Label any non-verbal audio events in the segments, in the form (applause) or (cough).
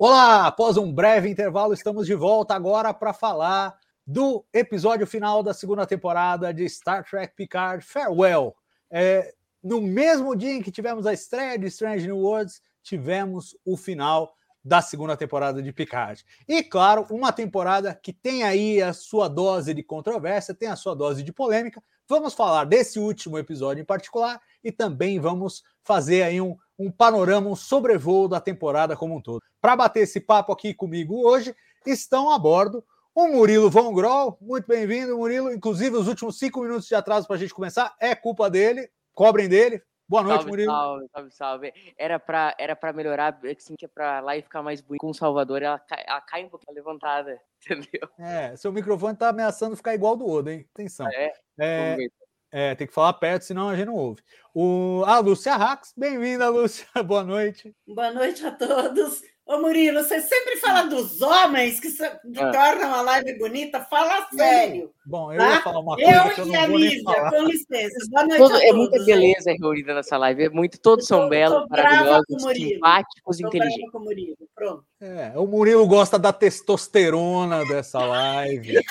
Olá, após um breve intervalo, estamos de volta agora para falar do episódio final da segunda temporada de Star Trek Picard Farewell. É, no mesmo dia em que tivemos a estreia de Strange New Worlds, tivemos o final da segunda temporada de Picard. E claro, uma temporada que tem aí a sua dose de controvérsia, tem a sua dose de polêmica. Vamos falar desse último episódio em particular e também vamos fazer aí um, um panorama, um sobrevoo da temporada como um todo. Para bater esse papo aqui comigo hoje, estão a bordo o Murilo Von Groll. Muito bem-vindo, Murilo. Inclusive, os últimos cinco minutos de atraso para a gente começar é culpa dele. Cobrem dele. Boa noite, salve, Murilo. Salve, salve, salve. Era pra, era pra melhorar, assim, que é pra live ficar mais bonita com o Salvador, ela cai, ela cai um pouquinho levantada, (laughs) entendeu? É, seu microfone tá ameaçando ficar igual do Oda, hein? Atenção. É, É, ver. É, tem que falar perto, senão a gente não ouve. O, a Lúcia Rax, bem-vinda, (laughs) Lúcia. Boa noite. Boa noite a todos. Ô Murilo, você sempre fala dos homens que, se- que Ah. tornam a live bonita. Fala sério. Bom, eu Tá? ia falar uma coisa que eu Eu e não a Lívia, com licença. Boa noite Todo- a é todos. muita beleza reunida nessa live, é muito, todos Eu tô- são belos, maravilhosos, simpáticos inteligentes. com o Murilo. Pronto. É, o Murilo gosta da testosterona dessa live. (laughs)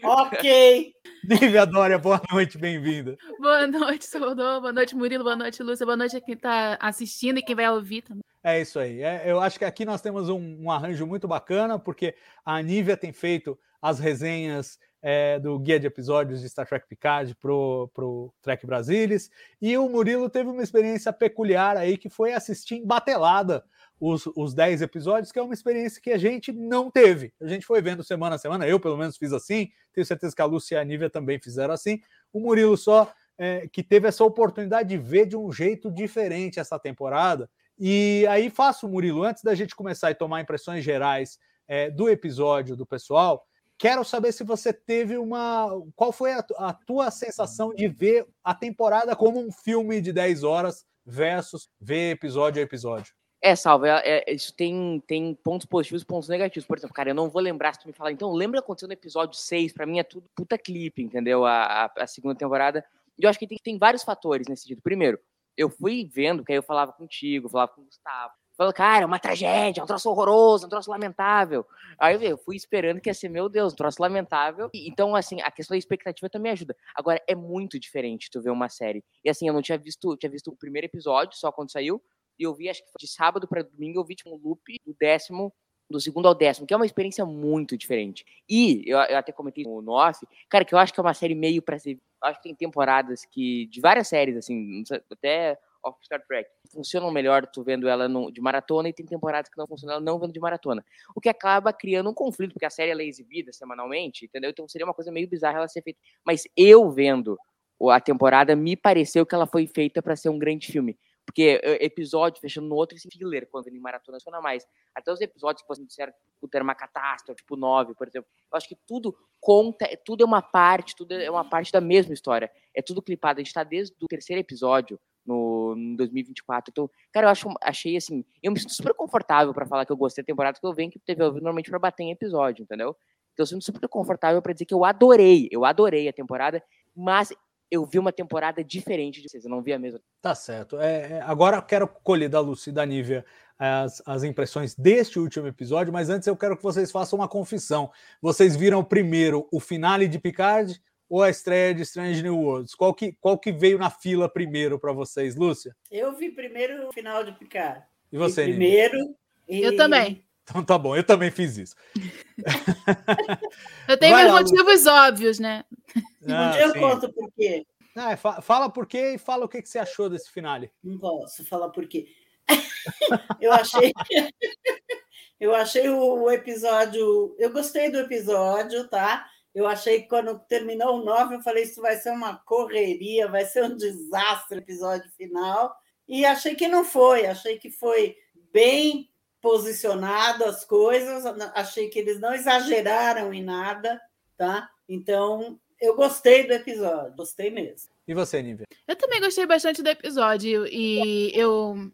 Ok. Lívia Dória, boa noite, bem-vinda. Boa noite, Salvador. Boa noite, Murilo. Boa noite, Lúcia. Boa noite a quem está assistindo e quem vai ouvir também. É isso aí. É, eu acho que aqui nós temos um, um arranjo muito bacana, porque a Nívia tem feito as resenhas é, do guia de episódios de Star Trek Picard pro, pro Trek Brasilis, e o Murilo teve uma experiência peculiar aí, que foi assistir em batelada os, os 10 episódios, que é uma experiência que a gente não teve. A gente foi vendo semana a semana, eu pelo menos fiz assim, tenho certeza que a Lúcia e a Nívia também fizeram assim. O Murilo só é, que teve essa oportunidade de ver de um jeito diferente essa temporada. E aí faço, Murilo, antes da gente começar e tomar impressões gerais é, do episódio do pessoal, quero saber se você teve uma. Qual foi a, a tua sensação de ver a temporada como um filme de 10 horas versus ver episódio a episódio? É, Salva, é- é- isso tem, tem pontos positivos e pontos negativos. Por exemplo, cara, eu não vou lembrar se tu me falar, então, lembra o que aconteceu no episódio 6? Pra mim é tudo puta clipe, entendeu? A, a, a segunda temporada. E eu acho que tem, tem vários fatores nesse sentido. Primeiro, eu fui vendo, que aí eu falava contigo, falava com o Gustavo. Falando, cara, é uma tragédia, é um troço horroroso, é um troço lamentável. Aí eu fui esperando que ia ser, meu Deus, um troço lamentável. E, Então, assim, a questão da expectativa também ajuda. Agora, é muito diferente tu ver uma série. E assim, eu não tinha visto, tinha visto o primeiro episódio, só quando saiu. E eu vi, acho que de sábado para domingo, eu vi tipo, um loop do décimo, do segundo ao décimo, que é uma experiência muito diferente. E eu, eu até comentei no, no off, cara, que eu acho que é uma série meio pra ser. Acho que tem temporadas que. De várias séries, assim, até off Star Trek, funcionam melhor tu vendo ela no- de maratona e tem temporadas que não funcionam não vendo de maratona. O que acaba criando um conflito, porque a série é exibida semanalmente, entendeu? Então seria uma coisa meio bizarra ela ser feita. Mas eu vendo a temporada, me pareceu que ela foi feita para ser um grande filme. Porque eh, episódio fechando no outro, esse filler, quando ele maratona funciona mais. Até os episódios que você disseram, puta, era uma catástrofe, tipo 9, por exemplo. Eu acho que tudo conta, é- tudo é uma parte, tudo é uma parte da mesma história. É tudo clipado. A gente tá desde o terceiro episódio no, em 2024. Então, cara, eu acho, achei assim, eu me sinto super confortável pra falar que eu gostei da temporada, porque eu venho que teve normalmente pra bater em episódio, entendeu? Então, eu sinto super confortável pra dizer que eu adorei, eu adorei a temporada, mas eu vi uma temporada diferente de vocês, eu não vi a mesma. Tá certo. É, é, agora eu quero colher da Lucy e da Nívia as, as impressões deste último episódio, mas antes eu quero que vocês façam uma confissão. Vocês viram primeiro o finale de Picard ou a estreia de Strange New Worlds? Qual que, qual que veio na fila primeiro para vocês, Lúcia? Eu vi primeiro o final de Picard. E você, Vi Nívia? primeiro. e- Eu também. Então tá bom, eu também fiz isso. (laughs) Eu tenho Vai meus lá, motivos óbvios, né? Um Ah, dia eu sim. conto por quê. Ah, fa- fala por quê e fala o que, que você achou desse finale. Não posso falar por quê. (laughs) eu achei. (laughs) Eu achei o episódio. Eu gostei do episódio, tá? Eu achei que quando terminou o 9, eu falei: isso vai ser uma correria, vai ser um desastre o episódio final. E achei que não foi, achei que foi bem posicionado as coisas, achei que eles não exageraram em nada, tá? Então, eu gostei do episódio, gostei mesmo. E você, Nívia? Eu também gostei bastante do episódio e eu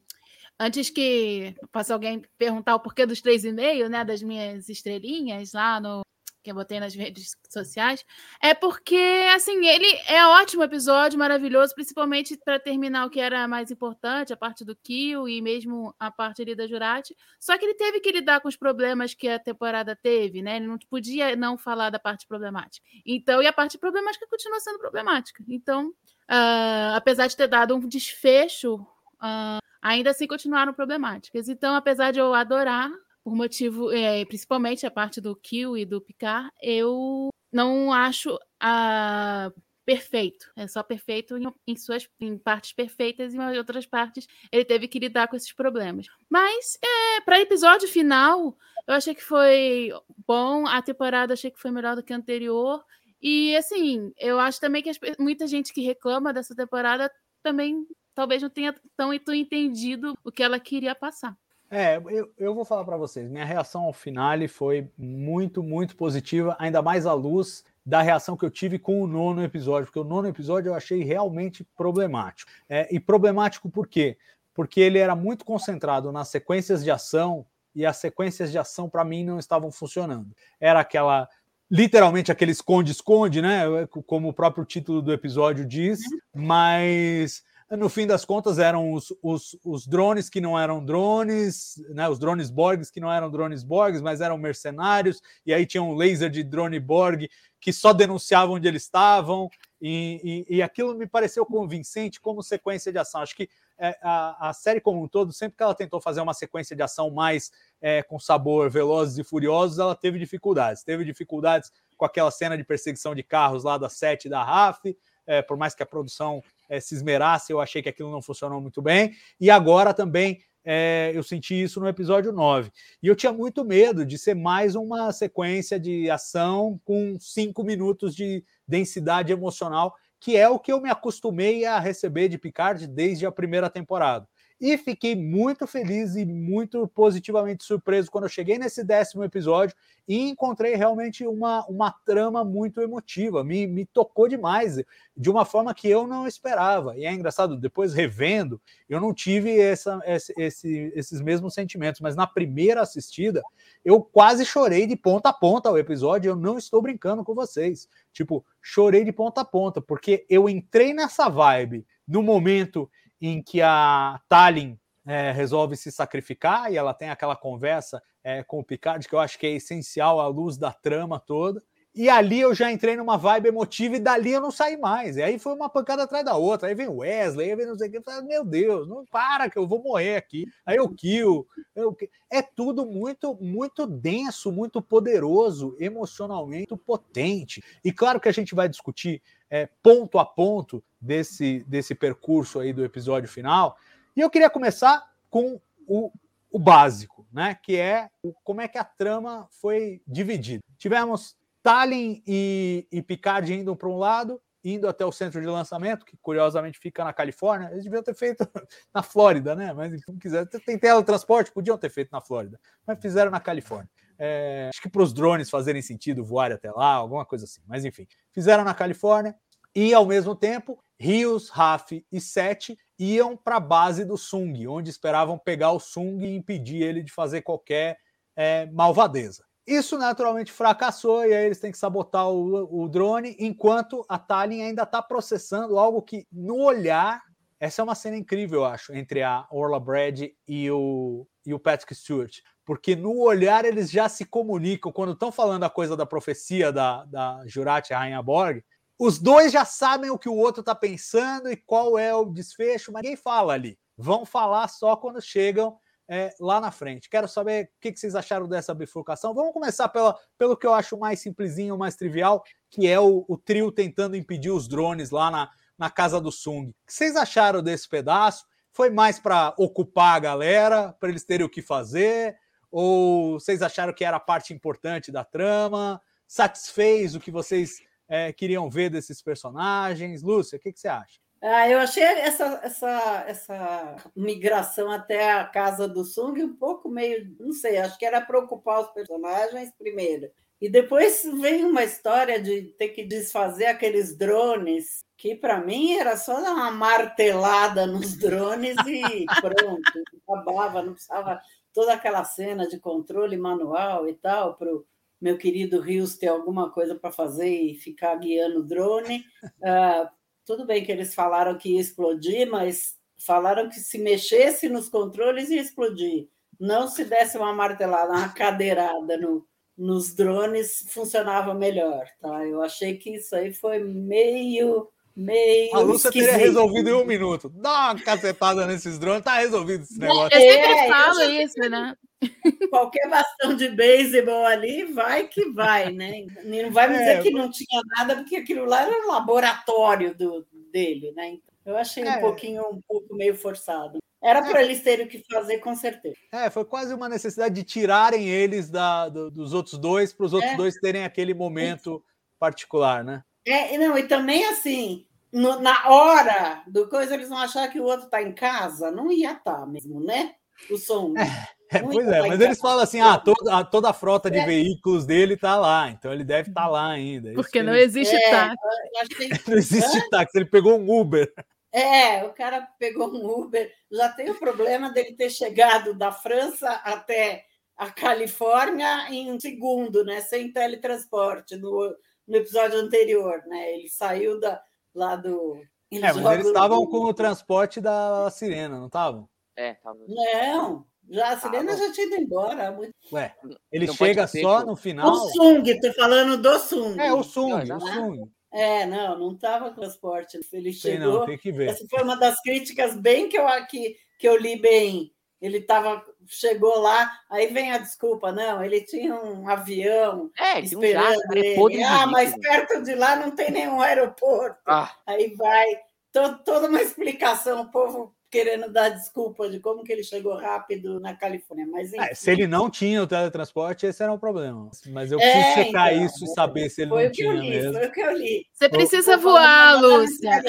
antes que possa alguém perguntar o porquê dos três e meio, né, das minhas estrelinhas lá no que eu botei nas redes sociais, é porque, assim, ele é ótimo episódio, maravilhoso, principalmente para terminar o que era mais importante, a parte do Kill e mesmo a parte ali da Jurati. Só que ele teve que lidar com os problemas que a temporada teve, né? Ele não podia não falar da parte problemática. Então, e a parte problemática continua sendo problemática. Então, uh, apesar de ter dado um desfecho, uh, ainda assim continuaram problemáticas. Então, apesar de eu adorar por motivo, é, principalmente a parte do Kill e do Picard, eu não acho a perfeito. É só perfeito em, em, suas em partes perfeitas e em outras partes ele teve que lidar com esses problemas. Mas é, para episódio final, eu achei que foi bom. A temporada achei que foi melhor do que a anterior. E assim, eu acho também que as, muita gente que reclama dessa temporada também talvez não tenha tão entendido o que ela queria passar. É, eu, eu vou falar para vocês. Minha reação ao finale foi muito, muito positiva, ainda mais à luz da reação que eu tive com o nono episódio, porque o nono episódio eu achei realmente problemático. É, e problemático por quê? Porque ele era muito concentrado nas sequências de ação e as sequências de ação para mim não estavam funcionando. Era aquela literalmente aquele esconde-esconde, né? Como o próprio título do episódio diz, mas no fim das contas eram os, os, os, drones que não eram drones, né, os drones Borgs que não eram drones Borgs, mas eram mercenários, e aí tinha um laser de drone Borg que só denunciava onde eles estavam, e, e, e aquilo me pareceu convincente como sequência de ação. Acho que é, a, a, série como um todo, sempre que ela tentou fazer uma sequência de ação mais é, com sabor velozes e furiosos, ela teve dificuldades. Teve dificuldades com aquela cena de perseguição de carros lá da sete da RAF, é, por mais que a produção é, se esmerasse, eu achei que aquilo não funcionou muito bem. E agora também é, eu senti isso no episódio 9. E eu tinha muito medo de ser mais uma sequência de ação com cinco minutos de densidade emocional, que é o que eu me acostumei a receber de Picard desde a primeira temporada. E fiquei muito feliz e muito positivamente surpreso quando eu cheguei nesse décimo episódio e encontrei realmente uma, uma trama muito emotiva. Me, me tocou demais, de uma forma que eu não esperava. E é engraçado, depois revendo, eu não tive essa, esse, esse, esses mesmos sentimentos, mas na primeira assistida, eu quase chorei de ponta a ponta o episódio. Eu não estou brincando com vocês. Tipo, chorei de ponta a ponta, porque eu entrei nessa vibe no momento em que a Tallinn é, resolve se sacrificar e ela tem aquela conversa é, com o Picard, que eu acho que é essencial à luz da trama toda. E ali eu já entrei numa vibe emotiva e dali eu não saí mais. E aí foi uma pancada atrás da outra. Aí vem Wesley, aí vem não sei o que. Falei, meu Deus, não para que eu vou morrer aqui. Aí eu kill. Eu... É tudo muito, muito denso, muito poderoso, emocionalmente potente. E claro que a gente vai discutir é, ponto a ponto desse, desse percurso aí do episódio final. E eu queria começar com o, o básico, né? Que é como é que a trama foi dividida. Tivemos Tallinn e, e Picard indo para um lado, indo até o centro de lançamento, que curiosamente fica na Califórnia. Eles deviam ter feito (laughs) na Flórida, né? Mas não quiser, tem teletransporte, podiam ter feito na Flórida, mas fizeram na Califórnia. É, acho que para os drones fazerem sentido voar até lá, alguma coisa assim. Mas enfim, fizeram na Califórnia e ao mesmo tempo Rios, Raf e Sete iam para a base do Sung, onde esperavam pegar o Sung e impedir ele de fazer qualquer é, malvadeza. Isso naturalmente fracassou e aí eles têm que sabotar o, o drone, enquanto a Tallinn ainda está processando algo que, no olhar, essa é uma cena incrível, eu acho, entre a Orla Brad e o, e o Patrick Stewart. Porque no olhar eles já se comunicam. Quando estão falando a coisa da profecia da, da Jurati Rainha Borg, os dois já sabem o que o outro está pensando e qual é o desfecho, mas ninguém fala ali. Vão falar só quando chegam é, lá na frente. Quero saber o que, que, vocês acharam dessa bifurcação. Vamos começar pela, pelo que eu acho mais simplesinho, mais trivial, que é o, o trio tentando impedir os drones lá na, na casa do Sung. O que vocês acharam desse pedaço? Foi mais para ocupar a galera, para eles terem o que fazer? Ou vocês acharam que era parte importante da trama? Satisfez o que vocês é, queriam ver desses personagens? Lúcia, o que, que você acha? Ah, eu achei essa, essa, essa migração até a casa do Sung um pouco meio, não sei, acho que era preocupar os personagens primeiro. E depois vem uma história de ter que desfazer aqueles drones, que para mim era só dar uma martelada nos (laughs) drones e pronto, acabava, não precisava toda aquela cena de controle manual e tal, para o meu querido Rios ter alguma coisa para fazer e ficar guiando o drone. Uh, tudo bem que eles falaram que ia explodir, mas falaram que se mexesse nos controles ia explodir. Não se desse uma martelada, uma cadeirada no, nos drones, funcionava melhor. Tá? Eu achei que isso aí foi meio. Meio a Lúcia esquisito. teria resolvido em um minuto. Dá uma cacetada nesses drones, tá resolvido esse negócio. Eu sempre É, eu falo já- isso, né? Qualquer bastão de beisebol ali, vai que vai, né? Não (laughs) vai me dizer É, que não tinha nada, porque aquilo lá era o laboratório do, dele, né? Então, eu achei É. um pouquinho, um pouco meio forçado. Era para eles terem o que fazer, com certeza. É, foi quase uma necessidade de tirarem eles da, do- dos outros dois, para os outros É. dois terem aquele momento particular, né? É, e não, e também assim, no- na hora do coisa, eles vão achar que o outro está em casa. Não ia estar mesmo, né? O som. É, Não pois é, mas eles falam assim: ah, toda, a, toda a frota de É. veículos dele tá lá, então ele deve estar lá ainda. É isso Porque que não existe É, táxi. (laughs) não existe táxi, ele pegou um Uber. É, o cara pegou um Uber. Já tem o problema dele ter chegado da França até a Califórnia em um segundo, né? Sem teletransporte no, no episódio anterior, né? Ele saiu da, lá do. ele É, mas eles estavam com o transporte da sirena, não estavam? É, tava. Não, já a Sirena Ah, já tinha ido embora. muito- Ué, ele Não chega só que- no final. O Sung, tô falando do Sung. É, o Sung, Não, o exato. Sung. É, não, não estava com transporte. Ele Sei chegou. não, tem que ver. Essa foi uma das críticas bem que eu aqui que eu li bem. Ele tava, chegou lá, aí vem a desculpa, não, ele tinha um avião É, tem um jato, esperando é podre ah, mas perto de lá não tem nenhum aeroporto. Ah, Aí vai to- toda uma explicação, o povo querendo dar desculpa de como que ele chegou rápido na Califórnia. Mas É, se ele não tinha o teletransporte, esse era um problema. Mas eu É, preciso checar então, isso e saber se ele foi não o que eu tinha li, mesmo. foi o que eu li. Você precisa voar, "Mandar nesse Lúcia.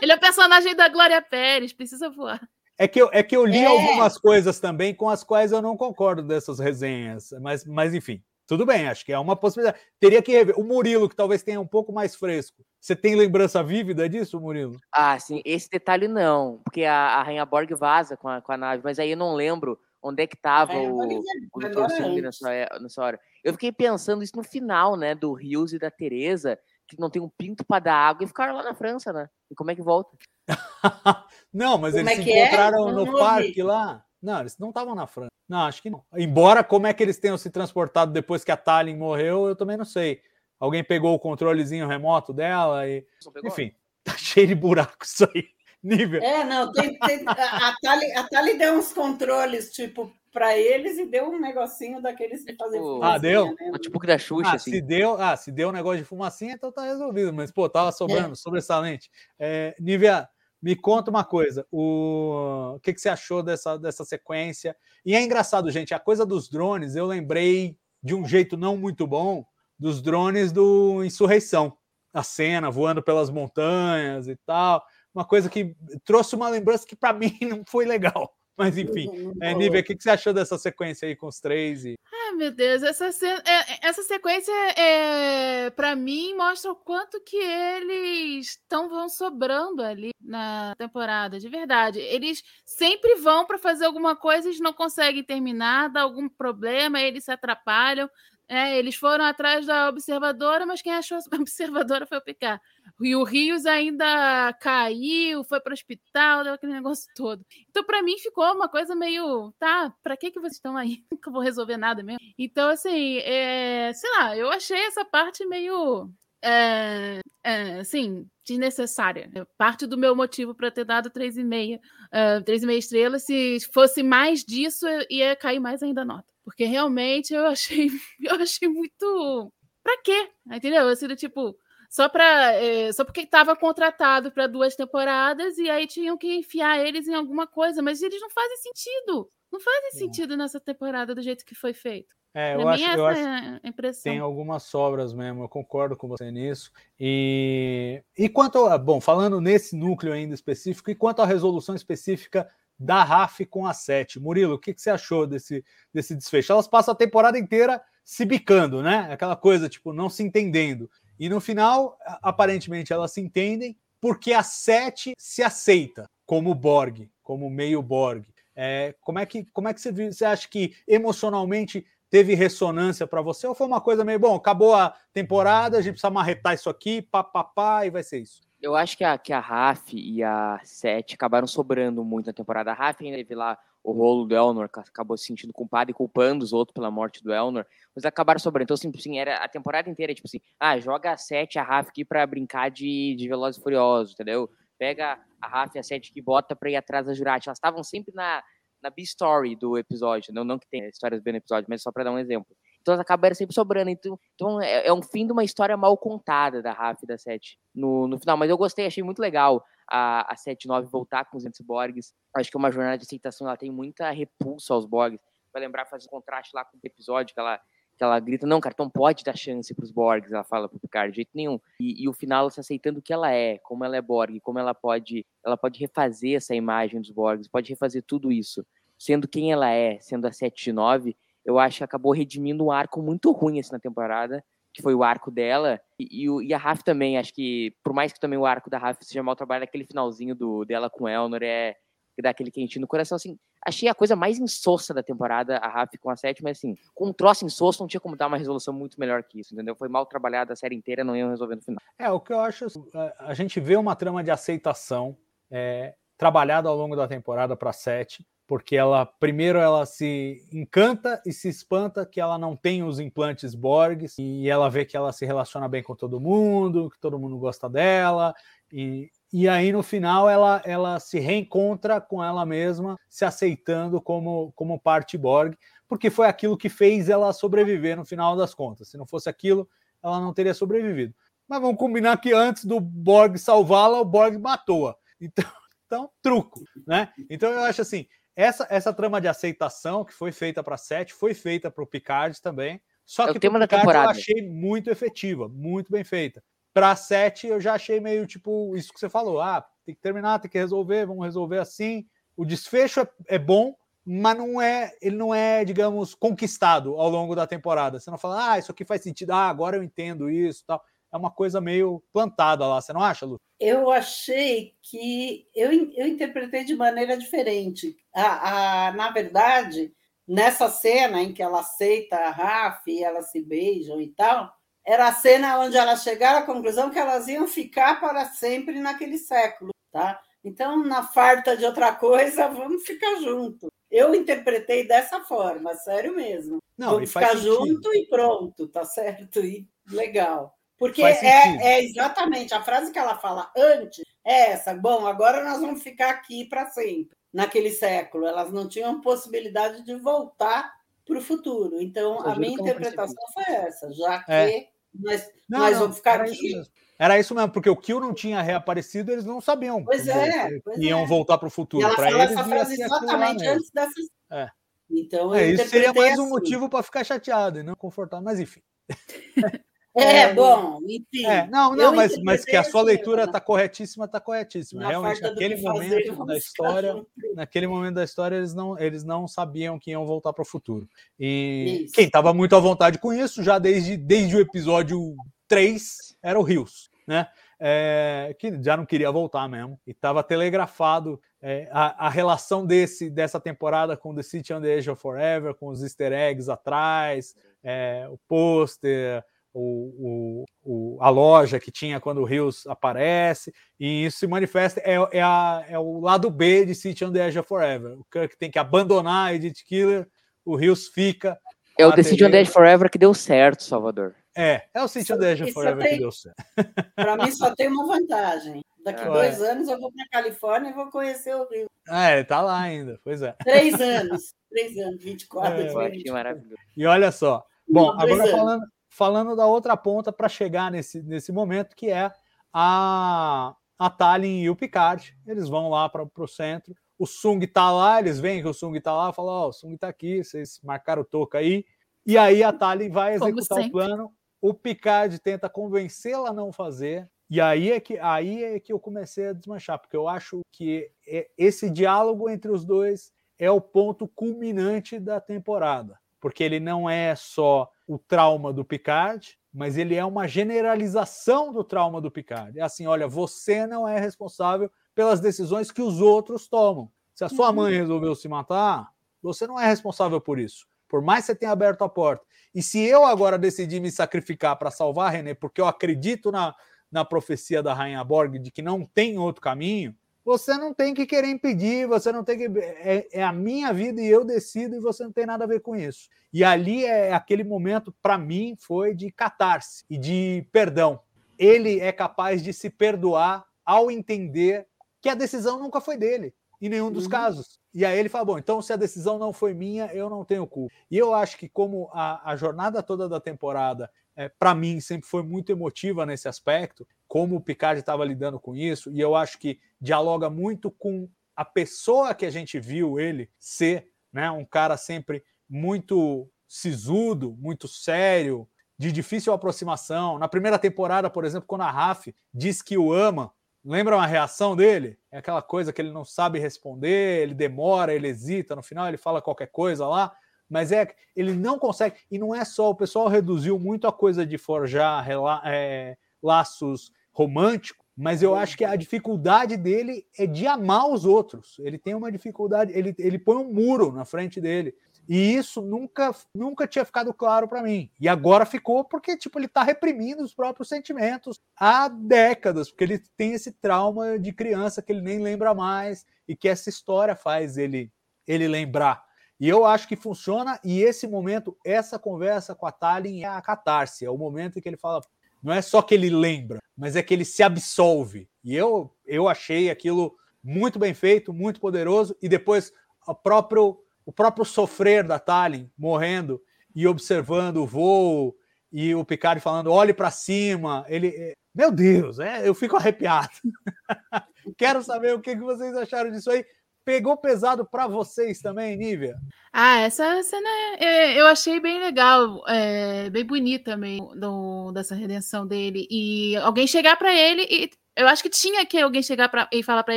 Ele é o personagem da Glória Pérez, precisa voar. É que eu, é que eu li É. algumas coisas também com as quais eu não concordo dessas resenhas. Mas, mas enfim, tudo bem, acho que é uma possibilidade. Teria que rever. O Murilo, que talvez tenha um pouco mais fresco. Você tem lembrança vívida disso, Murilo? ah, sim, esse detalhe não, porque a, a Rainha Borg vaza com a, com a nave, mas aí eu não lembro onde é que tava Rainha o, o Dr. antes. nessa, é- nessa hora. Eu fiquei pensando isso no final, né, do Rios e da Teresa, que não tem um pinto para dar água e ficaram lá na França, né? E como é que volta? (laughs) não, mas Como eles é se é? encontraram no parque lá. Não, eles não estavam na França. Não, acho que não. Embora como é que eles tenham se transportado depois que a Tallinn morreu, eu também não sei. Alguém pegou o controlezinho remoto dela e. Enfim, (laughs) tá cheio de buracos isso aí. (laughs) Nível. É, não, tem, tem- a, Tali, a Tali deu uns controles, tipo, para eles e deu um negocinho daqueles que fazem Tipo, Ah, deu? Né? O tipo que da Xuxa, Ah, assim. se deu, ah, se deu um negócio de fumacinha, então tá resolvido. Mas, pô, tava sobrando, sobressalente. É, Nívia, me conta uma coisa. O... o que, que você achou dessa, dessa sequência? E é engraçado, gente, a coisa dos drones, eu lembrei de um jeito não muito bom dos drones do Insurreição. A cena voando pelas montanhas e tal. Uma coisa que trouxe uma lembrança que para (laughs) mim não foi legal. Mas enfim, é. Nívia, o que, que você achou dessa sequência aí com os três? E... Ai, meu Deus, essa, cena, é- essa sequência, é, para mim, mostra o quanto que eles estão vão sobrando ali na temporada, de verdade. Eles sempre vão para fazer alguma coisa, eles não conseguem terminar, dá algum problema, eles se atrapalham. É, eles foram atrás da observadora, mas quem achou a (laughs) observadora foi o Picard. E o Rios ainda caiu, foi para o hospital, deu aquele negócio todo. Então, para mim, ficou uma coisa meio, tá, para que, que vocês estão aí? (laughs) Nunca vou resolver nada mesmo. Então, assim, é, sei lá, eu achei essa parte meio, é, é, assim, desnecessária. Parte do meu motivo para ter dado 3,5 uh, 3,5 estrelas. Se fosse mais disso, ia cair mais ainda a nota. Porque realmente eu achei, (laughs) eu achei muito. Pra quê? Entendeu? Assim, tipo, só para é, só porque estava contratado para duas temporadas e aí tinham que enfiar eles em alguma coisa, mas eles não fazem sentido. Não fazem sentido nessa temporada do jeito que foi feito. É, eu Pra acho, mim, eu essa acho é a impressão. tem algumas sobras mesmo, eu concordo com você nisso. E, e quanto, a- bom, falando nesse núcleo ainda específico, e quanto à resolução específica da RAF com a 7, Murilo, o que, que você achou desse, desse desfecho? Elas passam a temporada inteira se bicando, né? Aquela coisa, tipo, não se entendendo. E no final, aparentemente, elas se entendem porque a 7 se aceita como Borg, como meio Borg. É, como, é que, como é que você, você acha que emocionalmente teve ressonância para você? Ou foi uma coisa meio, bom, acabou a temporada, a gente precisa marretar isso aqui, pá, pá, pá, e vai ser isso? Eu acho que a, que a Raf e a Sete acabaram sobrando muito na temporada. A Raf ainda teve lá o rolo do Elnor, acabou se sentindo culpado e culpando os outros pela morte do Elnor, mas acabaram sobrando. Então, assim, era a temporada inteira, tipo assim, ah, joga a Sete e a Raf aqui pra brincar de, de Velozes e Furiosos, entendeu? Pega a Raf e a Sete que bota pra ir atrás da Jurati. Elas estavam sempre na, na B-story do episódio, não, não que tenha histórias bem no episódio, mas só pra dar um exemplo. Então acabaram sempre sobrando. Então, então é, é um fim de uma história mal contada da Raf da Sete no, no final. Mas eu gostei, achei muito legal a, a 7-9 voltar com os Borgs. Acho que é uma jornada de aceitação, ela tem muita repulsa aos Borgs. Vai lembrar, faz um contraste lá com o episódio que ela, que ela grita, não, cara, então pode dar chance pros Borgs, ela fala pro Picard, de jeito nenhum. E, e o final, ela se aceitando o que ela é, como ela é Borg, como ela pode, ela pode refazer essa imagem dos Borgs, pode refazer tudo isso. Sendo quem ela é, sendo a 7 de 9, eu acho que acabou redimindo um arco muito ruim assim na temporada, que foi o arco dela, e, e, e a Raf também, acho que, por mais que também o arco da Raf seja mal trabalhado, aquele finalzinho do, dela com Elnor é que dá aquele quentinho no coração, assim, achei a coisa mais insossa da temporada, a Raf com a 7, mas assim, com um troço insosso não tinha como dar uma resolução muito melhor que isso, entendeu? Foi mal trabalhada a série inteira, não iam resolver no final. É, o que eu acho, a- a gente vê uma trama de aceitação é, trabalhada ao longo da temporada para sete, porque ela primeiro ela se encanta e se espanta que ela não tem os implantes Borgs e ela vê que ela se relaciona bem com todo mundo, que todo mundo gosta dela e, e aí no final ela, ela se reencontra com ela mesma, se aceitando como, como parte Borg, porque foi aquilo que fez ela sobreviver no final das contas. Se não fosse aquilo, ela não teria sobrevivido. Mas vamos combinar que antes do Borg salvá-la, o Borg matou-a. Então, (laughs) então, truco, né? Então eu acho assim, essa, essa trama de aceitação que foi feita para Sete foi feita para o Picard também. Só É o que tema pro da Picard eu temporada. achei muito efetiva, muito bem feita. Para Sete eu já achei meio tipo isso que você falou. Ah, tem que terminar, tem que resolver, vamos resolver assim. O desfecho é, é bom, mas não é, ele não é, digamos, conquistado ao longo da temporada. Você não fala, ah, isso aqui faz sentido, ah, agora eu entendo isso, tal. É uma coisa meio plantada lá, você não acha, Lu? Eu achei que eu, eu interpretei de maneira diferente. A, a- na verdade, nessa cena em que ela aceita a Raf e elas se beijam e tal, era a cena onde elas chegaram à conclusão que elas iam ficar para sempre naquele século, tá? Então, na farta de outra coisa, (laughs) vamos ficar junto. Eu interpretei dessa forma, sério mesmo. Não, vamos ficar sentido. junto e pronto, tá certo? E legal. Porque é, é exatamente a frase que ela fala antes é essa. Bom, agora nós vamos ficar aqui para sempre, naquele século. Elas não tinham possibilidade de voltar para o futuro. Então, a minha interpretação foi essa, já que É. nós, Não, nós não, vamos ficar era isso aqui. mesmo. Era isso mesmo, porque o Kill não tinha reaparecido, eles não sabiam Pois que é, pois iam é. voltar para o futuro. Para eles essa frase exatamente antes dessa. É. Então, É, isso seria mais um assim. motivo para ficar chateado e não confortável, mas enfim. (laughs) É, É, bom, enfim. É, não, não, mas, mas que a sua leitura está corretíssima, está corretíssima. na Realmente, naquele que fazer, momento vamos da história, naquele momento da história, eles não, eles não sabiam que iam voltar para o futuro. E Isso. quem estava muito à vontade com isso, já desde, desde o episódio 3, era o Rios, né? É, que já não queria voltar mesmo. E estava telegrafado é, a, a relação desse, dessa temporada com The City on the Edge of Forever, com os easter eggs atrás, é, o pôster, o, o- o- a loja que tinha quando o Rios aparece, e isso se manifesta, é, é, a- é o lado B de City on the Edge of Forever. O Kirk tem que abandonar a Edith Killer, o Rios fica. É o a Decide on TV. Dead Forever que deu certo, Salvador. É, é o City on the Edge Forever tem- que deu certo. (laughs) Para mim só tem uma vantagem. Daqui É. dois anos eu vou para Califórnia e vou conhecer o Rio. Ah, ele tá lá ainda, pois é. Três anos. Três anos, 24, É, Eu achei 24. maravilhoso. E olha só. Bom, agora anos. falando, falando da outra ponta para chegar nesse, nesse momento, que é a, a Tallinn e o Picard. Eles vão lá para o centro. O Sung tá lá, eles veem que o Sung tá lá, falam: Ó, oh, o Sung tá aqui, vocês marcaram o toco aí. E aí a Tallinn vai executar o plano. O Picard tenta convencê-la a não fazer. E aí é que aí é que eu comecei a desmanchar, porque eu acho que é, esse diálogo entre os dois é o ponto culminante da temporada, porque ele não é só o trauma do Picard, mas ele é uma generalização do trauma do Picard. É assim, olha, você não é responsável pelas decisões que os outros tomam. Se a sua mãe uhum. resolveu se matar, você não é responsável por isso. Por mais que você tenha aberto a porta. E se eu agora decidir me sacrificar para salvar a René, porque eu acredito na, na profecia da Rainha Borg de que não tem outro caminho, você não tem que querer impedir, você não tem que. É, é, a minha vida e eu decido e você não tem nada a ver com isso. E ali é aquele momento, para mim, foi de catarse e de perdão. Ele é capaz de se perdoar ao entender que a decisão nunca foi dele, em nenhum dos uhum. casos. E aí ele fala: bom, então se a decisão não foi minha, eu não tenho culpa. E eu acho que, como a, a jornada toda da temporada é, para mim, sempre foi muito emotiva nesse aspecto, como o Picard estava lidando com isso, e eu acho que dialoga muito com a pessoa que a gente viu ele ser, né? Um cara sempre muito sisudo, muito sério, de difícil aproximação. Na primeira temporada, por exemplo, quando a Raf diz que o ama, lembra uma reação dele? É aquela coisa que ele não sabe responder, ele demora, ele hesita, no final ele fala qualquer coisa lá mas é ele não consegue, e não é só, o pessoal reduziu muito a coisa de forjar é, laços românticos, mas eu acho que a dificuldade dele é de amar os outros. Ele tem uma dificuldade, ele, ele põe um muro na frente dele. E isso nunca, nunca tinha ficado claro para mim. E agora ficou porque tipo ele está reprimindo os próprios sentimentos há décadas, porque ele tem esse trauma de criança que ele nem lembra mais e que essa história faz ele ele lembrar. E eu acho que funciona, e esse momento, essa conversa com a Tallinn é a catarse, é o momento em que ele fala, não é só que ele lembra, mas é que ele se absolve. E eu, eu achei aquilo muito bem feito, muito poderoso, e depois o próprio, o próprio sofrer da Tallinn morrendo e observando o voo, e o Picard falando, olhe para cima, ele... É, meu Deus, é, eu fico arrepiado. (laughs) Quero saber o que vocês acharam disso aí pegou pesado para vocês também, Nívia? Ah, essa cena é, eu achei bem legal, é, bem bonita também, do, dessa redenção dele. E alguém chegar para ele, e eu acho que tinha que alguém chegar pra, e falar para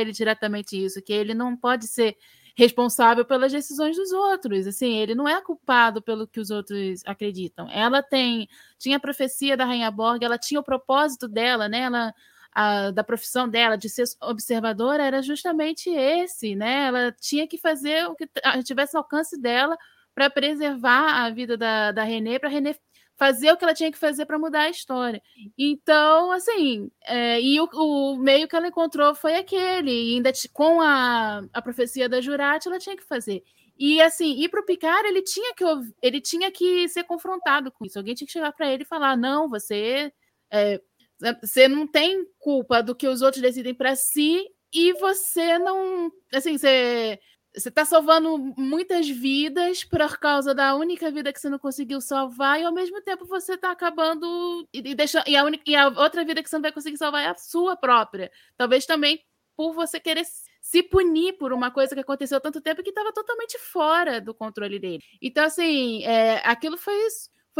ele diretamente isso, que ele não pode ser responsável pelas decisões dos outros. Assim, ele não é culpado pelo que os outros acreditam. Ela tem, tinha a profecia da Rainha Borg, ela tinha o propósito dela, né? Ela a, da profissão dela de ser observadora era justamente esse, né? Ela tinha que fazer o que tivesse alcance dela para preservar a vida da, da Renê, para Renê fazer o que ela tinha que fazer para mudar a história. Então, assim, é, e o, o, meio que ela encontrou foi aquele, e ainda com a, a profecia da Jurati, ela tinha que fazer. E assim, ir para o Picard, ele tinha que ele tinha que ser confrontado com isso. Alguém tinha que chegar para ele e falar: não, você é, você não tem culpa do que os outros decidem para si e você não. Assim, você. Você está salvando muitas vidas por causa da única vida que você não conseguiu salvar, e ao mesmo tempo você está acabando e, e, deixa, e, a e a outra vida que você não vai conseguir salvar é a sua própria. Talvez também por você querer se punir por uma coisa que aconteceu há tanto tempo que estava totalmente fora do controle dele. Então, assim, é, aquilo foi,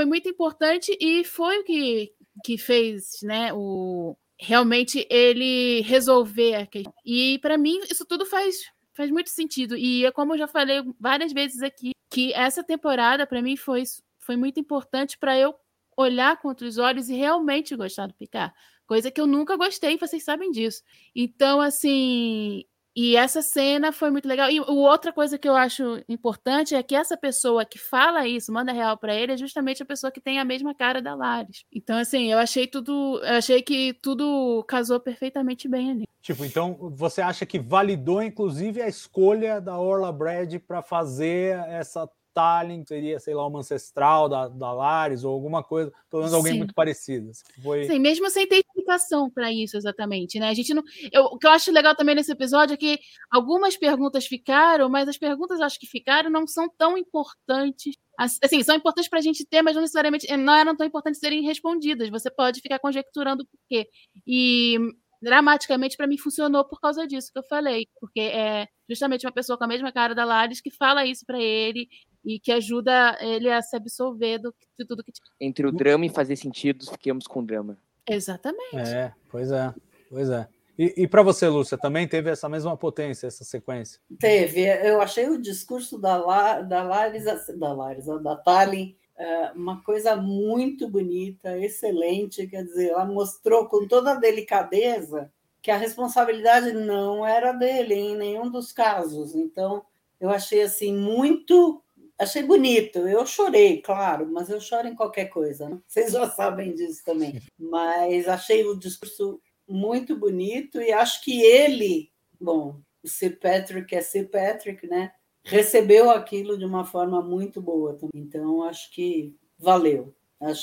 foi muito importante e foi o que, que fez, né, o realmente ele resolver a. E para mim isso tudo faz faz muito sentido. E é como eu já falei várias vezes aqui, que essa temporada para mim foi foi muito importante para eu olhar contra os olhos e realmente gostar do Picard. Coisa que eu nunca gostei, vocês sabem disso. Então, assim, e essa cena foi muito legal. E outra coisa que eu acho importante é que essa pessoa que fala isso, manda real para ele, é justamente a pessoa que tem a mesma cara da Lares. Então, assim, eu achei tudo. Eu achei que tudo casou perfeitamente bem ali. Tipo, então você acha que validou, inclusive, a escolha da Orla Brad para fazer essa Stalin seria, sei lá, uma ancestral da, da Lares ou alguma coisa, pelo menos alguém Sim. muito parecido. Foi... Sim, mesmo sem ter explicação para isso exatamente, né? A gente não. Eu, o que eu acho legal também nesse episódio é que algumas perguntas ficaram, mas as perguntas acho que ficaram não são tão importantes Assim, são importantes para a gente ter, mas não necessariamente não eram tão importantes serem respondidas. Você pode ficar conjecturando por quê. E dramaticamente para mim funcionou por causa disso que eu falei, porque é justamente uma pessoa com a mesma cara da Lares que fala isso para ele e que ajuda ele a se absolver do, de tudo que entre o drama e fazer sentido, fiquemos com o drama. Exatamente. É, pois é, pois é. E, e para você, Lúcia, também teve essa mesma potência, essa sequência? Teve. Eu achei o discurso da, La, da Lares, da Lares, da Tallin, é, uma coisa muito bonita, excelente. Quer dizer, ela mostrou com toda a delicadeza que a responsabilidade não era dele em nenhum dos casos. Então, eu achei assim muito Achei bonito. Eu chorei, claro, mas eu choro em qualquer coisa. Né? Vocês já sabem disso também. Mas achei o discurso muito bonito e acho que ele, bom, o Sir Patrick é Sir Patrick, né? Recebeu aquilo de uma forma muito boa também. Então, acho que valeu.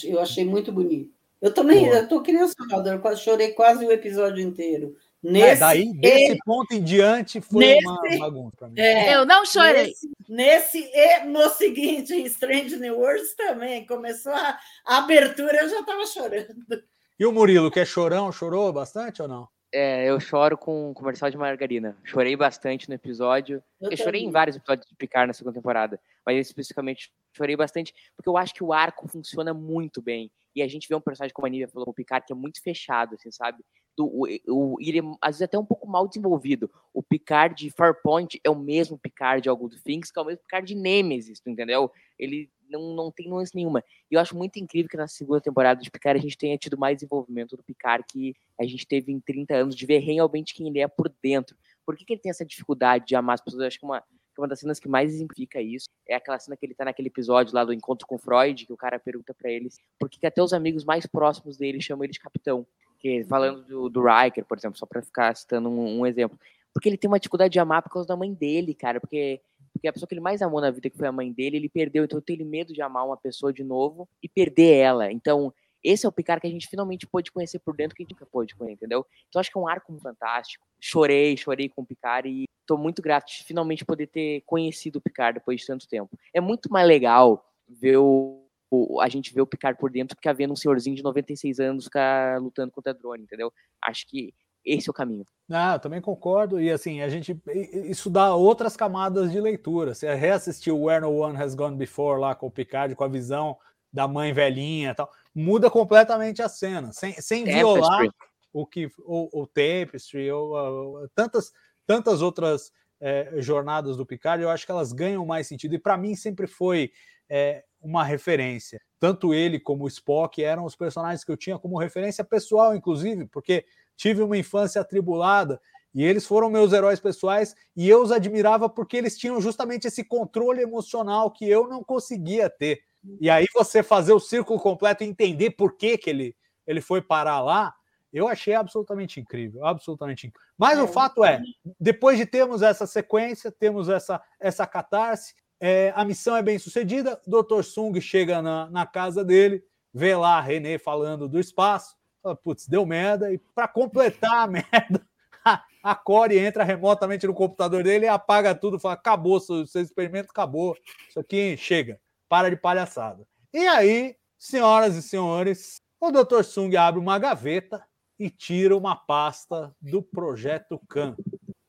Eu achei muito bonito. Eu também, Boa. eu tô que nem o Salvador, eu chorei quase o episódio inteiro. É, nesse, é, daí, desse e, ponto em diante, foi nesse, uma bagunça para mim. É, eu não chorei. Nesse, nesse, e no seguinte, em Strange New Worlds também, começou a, a abertura, eu já estava chorando. E o Murilo, que é chorão, chorou bastante ou não? É, eu choro com o comercial de margarina. Chorei bastante no episódio. Eu, eu chorei em vários episódios de Picar na segunda temporada, mas especificamente chorei bastante porque eu acho que o arco funciona muito bem. E a gente vê um personagem como a Nívia falou, o Picard, que é muito fechado, assim, sabe? Do, o, o, ele é, às vezes até um pouco mal desenvolvido. O Picard de Farpoint é o mesmo Picard de Algo do Things, que é o mesmo Picard de Nemesis, tu entendeu? Ele não, não tem nuance nenhuma. E eu acho muito incrível que na segunda temporada de Picard a gente tenha tido mais desenvolvimento do Picard que a gente teve em 30 anos, de ver realmente quem ele é por dentro. Por que, que ele tem essa dificuldade de amar as pessoas? Eu acho que uma, uma das cenas que mais exemplifica isso é aquela cena que ele tá naquele episódio lá do encontro com Freud, que o cara pergunta para eles por que, que até os amigos mais próximos dele chamam ele de capitão que falando do, do Riker, por exemplo, só para ficar citando um, um, exemplo, porque ele tem uma dificuldade de amar por causa da mãe dele, cara, porque, porque a pessoa que ele mais amou na vida, que foi a mãe dele, ele perdeu, então tem medo de amar uma pessoa de novo e perder ela. Então, esse é o Picard que a gente finalmente pôde conhecer por dentro, que a gente nunca pôde conhecer, entendeu? Então, acho que é um arco fantástico. Chorei, chorei com o Picard e estou muito grato de finalmente poder ter conhecido o Picard depois de tanto tempo. É muito mais legal ver o o, a gente vê o Picard por dentro que havendo um senhorzinho de 96 anos ficar lutando contra drone, entendeu? Acho que esse é o caminho. Ah, eu também concordo. E assim, a gente. Isso dá outras camadas de leitura. Você reassistiu Where No One Has Gone Before lá com o Picard, com a visão da mãe velhinha e tal, muda completamente a cena, sem, sem violar o que o, o Tapestry, ou, ou, tantas, tantas outras é, jornadas do Picard, eu acho que elas ganham mais sentido. E para mim sempre foi é, uma referência. Tanto ele como o Spock eram os personagens que eu tinha como referência pessoal, inclusive, porque tive uma infância atribulada e eles foram meus heróis pessoais e eu os admirava porque eles tinham justamente esse controle emocional que eu não conseguia ter. E aí você fazer o círculo completo e entender por que, que ele, ele foi parar lá, eu achei absolutamente incrível, absolutamente incrível. Mas é, o fato é, depois de termos essa sequência, temos essa, essa catarse, é, a missão é bem sucedida. Dr. Sung chega na, na casa dele, vê lá a René falando do espaço. Fala, putz, deu merda. E para completar a (laughs) merda, a, a Core entra remotamente no computador dele apaga tudo. Fala: acabou, seu, seu experimento acabou. Isso aqui chega, para de palhaçada. E aí, senhoras e senhores, o Dr. Sung abre uma gaveta e tira uma pasta do projeto Khan.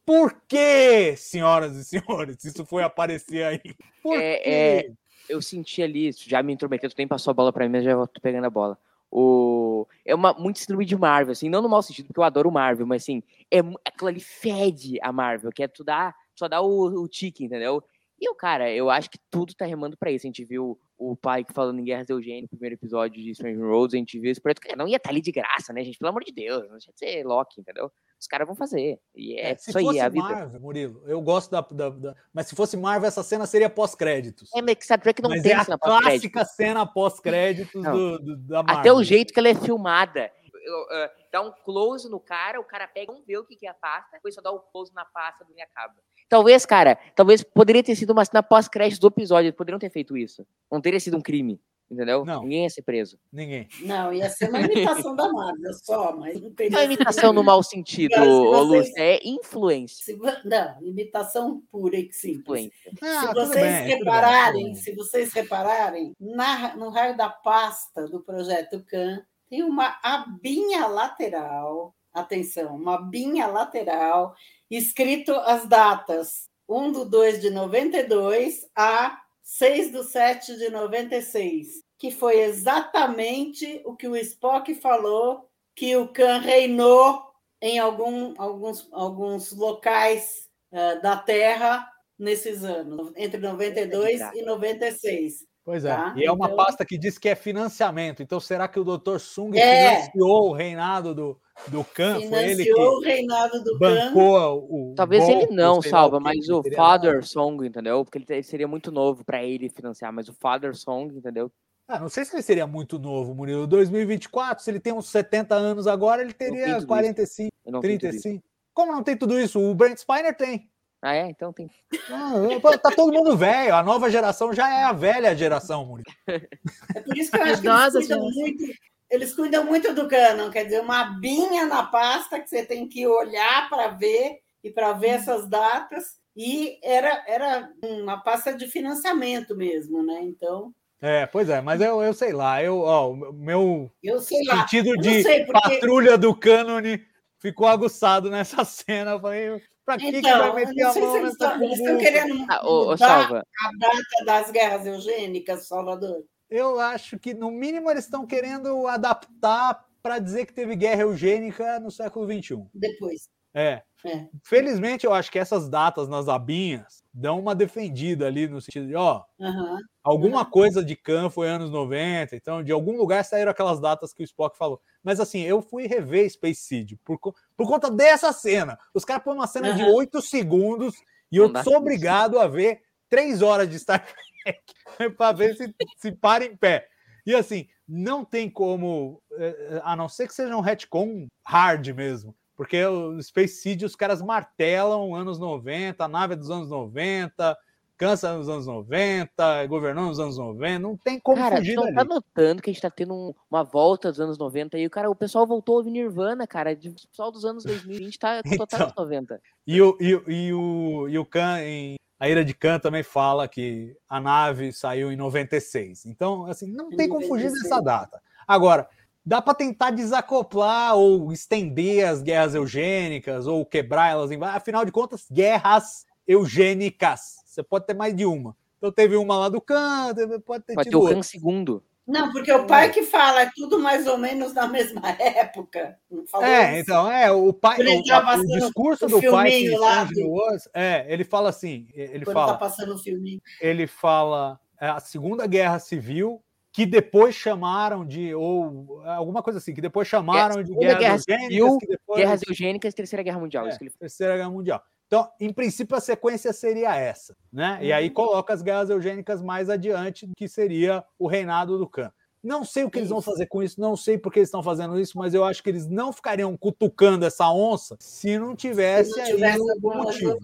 Por que, senhoras e senhores, isso foi aparecer aí? Por é, quê? É, eu senti ali, já me intrometeu, tu nem passou a bola para mim, mas já tô pegando a bola. O... É uma, muito síndrome de Marvel, assim, não no mau sentido, porque eu adoro o Marvel, mas assim, é, aquilo ali fede a Marvel, que é tu dar, só dar o, o tique, entendeu? E o cara, eu acho que tudo tá remando para isso. A gente viu o pai falando em Guerras Eugênio no primeiro episódio de Strange Roads, a gente viu esse projeto, não ia estar tá ali de graça, né, gente? Pelo amor de Deus, não tinha que ser Loki, entendeu? os caras vão fazer. E é, é isso aí, é a vida. Marvel, Murilo, eu gosto da, da, da, Mas se fosse Marvel, essa cena seria pós-créditos. É, mas Star Trek não mas tem é a clássica cena pós-créditos do, do, da Marvel. Até o jeito que ela é filmada. Uh, dá um close no cara, o cara pega, não vê o que, que é a pasta, depois só dá o um close na pasta do e acaba. Talvez, cara, talvez poderia ter sido uma cena pós-crédito do episódio, eles poderiam ter feito isso. Não teria sido um crime. Entendeu? Não. Ninguém ia ser preso. Ninguém. Não, ia ser uma imitação da Marvel só, mas não teria Não é imitação no mau sentido, ô, vocês- Lúcia, é influência. Se Não, imitação pura e simples. Ah, se vocês bem, repararem, se vocês repararem, na- no raio da pasta do projeto CAN tem uma abinha lateral, atenção, uma abinha lateral, escrito as datas 1 do 2 de 92 a 6 do 7 de 96, que foi exatamente o que o Spock falou que o Khan reinou em algum- alguns, alguns locais eh, da Terra nesses anos, entre 92 e 96. Pois é. Tá, e é uma então- pasta que diz que é financiamento. Então, será que o Dr. Sung É. financiou o reinado do, do Khan? Foi ele Financiou o que reinado do Khan. bancou o. Talvez ele não, Salva, que mas que o Father dado. Song, entendeu? Porque ele seria muito novo pra ele financiar, mas o Father Song, entendeu? Ah, não sei se ele seria muito novo, Murilo. 2024, se ele tem uns 70 anos agora, ele teria tudo 45, Eu não tenho tudo isso. 35. Como não tem tudo isso? O Brent Spiner tem. Ah, é? Então tem. (laughs) Ah, tá todo mundo velho. A nova geração já é a velha geração, Murilo. (laughs) É por isso que eu acho que eles cuidam muito, eles cuidam muito do canon, quer dizer, uma abinha na pasta que você tem que olhar para ver e para ver essas datas. E era, era uma pasta de financiamento mesmo, né? Então, É, pois é, mas eu, eu sei lá, eu, ó, o meu eu sei lá. sentido eu não de sei, porque- patrulha do cânone ficou aguçado nessa (laughs) cena. Eu falei, pra que, que Então, vai eu meter não a sei se mão eles nessa estão, eles estão querendo Ah, ô, ô, mudar Salva, a data das guerras eugênicas, Salvador. Eu acho que, no mínimo, eles estão querendo adaptar para dizer que teve guerra eugênica no século XXI. Depois. É. É. Felizmente, eu acho que essas datas nas abinhas dão uma defendida ali no sentido de, ó, Aham. alguma coisa de Khan foi anos 90, então de algum lugar saíram aquelas datas que o Spock falou. Mas assim, eu fui rever Space Seed por, por conta dessa cena. Os caras põem uma cena de Aham. 8 segundos e Não eu sou isso. obrigado a ver 3 horas de Star Trek (laughs) para ver se, se para em pé. E assim, não tem como, eh, a não ser que seja um retcon hard mesmo. Porque o Space Seed, os caras martelam anos 90, a nave é dos anos 90, cansa nos anos 90, governou nos anos 90, não tem como cara, fugir não dali. tá notando que a gente tá tendo um- uma volta dos anos 90 e o cara, o pessoal voltou a ouvir Nirvana, cara. de- O pessoal dos anos 2020 tá com (laughs) total Então. anos 90. E o, e, e o, e o Khan, em A Ira de Khan também fala que a nave saiu em 96. Então, assim, não tem como fugir 96. dessa data. Agora, dá para tentar desacoplar ou estender as guerras eugênicas ou quebrar elas em. Afinal de contas, guerras eugênicas. Você pode ter mais de uma. Então teve uma lá do Khan, pode ter Pode ter tido o outra. Khan segundo. Não, porque o pai que fala é tudo mais ou menos na mesma (laughs) época. É, isso? então, é, o pai, o, tá o passando discurso o do pai que filminho lá do- was, é, ele fala assim, ele Quando fala, tá passando o filme. ele fala é, a Segunda Guerra Civil, que depois chamaram de, ou alguma coisa assim, que depois chamaram de guerras Guerra eugênicas, Civil, que depois, Guerras eugênicas, Terceira Guerra Mundial. É, isso que ele Terceira Guerra Mundial. Então, em princípio, a sequência seria essa, né? E Uhum. aí coloca as guerras eugênicas mais adiante, que seria o reinado do Khan. Não sei o que eles vão fazer com isso, não sei por que eles estão fazendo isso, mas eu acho que eles não ficariam cutucando essa onça se não tivesse, Se não tivesse aí algum alguma motivo,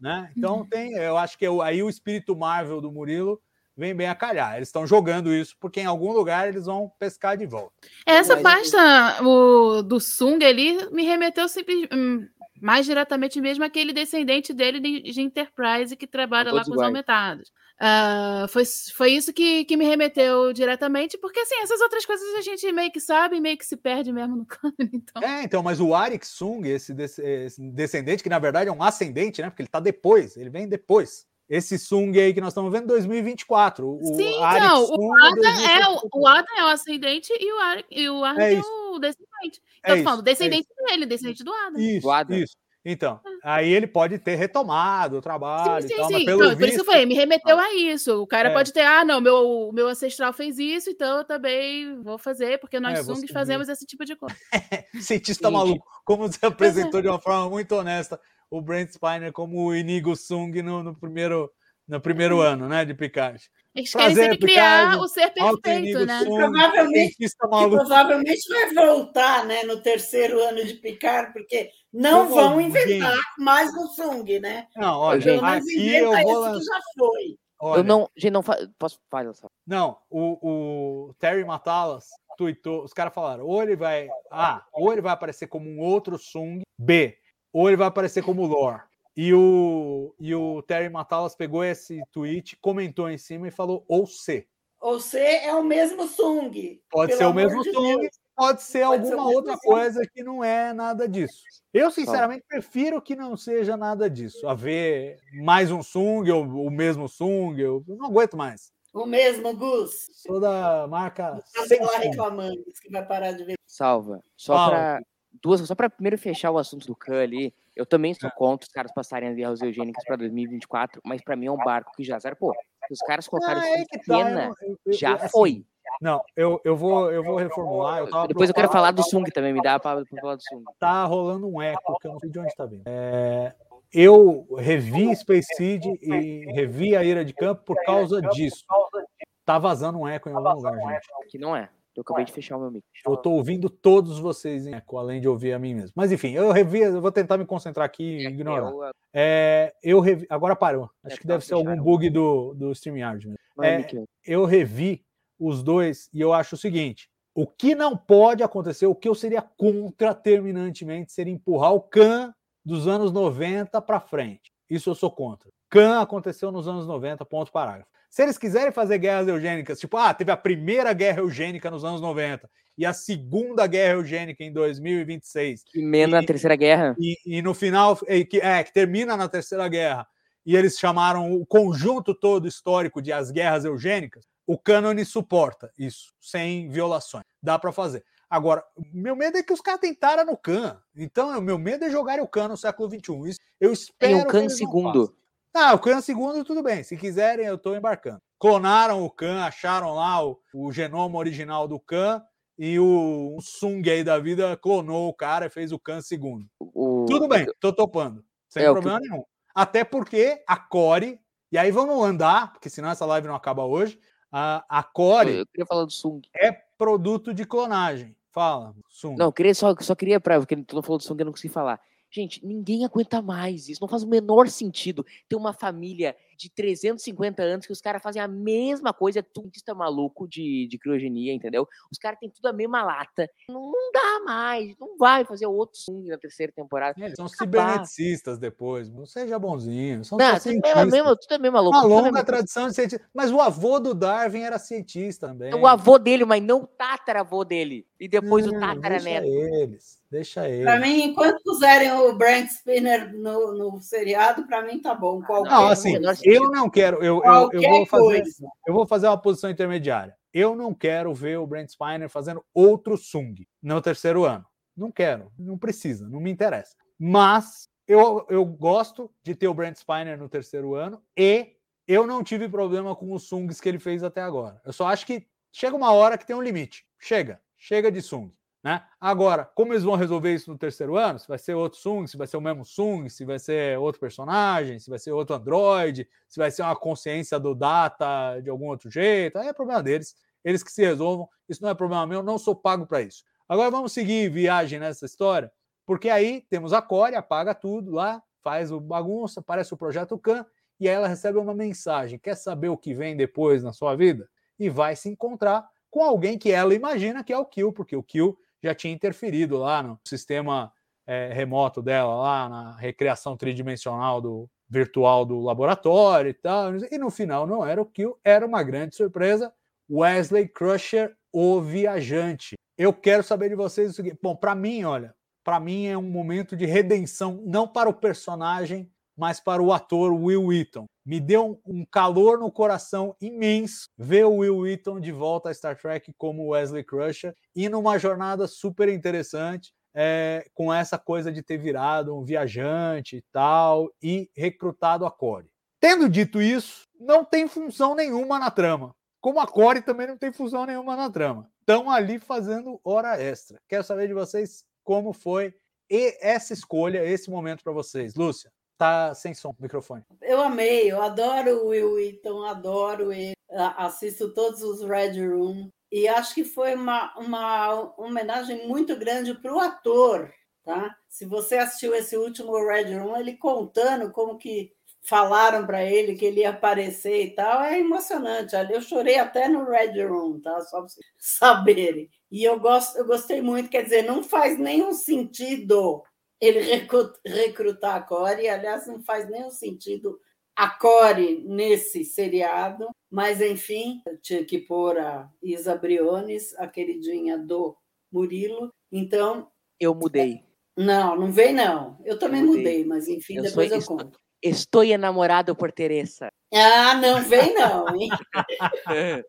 né? Então tem, eu acho que é o- aí o espírito Marvel do Murilo vem bem a calhar. Eles estão jogando isso porque em algum lugar eles vão pescar de volta. Essa pasta o, do Sung ali me remeteu sempre, hum, mais diretamente mesmo àquele descendente dele de, de Enterprise que trabalha lá com os aumentados. Ah, foi, foi isso que, que me remeteu diretamente, porque assim, essas outras coisas a gente meio que sabe, meio que se perde mesmo no (laughs) cânone. Então, É, então, mas o Arik Sung, esse, esse descendente, que na verdade é um ascendente, né? Porque ele tá depois, ele vem depois. Esse Sung aí que nós estamos vendo 2024. O Sim, Arik então, o Sung Adam é o, 2024. o Adam é o ascendente e o Ar, e o Ark É é, o descendente. É Então, eu tô isso, falando, é descendente dele, descendente do Adam. Isso, Do Adam. isso. Então, aí ele pode ter retomado o trabalho Sim, e sim, tal, sim. mas pelo Então, por isso que eu visto... falei, me remeteu a isso. O cara É. pode ter, ah, não, meu, meu ancestral fez isso, então eu também vou fazer, porque nós É, Sungs fazemos esse tipo de coisa. (laughs) cientista Gente. maluco, como você apresentou de uma forma muito honesta o Brent Spiner como o Inigo Sung no, no primeiro, no primeiro ano, né, de Picard. Eles Prazer, querem sempre criar Picard. o ser perfeito, né? Sung, Provavelmente- provavelmente vai voltar né, no terceiro ano de Picard, porque não Como vão inventar mais o Sung, né? Não, olha, Pelo aqui eu vou esse lançar. que já foi. Olha, Eu não. Gente, não fa... posso. Fala só. Não, o, o Terry Matalas tweetou, os caras falaram, ou ele vai. A, ou ele vai aparecer como um outro Sung, B, ou ele vai aparecer como Lore. E o, e o Terry Matalas pegou esse tweet, comentou em cima e falou ou C. Ou C é o mesmo Sung. Pode ser o mesmo de Sung, Deus. pode ser Pode ser alguma o mesmo outra Sung. coisa que não é nada disso. Eu, sinceramente, prefiro que não seja nada disso. Haver mais um Sung, ou o mesmo Sung, eu não aguento mais. O mesmo, Gus. Sou da marca Tá reclamando, diz que vai parar de ver. Salva. Só Fala. Duas, só pra primeiro fechar o assunto do Khan ali. Eu também sou contra os caras passarem as guerras eugênicas pra 2024, mas pra mim é um barco que já zarpou. Se os caras colocaram Ah, é que tá, eu eu- já assim, foi. Não, eu, eu, vou, eu vou reformular. Depois eu quero falar do Sung também, me dá pra falar do Sung. Tá rolando um eco que eu não sei de onde está vindo. É, eu revi Space Seed e revi a Ira de Campo por causa disso. Tá vazando um eco em algum lugar, gente. Que não é. Eu acabei de fechar o meu mic. Eu tô ouvindo todos vocês em eco, além de ouvir a mim mesmo. Mas enfim, eu revi, eu vou tentar me concentrar aqui e ignorar. Eu, É, eu revi, agora parou. Acho É, que deve ser algum bug do, do StreamYard mesmo. É, eu revi os dois e eu acho o seguinte: o que não pode acontecer, o que eu seria contra terminantemente, seria empurrar o Khan dos anos 90 para frente. Isso eu sou contra. Khan aconteceu nos anos 90, ponto parágrafo. Se eles quiserem fazer guerras eugênicas, tipo, ah, teve a primeira guerra eugênica nos anos 90 e a segunda guerra eugênica em 2026, que emenda na e- Terceira Guerra. e, e no final, e que, é, que termina na Terceira Guerra, e eles chamaram o conjunto todo histórico de as guerras eugênicas, o cânone suporta isso, sem violações. Dá para fazer. Agora, meu medo é que os caras tentaram no Khan. Então, o meu medo é jogarem o Khan no século XXI. Isso, eu espero Tem o não segundo. façam. Ah, o Khan segundo, tudo bem. Se quiserem, eu estou embarcando. Clonaram o Khan, acharam lá o, o genoma original do Khan e o, o Sung aí da vida clonou o cara e fez o Khan segundo. O, Tudo bem, tô topando. Sem É, o que- problema nenhum. Até porque a Core, e aí vamos andar, porque senão essa live não acaba hoje. A, a Core Eu queria falar do Sung. é produto de clonagem. Fala, Sung. Não, queria só, só queria pra. Porque tu não falou do Sung, eu não consegui falar. Gente, ninguém aguenta mais isso. Não faz o menor sentido ter uma família de 350 anos que os caras fazem a mesma coisa, é tudo cientista maluco de, de criogenia, entendeu? Os caras têm tudo a mesma lata. Não, não dá mais. Não vai fazer outro Sung na terceira temporada. É, são ciberneticistas depois. Não seja bonzinho. São Não, só tudo é, mesmo, tudo é mesmo maluco. Uma é longa mesmo- tradição de cientista. Mas o avô do Darwin era cientista também. O avô dele, mas não o tataravô dele. E depois o tataraneto. Deixa eles. Deixa eles. Para mim, enquanto puserem o Brent Spinner no, no seriado, para mim tá bom. Qualquer Não, assim, eu não quero. Eu, eu, eu vou fazer. Eu vou fazer uma posição intermediária. Eu não quero ver o Brent Spiner fazendo outro Sung no terceiro ano. Não quero, não precisa, não me interessa. Mas eu, eu gosto de ter o Brent Spiner no terceiro ano e eu não tive problema com os Sungs que ele fez até agora. Eu só acho que chega uma hora que tem um limite. Chega, chega de Sung. Né? Agora, como eles vão resolver isso no terceiro ano? Se vai ser outro Sung, se vai ser o mesmo Sung, se vai ser outro personagem, se vai ser outro Android, se vai ser uma consciência do data de algum outro jeito, aí é problema deles. Eles que se resolvam. Isso não é problema meu, eu não sou pago para isso. Agora vamos seguir viagem nessa história, porque aí temos a Core, apaga tudo lá, faz o bagunça, aparece o projeto Khan, e aí ela recebe uma mensagem. Quer saber o que vem depois na sua vida? E vai se encontrar com alguém que ela imagina que é o Kill, porque o Kill já tinha interferido lá no sistema eh, remoto dela, lá na recriação tridimensional do virtual do laboratório e tal. E no final não era o Kill, era uma grande surpresa. Wesley Crusher, o viajante. Eu quero saber de vocês o seguinte. Bom, para mim, olha, para mim é um momento de redenção, não para o personagem, mas para o ator Will Wheaton. Me deu um, calor no coração imenso ver o Will Wheaton de volta a Star Trek como Wesley Crusher e numa jornada super interessante é, com essa coisa de ter virado um viajante e tal e recrutado a Core. Tendo dito isso, não tem função nenhuma na trama. Como a Core também não tem função nenhuma na trama. Estão ali fazendo hora extra. Quero saber de vocês como foi essa escolha, esse momento para vocês. Lúcia, tá sem som, microfone. Eu amei, eu adoro o Will Wheaton, adoro ele, assisto todos os Red Room e acho que foi uma, uma homenagem muito grande para o ator, tá? Se você assistiu esse último Red Room, ele contando como que falaram para ele que ele ia aparecer e tal, é emocionante. Eu chorei até no Red Room, tá? Só para vocês (laughs) saberem. E eu, gosto, eu gostei muito, quer dizer, não faz nenhum sentido ele recrutar a Core, aliás, não faz nenhum sentido a Core nesse seriado, mas enfim, tinha que pôr a Isa Briones, a queridinha do Murilo. Então. Eu mudei. Não, não vem, não. Eu também eu mudei. mudei. mas enfim, eu depois eu conto. Estou enamorado por Teresa. Ah, não vem não, hein? (laughs)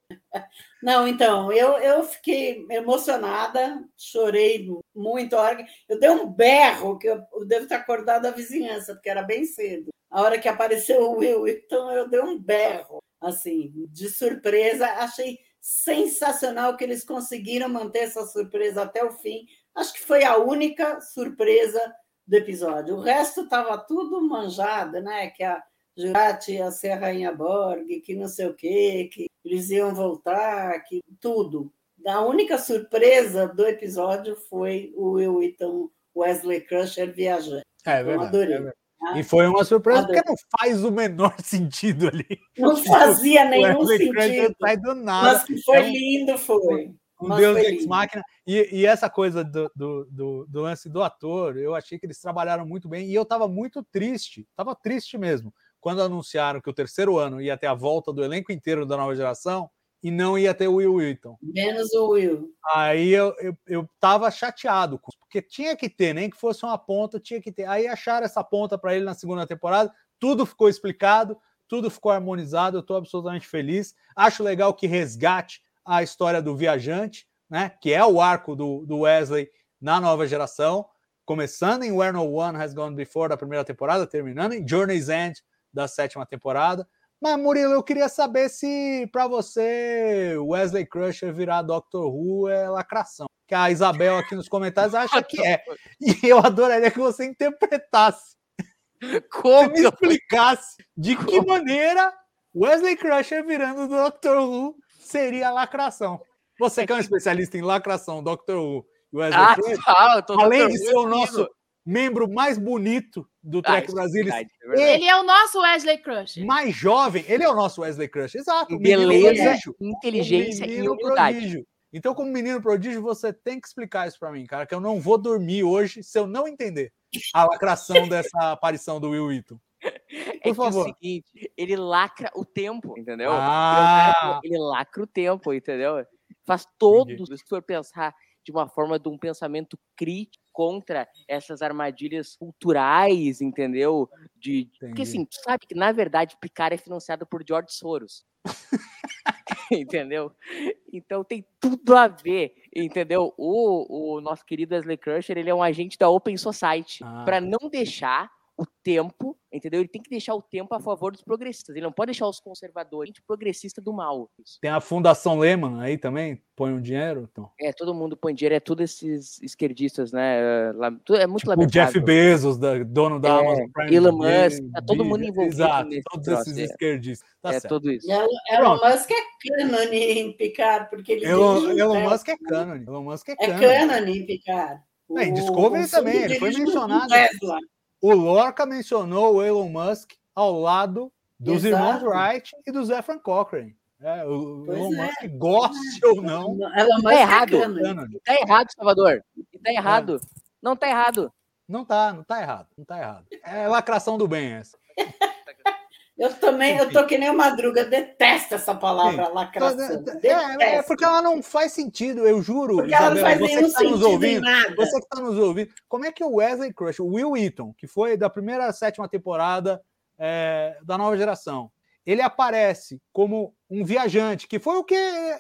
não, então, eu, eu fiquei emocionada, chorei muito. Eu dei um berro, que eu, devo ter acordado a vizinhança, porque era bem cedo. A hora que apareceu o Will, então eu dei um berro, assim, de surpresa. Achei sensacional que eles conseguiram manter essa surpresa até o fim. Acho que foi a única surpresa do episódio. O resto estava tudo manjado, né? Que a Jurati a Rainha Borg, que não sei o quê, que eles iam voltar, que tudo. A única surpresa do episódio foi o Will Wheaton Wesley Crusher viajando. É verdade. adorei. É verdade. E foi uma surpresa porque não faz o menor (laughs) sentido ali. Não (laughs) fazia nenhum Wesley sentido. Sai do nada. Mas que foi é lindo, foi um Mas Deus ex máquina. E, e, essa coisa do, do, do, do, lance do ator, eu achei que eles trabalharam muito bem. E eu estava muito triste, estava triste mesmo, quando anunciaram que o terceiro ano ia ter a volta do elenco inteiro da nova geração e não ia ter o Will Wheaton. Menos o Will. Aí eu, eu, eu tava chateado, porque tinha que ter, nem que fosse uma ponta, tinha que ter. Aí acharam essa ponta para ele na segunda temporada, tudo ficou explicado, tudo ficou harmonizado, eu estou absolutamente feliz. Acho legal que resgate a história do viajante, né, que é o arco do, do Wesley na nova geração, começando em Where No One Has Gone Before da primeira temporada, terminando em Journey's End da sétima temporada. Mas, Murilo, eu queria saber se para você Wesley Crusher virar Doctor Who é lacração. Que a Isabel aqui nos comentários acha que é. E eu adoraria que você interpretasse. Como? me explicasse de que maneira Wesley Crusher virando Doctor Who seria lacração. Você que é um especialista em lacração, Dr. Who, Wesley ah, tá, além de ser o nosso membro mais bonito do ah, Trek ah, Brasil. É ele é o nosso Wesley Crush. Mais jovem, ele é o nosso Wesley Crush, exato. Beleza, inteligência e humildade. Prodígio. Então, como menino prodígio, você tem que explicar isso para mim, cara, que eu não vou dormir hoje se eu não entender a lacração (laughs) dessa aparição do Will Wheaton. É Por favor. É o seguinte, ele lacra o tempo, entendeu? Ah. Ele lacra o tempo, entendeu? Faz todos, se for pensar de uma forma de um pensamento crítico contra essas armadilhas culturais, entendeu? De, porque assim, tu sabe que na verdade Picard é financiado por George Soros. (laughs) entendeu? Então tem tudo a ver, entendeu? O, o nosso querido Wesley Crusher, ele é um agente da Open Society ah. para não deixar o tempo, entendeu? Ele tem que deixar o tempo a favor dos progressistas. Ele não pode deixar os conservadores progressista do mal. Tem a Fundação Lehman aí também, põe um dinheiro, então. É, todo mundo põe dinheiro, é tudo esses esquerdistas, né? É muito tipo lamentável. O Jeff Bezos, da, dono da é, Amazon Prime. Elon Musk, tá todo mundo envolvido Exato, todos troço, esses é. esquerdistas. Tá é certo. tudo isso. E Elon Musk é canon em Picard, porque ele Elon, Elon Musk é canon. Elon Musk é canon. É canon em Picard. O, é, Discovery também, ele foi mencionado. Tesla. O Lorca mencionou o Elon Musk ao lado dos Exato. irmãos Wright e do Zephyr Cochrane. É, o pois Elon é. Musk goste é. ou não. Elon Musk tá errado. Tá errado, Salvador. Tá errado. É. Não tá errado. Não tá, não tá errado. Não tá errado. É lacração do bem essa. (laughs) Eu também, eu tô que nem o Madruga, detesto essa palavra Sim. lacração. É, é, porque ela não faz sentido, eu juro. Porque Isabela, ela não faz você nenhum que tá nos ouvindo, nada. Você que está nos ouvindo, como é que o Wesley Crush, o Will Eaton, que foi da primeira sétima temporada é, da nova geração, ele aparece como um viajante, que foi o que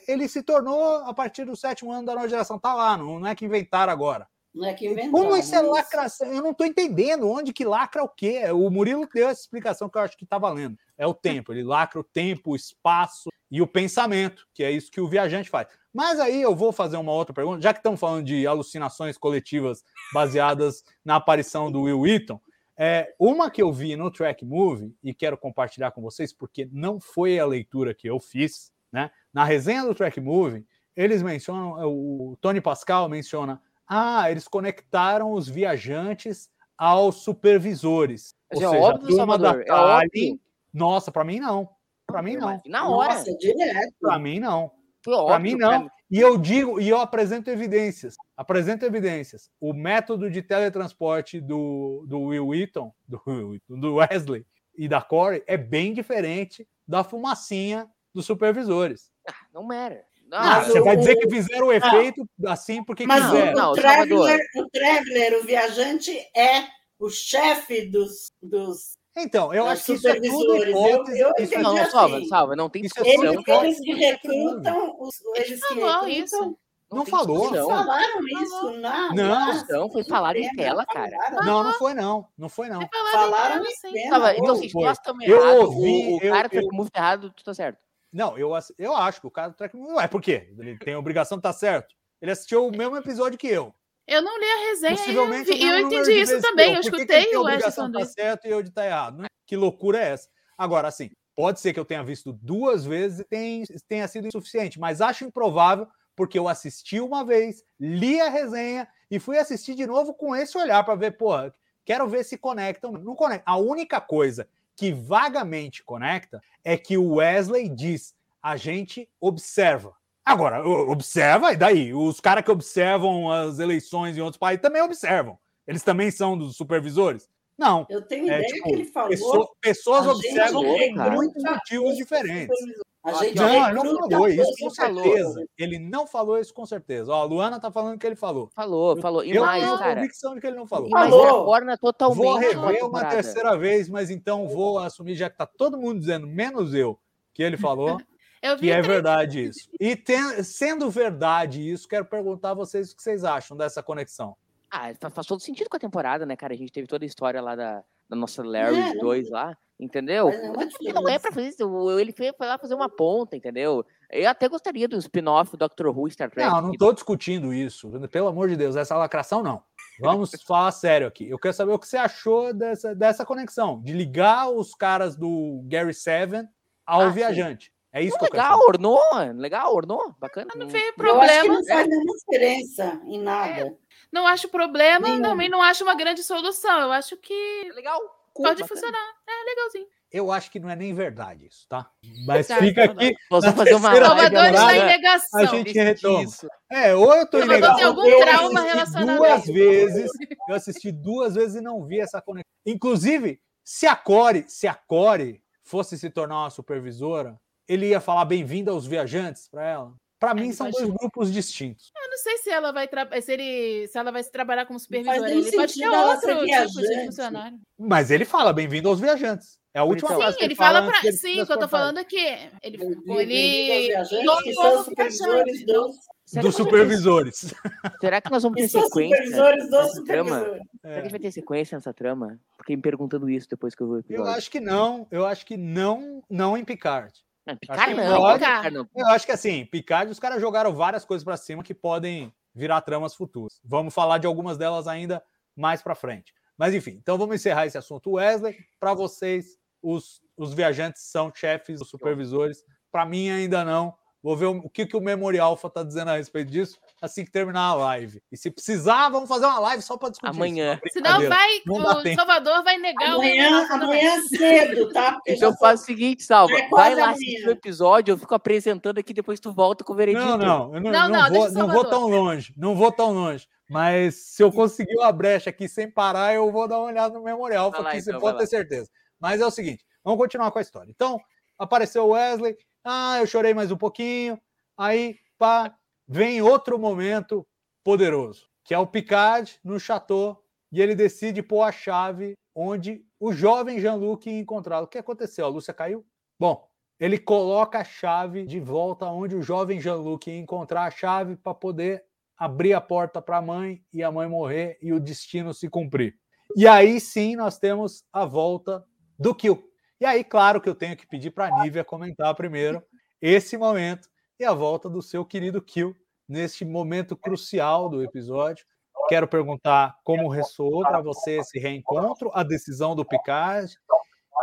ele se tornou a partir do sétimo ano da nova geração. Tá lá, não, não é que inventaram agora. Não é que inventar, Como isso é lacração? Eu não estou entendendo onde que lacra o quê. O Murilo deu essa explicação que eu acho que está valendo. É o tempo. Ele lacra o tempo, o espaço e o pensamento, que é isso que o viajante faz. Mas aí eu vou fazer uma outra pergunta, já que estamos falando de alucinações coletivas baseadas na aparição do Will Wheaton. É, uma que eu vi no Track Movie e quero compartilhar com vocês, porque não foi a leitura que eu fiz, né? Na resenha do Track Movie, eles mencionam, o Tony Pascal menciona ah, eles conectaram os viajantes aos supervisores. Ou é seja, óbvio, a turma da Salvador, é Tallinn- óbvio. Nossa, para mim não. Para mim não. Na hora. Nossa, direto. Para mim não. Para mim pra não. E eu digo, e eu apresento evidências. Apresento evidências. O método de teletransporte do, do Will Wheaton, (laughs) do, do Wesley e da Corey é bem diferente da fumacinha dos supervisores. Não era. Não, Ah, Mas você o- vai dizer que fizeram o efeito assim porque Mas quiseram. o, Não, o, Salvador. Traveler, o Traveler, o viajante, é o chefe dos, dos Então, eu acho que isso é tudo eu- hipótese. eu isso é não, não, salva, assim. salva. Não tem Isso é discussão. eles, eles que recrutam, os, eles que recrutam. isso. Não tem falou. Eles discussão. falaram isso na. Não. na- Discussão, foi falado em tela, cara. falaram. Não, não foi não. Não foi não. É Falaram então, em cena. Salva, então, assim, nós estamos Eu errados, ouvi, o, o eu- cara que eu- foi muito errado, tu tá certo. Não, eu, eu acho que o cara do track não é. Por quê? Ele tem a obrigação de estar certo. Ele assistiu o mesmo episódio que eu. Eu não li a resenha eu, Possivelmente eu número entendi isso que também. Eu que que ele escutei a o Wesley falando estar certo e eu de estar errado. Né? Que loucura é essa? Agora, assim, pode ser que eu tenha visto duas vezes e tenha, tenha sido insuficiente, mas acho improvável porque eu assisti uma vez, li a resenha e fui assistir de novo com esse olhar para ver, porra, quero ver se conectam. Não conecta. A única coisa que vagamente conecta é que o Wesley diz: a gente observa. Agora, observa, e daí? Os caras que observam as eleições em outros países também observam. Eles também são dos supervisores? Não. Eu tenho É, ideia tipo, que ele falou. Pessoa- pessoas gente observam por muitos motivos os diferentes. A gente Não, ele não falou isso com certeza. Ele não falou isso com certeza. Ó, a Luana tá falando que ele falou. Falou, falou. E eu mais, tenho cara. convicção de que ele não falou. E Falou. retorna totalmente. Vou rever uma terceira vez, mas então vou assumir, já que tá todo mundo dizendo, menos eu, que ele falou, (laughs) Eu vi que é três- verdade isso. E ten- sendo verdade isso, quero perguntar a vocês o que vocês acham dessa conexão. Ah, fa- faz todo sentido com a temporada, né, cara? A gente teve toda a história lá da, da nossa Larry É, não- 2 lá, entendeu? Mas não é é pra fazer isso. Ele foi lá fazer uma ponta, entendeu? Eu até gostaria do spin-off Doctor Who Star Trek. Não, não estou discutindo isso. Pelo amor de Deus, essa lacração não. Vamos (laughs) falar sério aqui. Eu quero saber o que você achou dessa, dessa conexão, de ligar os caras do Gary Seven ao Ah, sim. viajante. É isso Não, que eu quero legal, saber. ornou, legal, ornou, bacana. Não Não- veio Eu acho que problema. não faz nenhuma diferença em nada. Não acho problema, Nenhum. também não acho uma grande solução. Eu acho que É legal. cool, pode funcionar. É legalzinho. Eu acho que não é nem verdade isso, tá? Mas Tá, fica aqui. Vamos fazer uma Salvador está em negação. a gente retoma. Isso. É, ou eu tô Salvador ilegal. tem algum eu trauma relacionado duas vezes. Eu assisti duas vezes e não vi essa conexão. Inclusive, se a Core, se a Core fosse se tornar uma supervisora, ele ia falar bem-vindo aos viajantes para ela. Para mim, ele são dois grupos distintos. Eu não sei se ela vai tra- se ele se ela vai se trabalhar como supervisora. nenhum Ele pode ter outro tipo de funcionário. Mas ele fala bem-vindo aos viajantes. É a última Então, frase Sim, que ele fala pra. dele Sim, o que eu tô falando aqui. Ele, Bem-vindo ele viajantes, não que são supervisores dos, Será Dos ter- supervisores. (laughs) Será que nós vamos ter sequência? supervisores dos nessa trama? supervisores. Será que a É. gente vai ter sequência nessa trama? Fiquei me perguntando isso depois que eu vi o Eu acho que não. Eu acho que não, não em Picard. Não, Picard que não, pode. Picard não. Eu acho que assim, Picard, os caras jogaram várias coisas para cima que podem virar tramas futuras. Vamos falar de algumas delas ainda mais para frente. Mas enfim, então vamos encerrar esse assunto. Wesley, para vocês, os, os viajantes são chefes, os supervisores. Para mim, ainda não. Vou ver o, o que, que o Memorial Alpha está dizendo a respeito disso assim que terminar a live. E se precisar, vamos fazer uma live só para discutir. Amanhã. Uma Senão vai. Não o tempo. Salvador vai negar o Amanhã, também. amanhã cedo, tá? Porque Então faz o seguinte, Salva. É Vai lá assistir o episódio, eu fico apresentando aqui, depois tu volta com o veredito. Não, não, eu não, Não, não, não, vou, o não vou tão longe, não vou tão longe. Mas se eu conseguir uma brecha aqui sem parar, eu vou dar uma olhada no memorial, Vai lá, porque você então, pode ter certeza. Mas é o seguinte, vamos continuar com a história. Então, apareceu o Wesley, ah, eu chorei mais um pouquinho, aí, pá, vem outro momento poderoso, que é o Picard no chateau, e ele decide pôr a chave onde o jovem Jean-Luc ia encontrá-lo. O que aconteceu? A Lúcia caiu? Bom, ele coloca a chave de volta onde o jovem Jean-Luc ia encontrar a chave para poder abrir a porta para a mãe e a mãe morrer e o destino se cumprir. E aí sim nós temos a volta do Kill. E aí, claro que eu tenho que pedir para a Nívia comentar primeiro esse momento e a volta do seu querido Kill neste momento crucial do episódio. Quero perguntar como ressoou para você esse reencontro, a decisão do Picard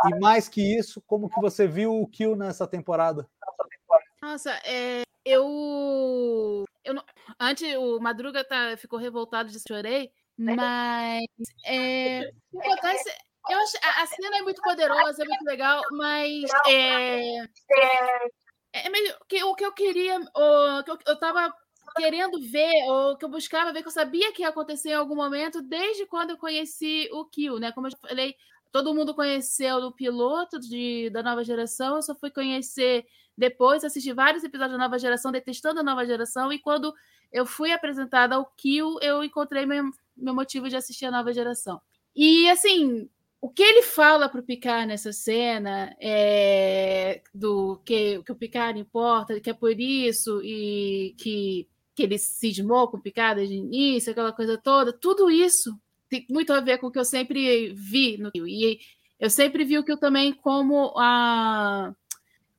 e mais que isso, como que você viu o Kill nessa temporada? Nossa, é, eu. eu não- antes o Madruga tá, ficou revoltado de chorei. Mas é, eu acho, a, a cena é muito poderosa, é muito legal, mas é, é meio que o que eu queria, o que eu, eu tava querendo ver, ou que eu buscava ver, que eu sabia que ia acontecer em algum momento, desde quando eu conheci o Kill, né? Como eu falei, todo mundo conheceu o piloto de, da nova geração, eu só fui conhecer depois, assisti vários episódios da nova geração, detestando a nova geração, e quando eu fui apresentada ao Kill, eu encontrei meu, meu motivo de assistir a nova geração. E assim, o que ele fala para o Picard nessa cena é do que, que o Picard importa, que é por isso e que que ele cismou com picada de início, aquela coisa toda, tudo isso tem muito a ver com o que eu sempre vi no Kill. E eu sempre vi o Kill também como a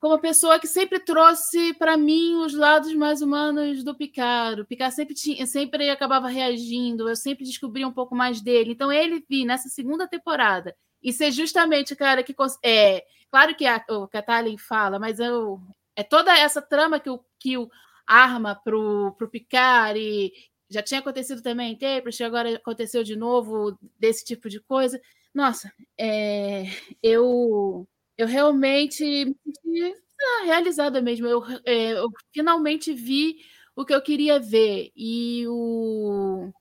como pessoa que sempre trouxe para mim os lados mais humanos do Picard. O Picard sempre tinha, sempre acabava reagindo, eu sempre descobria um pouco mais dele. Então ele vi nessa segunda temporada e ser justamente o cara que é claro que a, o Katalin fala, mas eu é toda essa trama que o Kill arma pro, pro Picard e já tinha acontecido também em Tempest, agora aconteceu de novo desse tipo de coisa. Nossa, é, eu, eu realmente me senti ah, realizada mesmo. Eu, é, eu finalmente vi o que eu queria ver. E o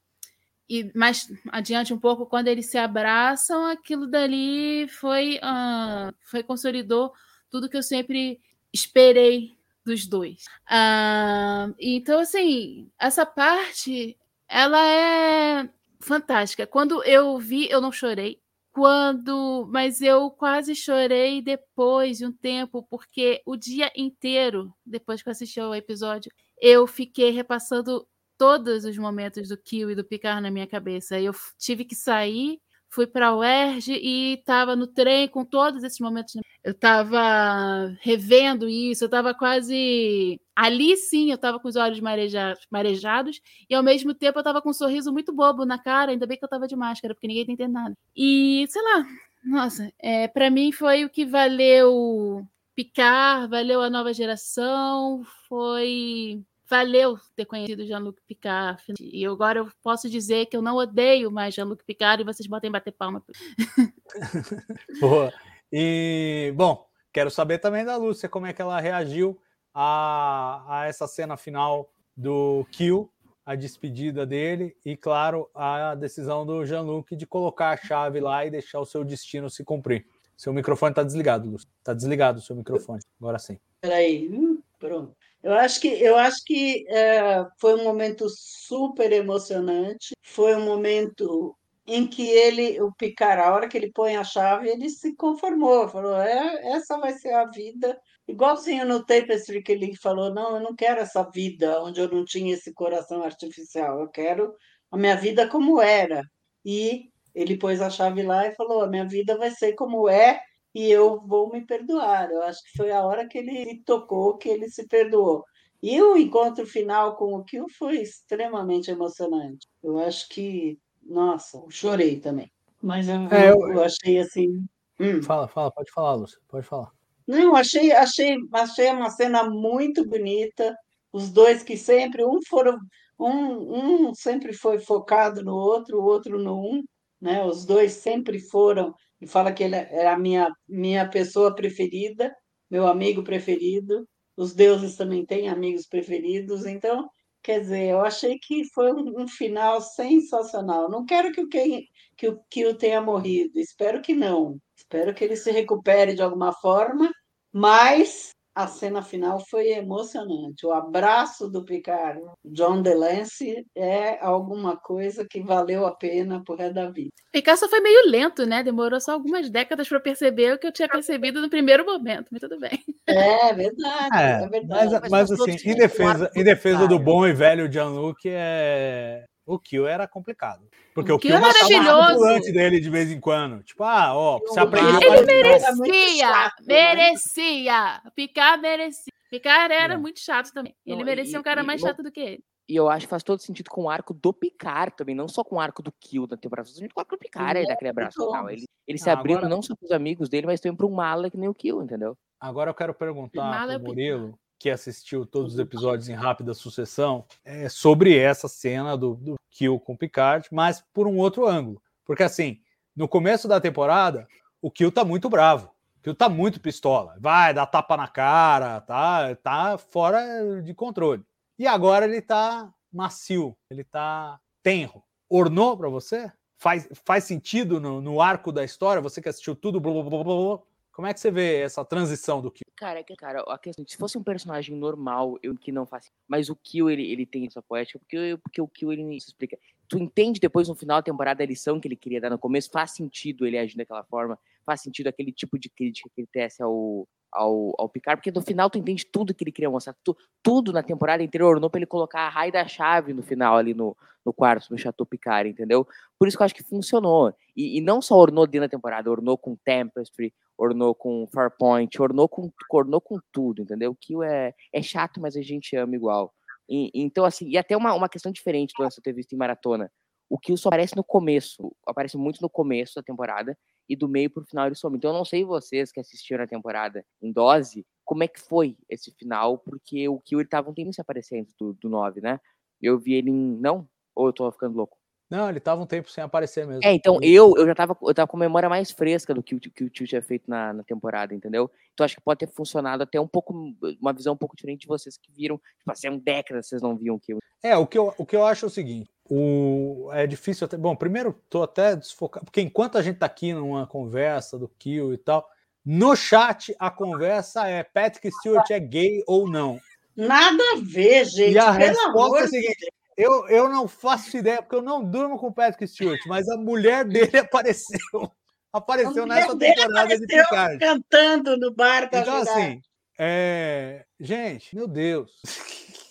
e mais adiante um pouco, quando eles se abraçam, aquilo dali foi, uh, foi consolidou tudo que eu sempre esperei dos dois. Uh, então, assim, essa parte, ela é fantástica. Quando eu vi, eu não chorei. Quando, mas eu quase chorei depois de um tempo, porque o dia inteiro, depois que eu assisti ao episódio, eu fiquei repassando todos os momentos do Kill e do Picard na minha cabeça. Eu tive que sair fui para a UERJ e estava no trem com todos esses momentos. Eu estava revendo isso, eu estava quase. Ali sim, eu estava com os olhos marejados, marejados e ao mesmo tempo eu estava com um sorriso muito bobo na cara, ainda bem que eu estava de máscara, porque ninguém tem nada. E, sei lá, nossa, é, para mim foi o que valeu picar, valeu a nova geração, foi valeu ter conhecido Jean-Luc Picard. E agora eu posso dizer que eu não odeio mais Jean-Luc Picard e vocês podem bater palma. (laughs) Boa. E, bom, quero saber também da Lúcia como é que ela reagiu a, a essa cena final do Kill, a despedida dele e, claro, a decisão do Jean-Luc de colocar a chave lá e deixar o seu destino se cumprir. Seu microfone está desligado, Lúcia. Está desligado o seu microfone. Agora sim. Peraí, hum, pronto. Eu acho que, eu acho que é, foi um momento super emocionante, foi um momento em que ele, o Picard, a hora que ele põe a chave, ele se conformou, falou, é, essa vai ser a vida. Igualzinho no Tapestry que ele falou, não, eu não quero essa vida onde eu não tinha esse coração artificial, eu quero a minha vida como era. E ele pôs a chave lá e falou, a minha vida vai ser como é e eu vou me perdoar. Eu acho que foi a hora que ele tocou, que ele se perdoou. E o encontro final com o Kill foi extremamente emocionante. Eu acho que, nossa, eu chorei também. Mas eu, é, eu, eu achei assim. Hum. Fala, fala, pode falar, Lúcia, pode falar. Não, achei, achei, achei uma cena muito bonita. Os dois que sempre, um foram, um, um sempre foi focado no outro, o outro no um, né? Os dois sempre foram e fala que ele é a minha, minha pessoa preferida, meu amigo preferido. Os deuses também têm amigos preferidos, então, quer dizer, eu achei que foi um, um final sensacional. Não quero que o que, que o Kill tenha morrido, espero que não. Espero que ele se recupere de alguma forma, mas a cena final foi emocionante. O abraço do Picard, John DeLance, é alguma coisa que valeu a pena por resto da vida. Picasso foi meio lento, né? Demorou só algumas décadas para perceber o que eu tinha percebido no primeiro momento, mas tudo bem. É verdade, é, é verdade. Mas, mas assim, em defesa, em defesa do bom e velho Jean-Luc, é... O Kill era complicado. Porque o, o Kill, Kill matava o dele de vez em quando. Tipo, ah, ó, você aprendeu. Ele merecia, merecia. Picar merecia. Picar era é. muito chato também. Ele não, merecia e, um cara e, mais chato do que ele. E eu acho que faz todo sentido com o arco do Picard também, não só com o arco do Kill da temporada, faz sentido com o arco do Picard, ele daquele abraço tal. Ele, ele se ah, abriu agora... não só para os amigos dele, mas também para um mala que nem o Kill, entendeu? Agora eu quero perguntar pro Murilo, que assistiu todos os episódios em rápida sucessão, é, sobre essa cena do, do Kill com Picard, mas por um outro ângulo. Porque assim, no começo da temporada, o Kill tá muito bravo. O Kill tá muito pistola. Vai dar tapa na cara, tá, tá fora de controle. E agora ele tá macio, ele tá tenro. Ornou para você? Faz, faz sentido no, no, arco da história? Você que assistiu tudo, blá, blá, blá, blá, como é que você vê essa transição do Kill? Cara, é cara, a questão, se fosse um personagem normal, eu que não faço, mas o Kill ele, ele tem essa poética porque, porque o Kill ele se explica. Tu entende depois no final da temporada a lição que ele queria dar no começo, faz sentido ele agir daquela forma, faz sentido aquele tipo de crítica que ele tece ao, ao, ao Picard, porque no final tu entende tudo que ele queria mostrar, tu, tudo na temporada inteira ornou pra ele colocar a raio da chave no final ali no, no quarto, no Chateau Picard, entendeu? Por isso que eu acho que funcionou. E, e não só ornou dentro da temporada, ornou com Tempestry, ornou com Farpoint, ornou com, ornou com tudo, entendeu? O Kill é, é chato, mas a gente ama igual. E, então, assim, e até uma, uma questão diferente do lance ter visto em maratona. O Kill só aparece no começo, aparece muito no começo da temporada, e do meio pro final ele some. Então eu não sei vocês que assistiram a temporada em dose, como é que foi esse final, porque o Kill ele tava um tempo se aparecendo do, do 9, né? Eu vi ele em. Não? Ou eu tô ficando louco? Não, ele tava um tempo sem aparecer mesmo. É, então eu, eu já tava, eu tava com memória mais fresca do que, que o tio tinha feito na, na temporada, entendeu? Então acho que pode ter funcionado até um pouco, uma visão um pouco diferente de vocês que viram, tipo assim, um décadas vocês não viam o Kill. É, o que eu, o que eu acho é o seguinte, o, é difícil até. Bom, primeiro, tô até desfocado, porque enquanto a gente tá aqui numa conversa do Kill e tal, no chat a conversa é Patrick Stewart é gay ou não? Nada a ver, gente. E a resposta é a seguinte: eu, eu não faço ideia, porque eu não durmo com o Patrick Stewart, mas a mulher dele (laughs) apareceu. Apareceu nessa temporada de Picard. cantando no bar da Então, assim, é... gente, meu Deus.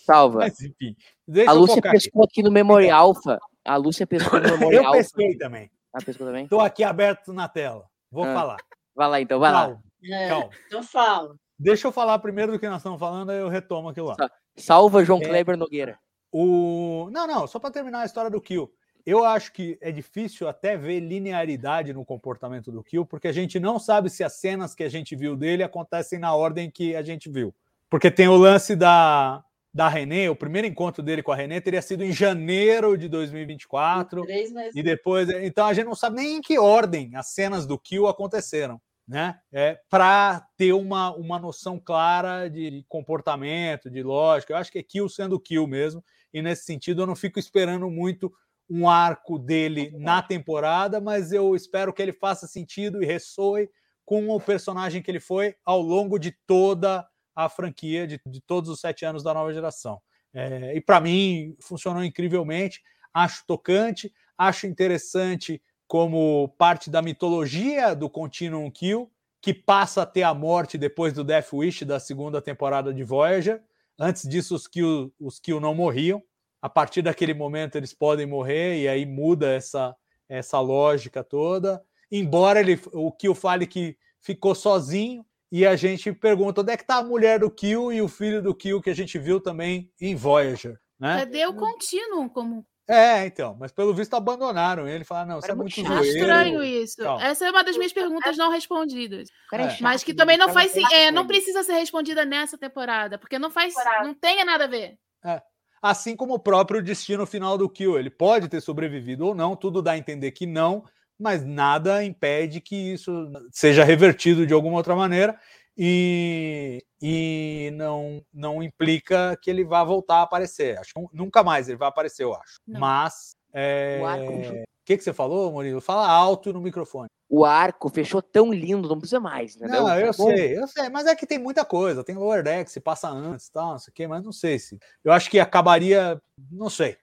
Salva. (laughs) Mas, enfim, a Lúcia pescou aqui. aqui no Memorial Alpha. A Lúcia pescou no (laughs) Memorial Eu pesquei também. Ah, pescou também? Estou aqui aberto na tela. Vou ah. falar. Vai lá, então, vai Calma. lá. É, Calma. Então fala. Deixa eu falar primeiro do que nós estamos falando, aí eu retomo aquilo lá. Salva João é... Kleber Nogueira. O... Não, não, só para terminar a história do Kill. Eu acho que é difícil até ver linearidade no comportamento do Kill, porque a gente não sabe se as cenas que a gente viu dele acontecem na ordem que a gente viu. Porque tem o lance da, da René, o primeiro encontro dele com a René teria sido em janeiro de 2024. Três meses. E depois, então a gente não sabe nem em que ordem as cenas do Kill aconteceram, né? É, para ter uma, uma noção clara de comportamento, de lógica. Eu acho que é Kill sendo Kill mesmo. E nesse sentido eu não fico esperando muito um arco dele na temporada, mas eu espero que ele faça sentido e ressoe com o personagem que ele foi ao longo de toda a franquia de, de todos os sete anos da nova geração. É, e para mim funcionou incrivelmente. Acho tocante, acho interessante como parte da mitologia do Continuum Kill, que passa a ter a morte depois do Death Wish da segunda temporada de Voyager. Antes disso, os Kill, os Kill não morriam. A partir daquele momento, eles podem morrer, e aí muda essa, essa lógica toda. Embora ele, o Kill fale que ficou sozinho, e a gente pergunta onde é que está a mulher do Kill e o filho do Kill que a gente viu também em Voyager. Né? Cadê o contínuo como é, então, mas pelo visto abandonaram ele. Falaram, não, isso é muito zoeiro. estranho isso. Essa é uma das minhas perguntas não respondidas. É. Mas que também não faz é, não precisa ser respondida nessa temporada, porque não faz, não tem nada a ver. É. Assim como o próprio destino final do Kill, ele pode ter sobrevivido ou não, tudo dá a entender que não, mas nada impede que isso seja revertido de alguma outra maneira e, e não, não implica que ele vá voltar a aparecer. Acho que nunca mais ele vai aparecer, eu acho. Não. Mas. É... O que, que você falou, Murilo? Fala alto no microfone. O arco fechou tão lindo, não precisa mais, entendeu? Não, eu tá sei, eu sei, mas é que tem muita coisa. Tem o Overdeck, se passa antes, tal, não sei o quê, mas não sei se. Eu acho que acabaria, não sei.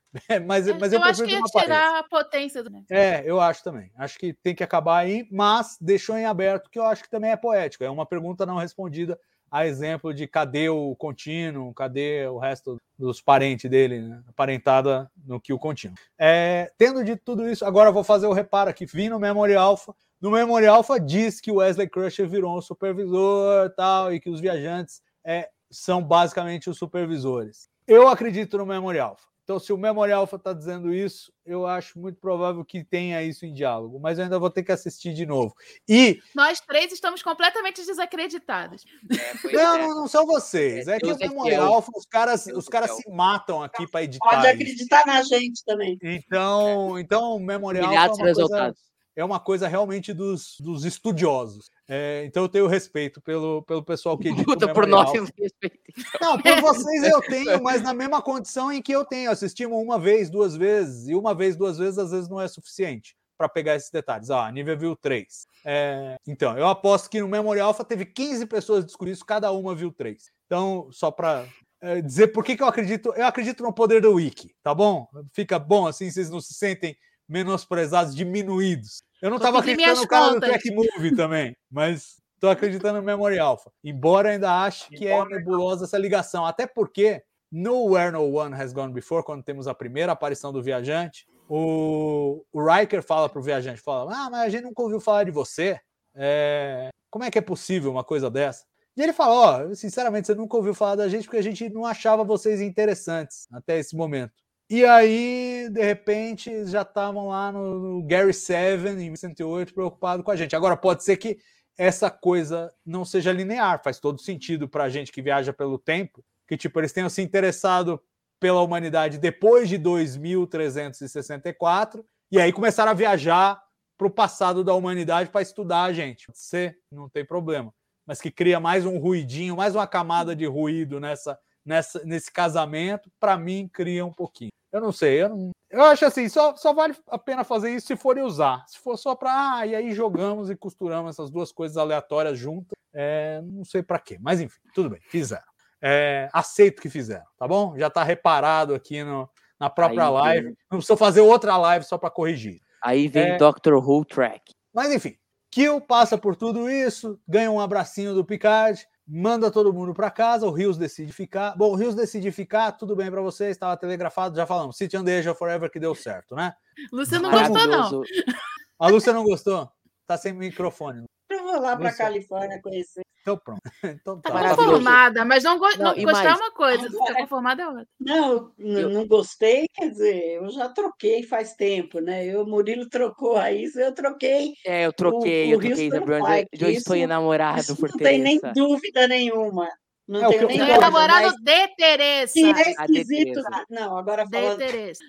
Mas, é, mas eu, eu acho que ia tirar a potência do. É, eu acho também. Acho que tem que acabar aí, mas deixou em aberto, que eu acho que também é poético. É uma pergunta não respondida a exemplo de cadê o contínuo, cadê o resto dos parentes dele, né? aparentada no que o contínuo. É, tendo dito tudo isso, agora eu vou fazer o reparo aqui. Vim no Memory Alpha. No Memory Alpha diz que o Wesley Crusher virou um supervisor tal, e que os viajantes é, são basicamente os supervisores. Eu acredito no Memory Alpha. Então, se o Memorial Alpha está dizendo isso, eu acho muito provável que tenha isso em diálogo, mas eu ainda vou ter que assistir de novo. E. Nós três estamos completamente desacreditados. É, não, não, não, são vocês. É, é que o Memorial Alpha, os caras, os caras se matam aqui para editar. Pode acreditar isso. na gente também. Então, então o Memorial Alpha. É uma coisa, é uma coisa realmente dos, dos estudiosos. É, então eu tenho respeito pelo, pelo pessoal que edita Puta, por nós respeito. Não, por (laughs) vocês eu tenho, mas na mesma condição em que eu tenho. Assistimos uma vez, duas vezes, e uma vez, duas vezes, às vezes não é suficiente para pegar esses detalhes. Ah, a Nívia viu três. É, então, eu aposto que no Memorial Alpha teve 15 pessoas discutindo isso, cada uma viu três. Então, só para é, dizer por que, que eu acredito, eu acredito no poder do Wiki, tá bom? Fica bom assim, vocês não se sentem menosprezados, diminuídos. Eu não estava acreditando no cara contas. do Track Movie também, mas estou acreditando no Memory Alpha. Embora ainda ache que é nebulosa essa ligação. Até porque no Where No One Has Gone Before, quando temos a primeira aparição do viajante, o, o Riker fala para o viajante, fala, ah, mas a gente nunca ouviu falar de você. É... Como é que é possível uma coisa dessa? E ele fala, ó, oh, sinceramente, você nunca ouviu falar da gente porque a gente não achava vocês interessantes até esse momento. E aí, de repente, já estavam lá no, no Gary Seven, em 108, preocupado com a gente. Agora, pode ser que essa coisa não seja linear, faz todo sentido para a gente que viaja pelo tempo, que tipo, eles tenham se interessado pela humanidade depois de 2364, e aí começaram a viajar para o passado da humanidade para estudar a gente. Ser, não tem problema. Mas que cria mais um ruidinho, mais uma camada de ruído nessa, nessa nesse casamento, para mim cria um pouquinho. Eu não sei, eu, não... eu acho assim, só, só vale a pena fazer isso se forem usar. Se for só para, ah, e aí jogamos e costuramos essas duas coisas aleatórias juntas, é, não sei para quê. Mas enfim, tudo bem, fizeram. É, aceito que fizeram, tá bom? Já está reparado aqui no, na própria aí live. Vem... Não precisa fazer outra live só para corrigir. Aí vem é... Dr. Who Track. Mas enfim, Kill passa por tudo isso, ganha um abracinho do Picard, manda todo mundo para casa, o Rios decide ficar. Bom, o Rios decide ficar, tudo bem para você, estava telegrafado, já falamos. City and Asia Forever que deu certo, né? Lúcia não gostou, não. A Lúcia não gostou? Tá sem microfone. Eu vou lá para Califórnia conhecer. Então pronto. (laughs) Então, tá, tá conformada, mas não, go não, não gostar é uma coisa, ficar conformada é outra. Não, eu... não gostei, quer dizer, eu já troquei faz tempo, né? Eu, o Murilo trocou a isso, eu troquei. É, eu troquei, o, o eu troquei, Bruno, eu estou enamorado por Não tem nem dúvida nenhuma. Não é, tenho nem dúvida. namorado mas... de Tereza. Sim, é esquisito. Não, agora falando... De Tereza.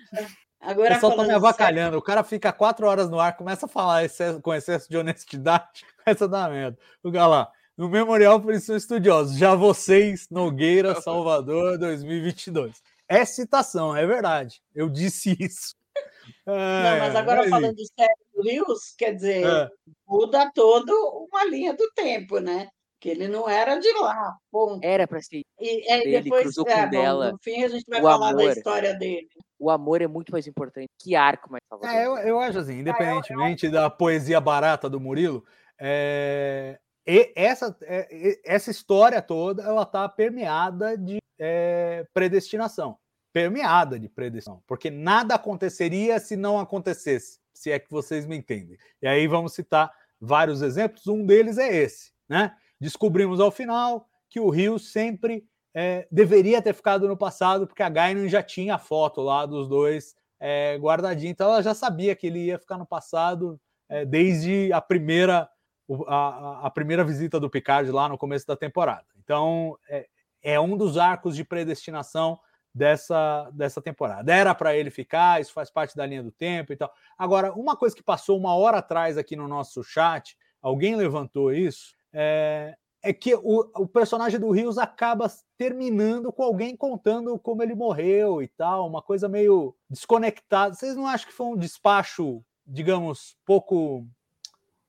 Agora, o pessoal tá me avacalhando. Sério. O cara fica quatro horas no ar, começa a falar excesso, com excesso de honestidade, (laughs) começa a dar merda. O galã, no Memorial por isso estudiosos. Já vocês, Nogueira, (laughs) Salvador, 2022. É citação, é verdade. Eu disse (laughs) isso. É, Não, mas agora mas... falando de Sérgio Rios, quer dizer, é. muda todo uma linha do tempo, né? Que ele não era de lá. Ponto. Era para ser. E aí ele depois, cruzou é, com dela. no fim, a gente vai falar amor. da história dele. O amor é muito mais importante. Que arco mais É, eu, eu acho assim, independentemente ah, eu, eu... da poesia barata do Murilo, é, e essa, é, essa história toda ela está permeada de é, predestinação. Permeada de predestinação. Porque nada aconteceria se não acontecesse, se é que vocês me entendem. E aí vamos citar vários exemplos. Um deles é esse. Né? Descobrimos ao final que o Rio sempre é, deveria ter ficado no passado, porque a Gainan já tinha a foto lá dos dois é, guardadinha. Então ela já sabia que ele ia ficar no passado é, desde a primeira a, a, primeira visita do Picard lá no começo da temporada. Então, é, é um dos arcos de predestinação dessa, dessa temporada. Era para ele ficar, isso faz parte da linha do tempo e tal. Agora, uma coisa que passou uma hora atrás aqui no nosso chat, alguém levantou isso, é, é que o, o, personagem do Rios acaba terminando com alguém contando como ele morreu e tal, uma coisa meio desconectada. Vocês não acham que foi um despacho, digamos, pouco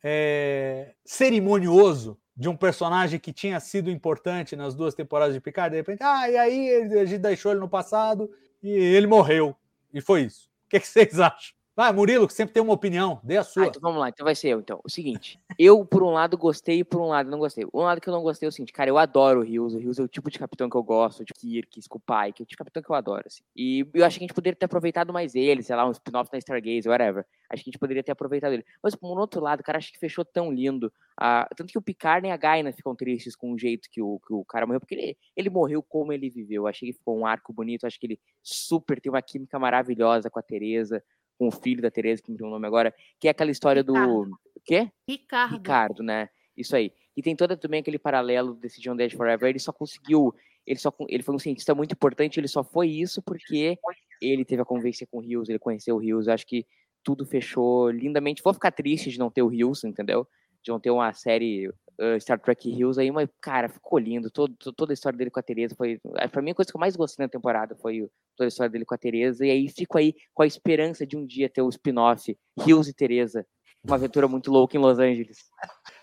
é, cerimonioso de um personagem que tinha sido importante nas duas temporadas de Picard, de repente, ah, e aí a gente deixou ele no passado e ele morreu. E foi isso. O que, é que vocês acham? Vai, Murilo, que sempre tem uma opinião, dê a sua. Ah, então vamos lá, então vai ser eu. Então, o seguinte, eu por um lado gostei e por um lado não gostei. Um lado que eu não gostei é o seguinte, cara, eu adoro o Rios, o Rios é o tipo de capitão que eu gosto, tipo Kirk, Scoopy, que é o tipo de capitão que eu adoro, assim. E eu acho que a gente poderia ter aproveitado mais ele, sei lá, um spin-off na Stargaze, whatever. Acho que a gente poderia ter aproveitado ele. Mas por um outro lado, cara, acho que fechou tão lindo. Ah, tanto que o Picard nem a Gaina ficam tristes com o jeito que o, que o cara morreu, porque ele, ele morreu como ele viveu. Eu achei que ficou um arco bonito, acho que ele super tem uma química maravilhosa com a Teresa com o filho da Tereza, que me deu o nome agora, que é aquela história Ricardo. do. O quê? Ricardo. Ricardo, né? Isso aí. E tem todo também aquele paralelo desse John Dead Forever. Ele só conseguiu. Ele, só, ele foi um cientista muito importante, ele só foi isso porque ele teve a convivência com o Rios, ele conheceu o Rios. Acho que tudo fechou lindamente. Vou ficar triste de não ter o Rios, entendeu? De não ter uma série uh, Star Trek Rios aí, mas, cara, ficou lindo. Todo, to- toda a história dele com a Tereza foi. eh, Pra mim, a coisa que eu mais gostei na temporada foi toda a história dele com a Tereza. E aí fico aí com a esperança de um dia ter o spin-off Rios e Tereza. Uma aventura muito louca em Los Angeles.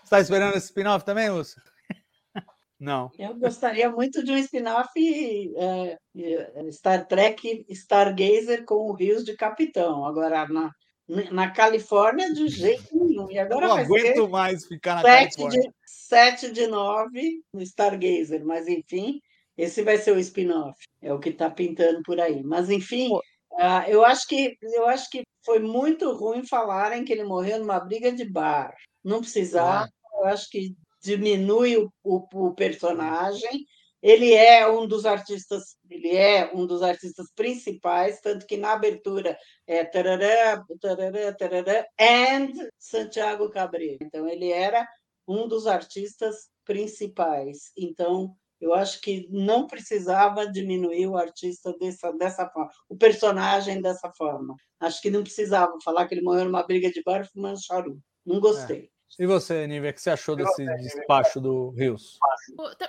Você tá esperando esse spin-off também, Lúcio? (laughs) Não. Eu gostaria muito de um spin-off é, Star Trek Stargazer com o Rios de Capitão. Agora, na, na Califórnia, de (laughs) jeito nenhum. E agora não aguento mais ficar na 7 Califórnia. de, 7 de 9 no Stargazer. Mas, enfim, esse vai ser o spin-off. É o que está pintando por aí. Mas, enfim, ah, eu, acho que, eu acho que foi muito ruim falarem que ele morreu numa briga de bar. Não precisava. Eu acho que diminui o, o, o personagem. Ele é um dos artistas, ele é um dos artistas principais, tanto que na abertura é tarará, tarará, tarará, and Santiago Cabrera. Então ele era um dos artistas principais. Então eu acho que não precisava diminuir o artista dessa, dessa forma, o personagem dessa forma. Acho que não precisava falar que ele morreu numa briga de bar fumando charuto. Não gostei. E você, Nívia, o que você achou desse despacho do Rios?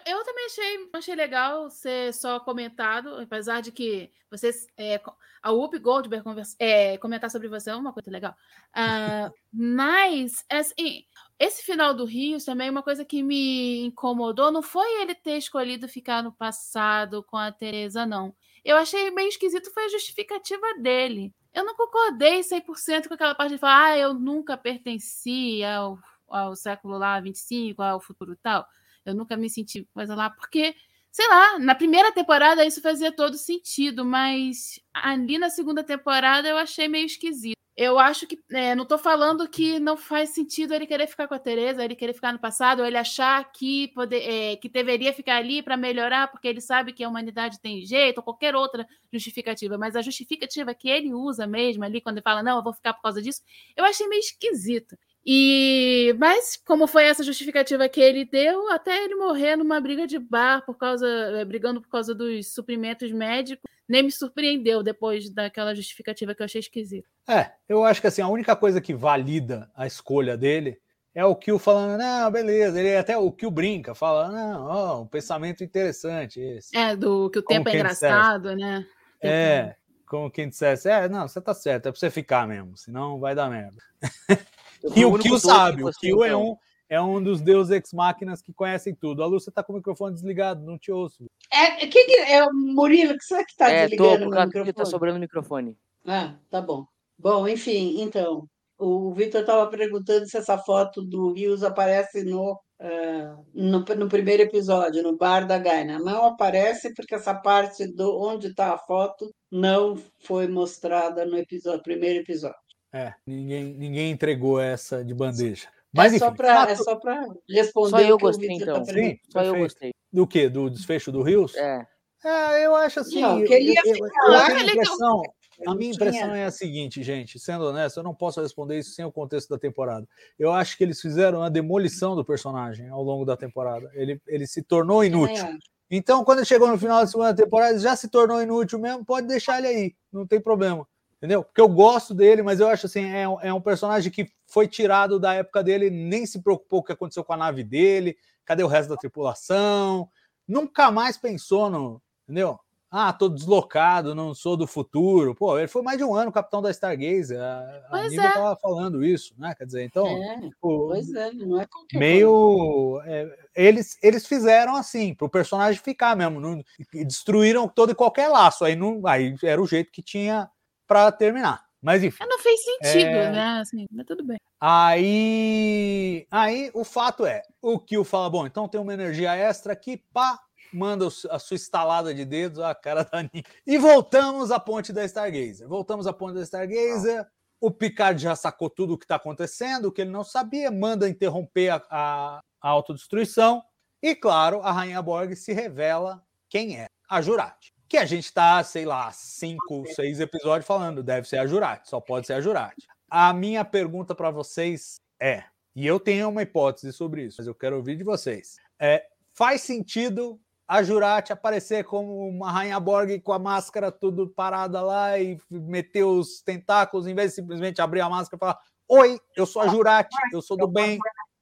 Eu também achei, achei legal ser só comentado, apesar de que vocês. é, a Whoopi Goldberg conversa- é, comentar sobre você é uma coisa legal. Ah, (laughs) mas, assim, esse final do Rios também, uma coisa que me incomodou não foi ele ter escolhido ficar no passado com a Teresa, não. Eu achei meio esquisito foi a justificativa dele. Eu não concordei 100% com aquela parte de falar, ah, eu nunca pertenci ao, ao século lá 25, ao futuro tal. Eu nunca me senti coisa lá, porque, sei lá, na primeira temporada isso fazia todo sentido, mas ali na segunda temporada eu achei meio esquisito. Eu acho que. é, não tô falando que não faz sentido ele querer ficar com a Teresa, ele querer ficar no passado, ou ele achar que, poder, é, que deveria ficar ali para melhorar, porque ele sabe que a humanidade tem jeito, ou qualquer outra justificativa. Mas a justificativa que ele usa mesmo ali, quando ele fala, não, eu vou ficar por causa disso, eu achei meio esquisito. E mas como foi essa justificativa que ele deu, até ele morrer numa briga de bar por causa, eh, brigando por causa dos suprimentos médicos, nem me surpreendeu depois daquela justificativa que eu achei esquisita. É, eu acho que assim, a única coisa que valida a escolha dele é o Kill falando, não, beleza, ele até o Kill brinca, fala, não, ó, um pensamento interessante esse. É, do que o Como tempo é engraçado, né? É, como quem dissesse, é, não, você tá certo, é pra você ficar mesmo, senão vai dar merda. (laughs) E o que sabe, o Kill é um, é um dos deuses ex-máquinas que conhecem tudo. A você tá com o microfone desligado, não te ouço. É, quem que, é o Murilo, que será que está É, tô, desligando por meu causa que microfone? tá sobrando microfone. Ah, tá bom. Bom, enfim, então, o Vitor estava perguntando se essa foto do Rios aparece no, ah, no, no primeiro episódio, no bar da Gaina. Não aparece porque essa parte do onde está a foto não foi mostrada no episódio, primeiro episódio. É, ninguém, ninguém entregou essa de bandeja. Mas é, só enfim, pra, fato- é só para responder Só eu que gostei, Vitor então. Sim. Só eu gostei. Do quê? Do desfecho do Rios? É. É, eu acho assim. Não, eu, que ele ia eu- eu- ficar eu a não- impressão, a minha impressão é a seguinte, gente, sendo honesto, eu não posso responder isso sem o contexto da temporada. Eu acho que eles fizeram uma demolição do personagem ao longo da temporada. Ele, ele se tornou inútil. Então, quando ele chegou no final da segunda temporada, ele já se tornou inútil mesmo, pode deixar ele aí, não tem problema. Entendeu? Porque eu gosto dele, mas eu acho assim, é, um- é um personagem que foi tirado da época dele, nem se preocupou com o que aconteceu com a nave dele, cadê o resto da tripulação, nunca mais pensou no, entendeu? Ah, tô deslocado, não sou do futuro. Pô, ele foi mais de um ano capitão da Stargazer. A, a Nívia é. tava falando isso, né? Quer dizer, então, É, tipo, pois é, não é qualquer meio. é, eles, eles fizeram assim, para o personagem ficar mesmo. Não, destruíram todo e qualquer laço. Aí, não, aí era o jeito que tinha para terminar. Mas enfim. Não fez sentido, É. né? Assim, mas tudo bem. Aí, aí o fato é, o Kill fala, bom, então tem uma energia extra aqui, pá, manda a sua estalada de dedos, a cara da Nick. E voltamos à ponte da Stargazer. Voltamos à ponte da Stargazer. O Picard já sacou tudo o que está acontecendo, o que ele não sabia, manda interromper a, a, a autodestruição. E, claro, a Rainha Borg se revela quem é, a Jurati. Que a gente está, sei lá, cinco, seis episódios falando, deve ser a Jurati, só pode ser a Jurati. A minha pergunta para vocês é, e eu tenho uma hipótese sobre isso, mas eu quero ouvir de vocês. É, faz sentido a Jurati aparecer como uma Rainha Borg com a máscara tudo parada lá e meter os tentáculos, em vez de simplesmente abrir a máscara e falar: Oi, eu sou a Jurati, eu sou do bem,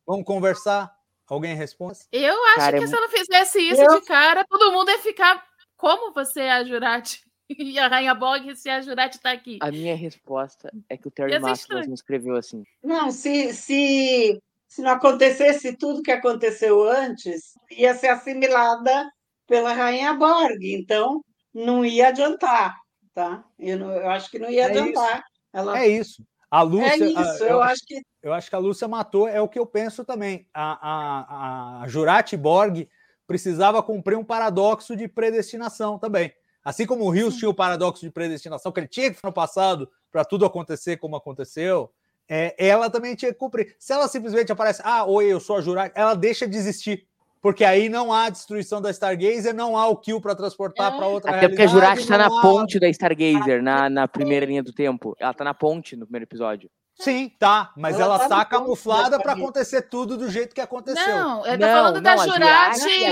vamos conversar? Alguém responde? Eu acho Cara, é que mu- se ela fizesse isso Eu- de cara, todo mundo ia ficar. Como você é a Jurati? (laughs) E a Rainha Bog, se a Jurati tá aqui. A minha resposta é que o Terry estranho. não escreveu assim. Não, se, se, se não acontecesse tudo que aconteceu antes, ia ser assimilada pela Rainha Borg, então não ia adiantar, tá? Eu, não- eu acho que não ia É isso. adiantar. Ela, É isso. A Lúcia. é a- isso, eu, eu acho que eu acho que a Lúcia matou, é o que eu penso também. A, a, a Jurati Borg precisava cumprir um paradoxo de predestinação também. Assim como o Rios tinha o paradoxo de predestinação, que ele tinha que no passado para tudo acontecer como aconteceu, é, ela também tinha que cumprir. Se ela simplesmente aparece, ah, oi, eu sou a Jurati, ela deixa de existir. Porque aí não há destruição da Stargazer, não há o kill para transportar É. para outra Até porque a Jurati tá na há- ponte da Stargazer, na, na primeira linha do tempo. Ela tá na ponte no primeiro episódio. Sim, tá, mas Ela ela, tá tá da camuflada para acontecer tudo do jeito que aconteceu. Não, eu tô Não, falando da não, a Jurati. Sim,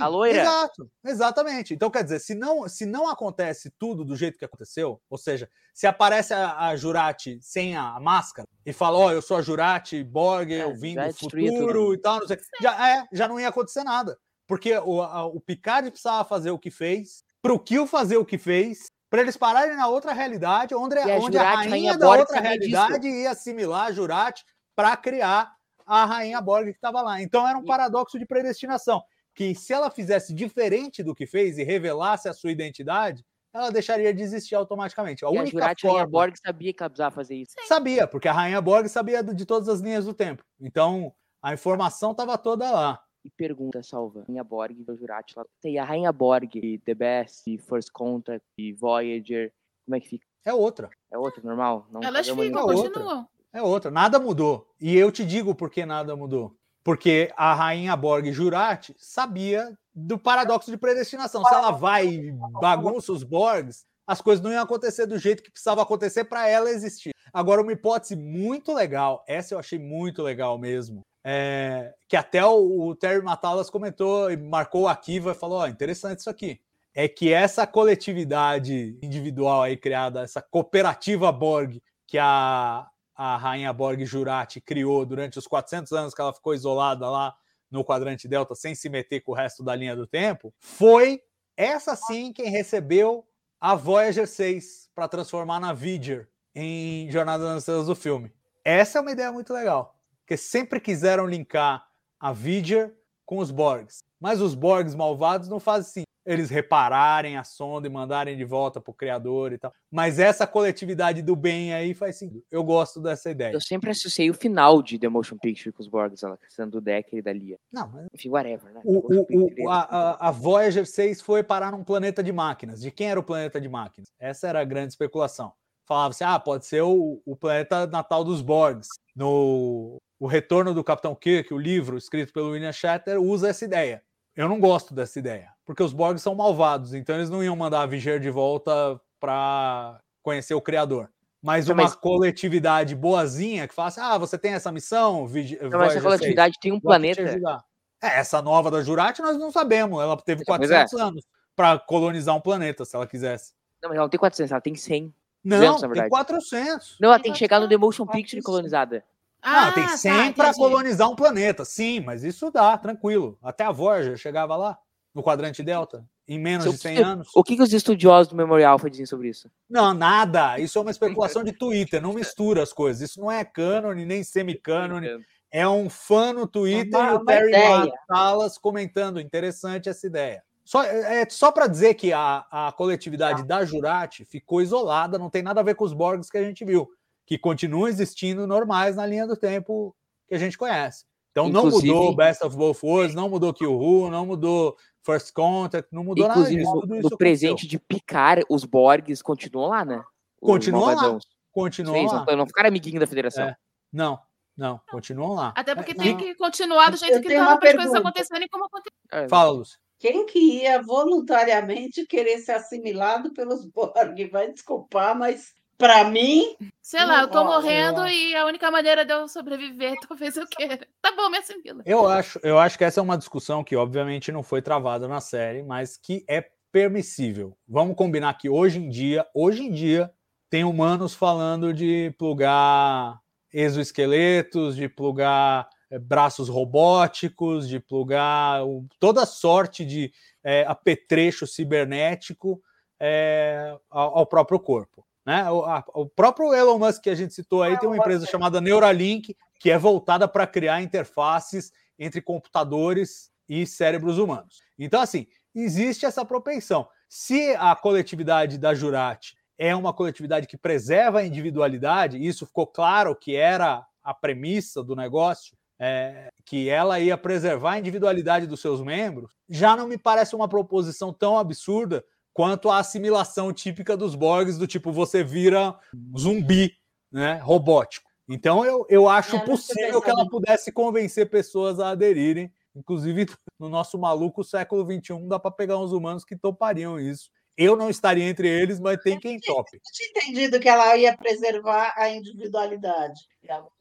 A loira. Exato, exatamente. Então, quer dizer, se não, se não acontece tudo do jeito que aconteceu, ou seja, se aparece a, a Jurati sem a máscara e fala, ó, eu sou a Jurati Borg, É, eu vim do futuro e tal, não sei. Já, é, já não ia acontecer nada. Porque o, a- o Picard precisava fazer o que fez, pro Kill fazer o que fez, para eles pararem na outra realidade, onde, E a onde a rainha Rainha da Borg, outra disso. realidade ia assimilar a Jurati para criar a rainha Borg que estava lá. Então era um paradoxo de predestinação que se ela fizesse diferente do que fez e revelasse a sua identidade, ela deixaria de existir automaticamente. A e a única Jurati forma Rainha Borg sabia que ela precisava fazer isso. sabia, porque a Rainha Borg sabia de todas as linhas do tempo. Então a informação estava toda lá. E pergunta, salva. Rainha Borg e a Jurati lá. Tem a Rainha Borg, e The Best, e First Contact, e Voyager. Como é que fica? É outra, É outra, normal? Não Elas ficam, outra. continuam. é outra. Nada mudou. E eu te digo por que nada mudou. Porque a Rainha Borg Jurati sabia do paradoxo de predestinação. Se ela vai e bagunça os Borgs, as coisas não iam acontecer do jeito que precisava acontecer para ela existir. Agora, uma hipótese muito legal, essa eu achei muito legal mesmo, é, que até o, o Terry Matalas comentou e marcou o Akiva e falou: interessante isso aqui. É que essa coletividade individual aí criada, essa cooperativa Borg que a, a Rainha Borg Jurati criou durante os 400 anos que ela ficou isolada lá no quadrante Delta, sem se meter com o resto da linha do tempo, foi essa sim quem recebeu a Voyager 6 para transformar na Viger em Jornada nas Estrelas do filme. Essa é uma ideia muito legal, porque sempre quiseram linkar a Viger com os Borgs, mas os Borgs malvados não fazem assim. Eles repararem a sonda e mandarem de volta para o criador e tal. Mas essa coletividade do bem aí faz sentido. Eu gosto dessa ideia. Eu sempre associei o final de The Motion Picture com os Borgs, ela questão do Decker e da Lia. Não, mas Enfim, whatever, né? O, o- o- é- a, a- a Voyager 6 foi parar num planeta de máquinas. De quem era o planeta de máquinas? Essa era a grande especulação. Falava-se, ah, pode ser o, o planeta natal dos Borgs. No O Retorno do Capitão Kirk, o livro escrito pelo William Shatner, usa essa ideia. Eu não gosto dessa ideia, porque os Borgs são malvados, então eles não iam mandar a Viger de volta para conhecer o Criador. Mas Não, uma mas- coletividade boazinha que fala assim, ah, você tem essa missão, Vig- Então, Voyager essa 6. coletividade tem um Vou planeta. É, essa nova da Jurati nós não sabemos. Ela teve Pois 400 anos para colonizar um planeta, se ela quisesse. Não, mas ela não tem 400, ela tem 100. Não, 200, na tem verdade. 400. Não, ela tem que chegar no The Motion Picture 400. colonizada. Ah, tem tá, 100 para entendi. colonizar um planeta. Sim, mas isso dá, tranquilo. Até a Voyager chegava lá, no quadrante Delta, em menos de 100 anos. O que, que os estudiosos do Memorial Alpha dizem sobre isso? Não, nada. Isso é uma especulação de Twitter. Não mistura as coisas. Isso não é cânone, nem semicânone. É um fã no Twitter Uma- e o Terry. Matalas comentando. Interessante essa ideia. Só, é, só para dizer que a, a coletividade da Jurati ficou isolada, não tem nada a ver com os Borgs que a gente viu, que continuam existindo normais na linha do tempo que a gente conhece. Então Inclusive- não mudou Best of Both Worlds, não mudou Kill Who, não mudou First Contact, não mudou Inclusive, nada disso. no, Tudo no isso presente de picar, os Borgs continuam lá, né? Continuam lá. Continuam Sim, lá. não, não ficaram amiguinhos da federação. É. Não, não, continuam lá. Até porque É, tem não. que continuar do jeito Eu que estava uma para as coisas acontecerem como aconteceu. É, Fala, Lúcio. Quem que ia voluntariamente querer ser assimilado pelos Borg? Vai desculpar, mas para mim, Sei lá, eu tô eu morrendo acho. e a única maneira de eu sobreviver, (laughs) talvez eu queira. Tá bom, me assimila. Eu acho, eu acho que essa é uma discussão que, obviamente, não foi travada na série, mas que é permissível. Vamos combinar que hoje em dia, hoje em dia, tem humanos falando de plugar exoesqueletos, de plugar eh, braços robóticos, de plugar toda sorte de eh, apetrecho cibernético eh, ao, ao próprio corpo. Né? O, a- o próprio Elon Musk que a gente citou aí tem uma empresa chamada Neuralink, que é voltada para criar interfaces entre computadores e cérebros humanos. Então, assim, existe essa propensão. Se a coletividade da Jurati é uma coletividade que preserva a individualidade, e isso ficou claro que era a premissa do negócio, é, que ela ia preservar a individualidade dos seus membros, já não me parece uma proposição tão absurda quanto a assimilação típica dos Borgs, do tipo você vira um zumbi, né, robótico. Então eu, eu acho É, possível que ela pudesse convencer pessoas a aderirem. Inclusive, (laughs) no nosso maluco século XXI, dá para pegar uns humanos que topariam isso. Eu não estaria entre eles, mas tem quem tope. eu tinha entendido que ela ia preservar a individualidade.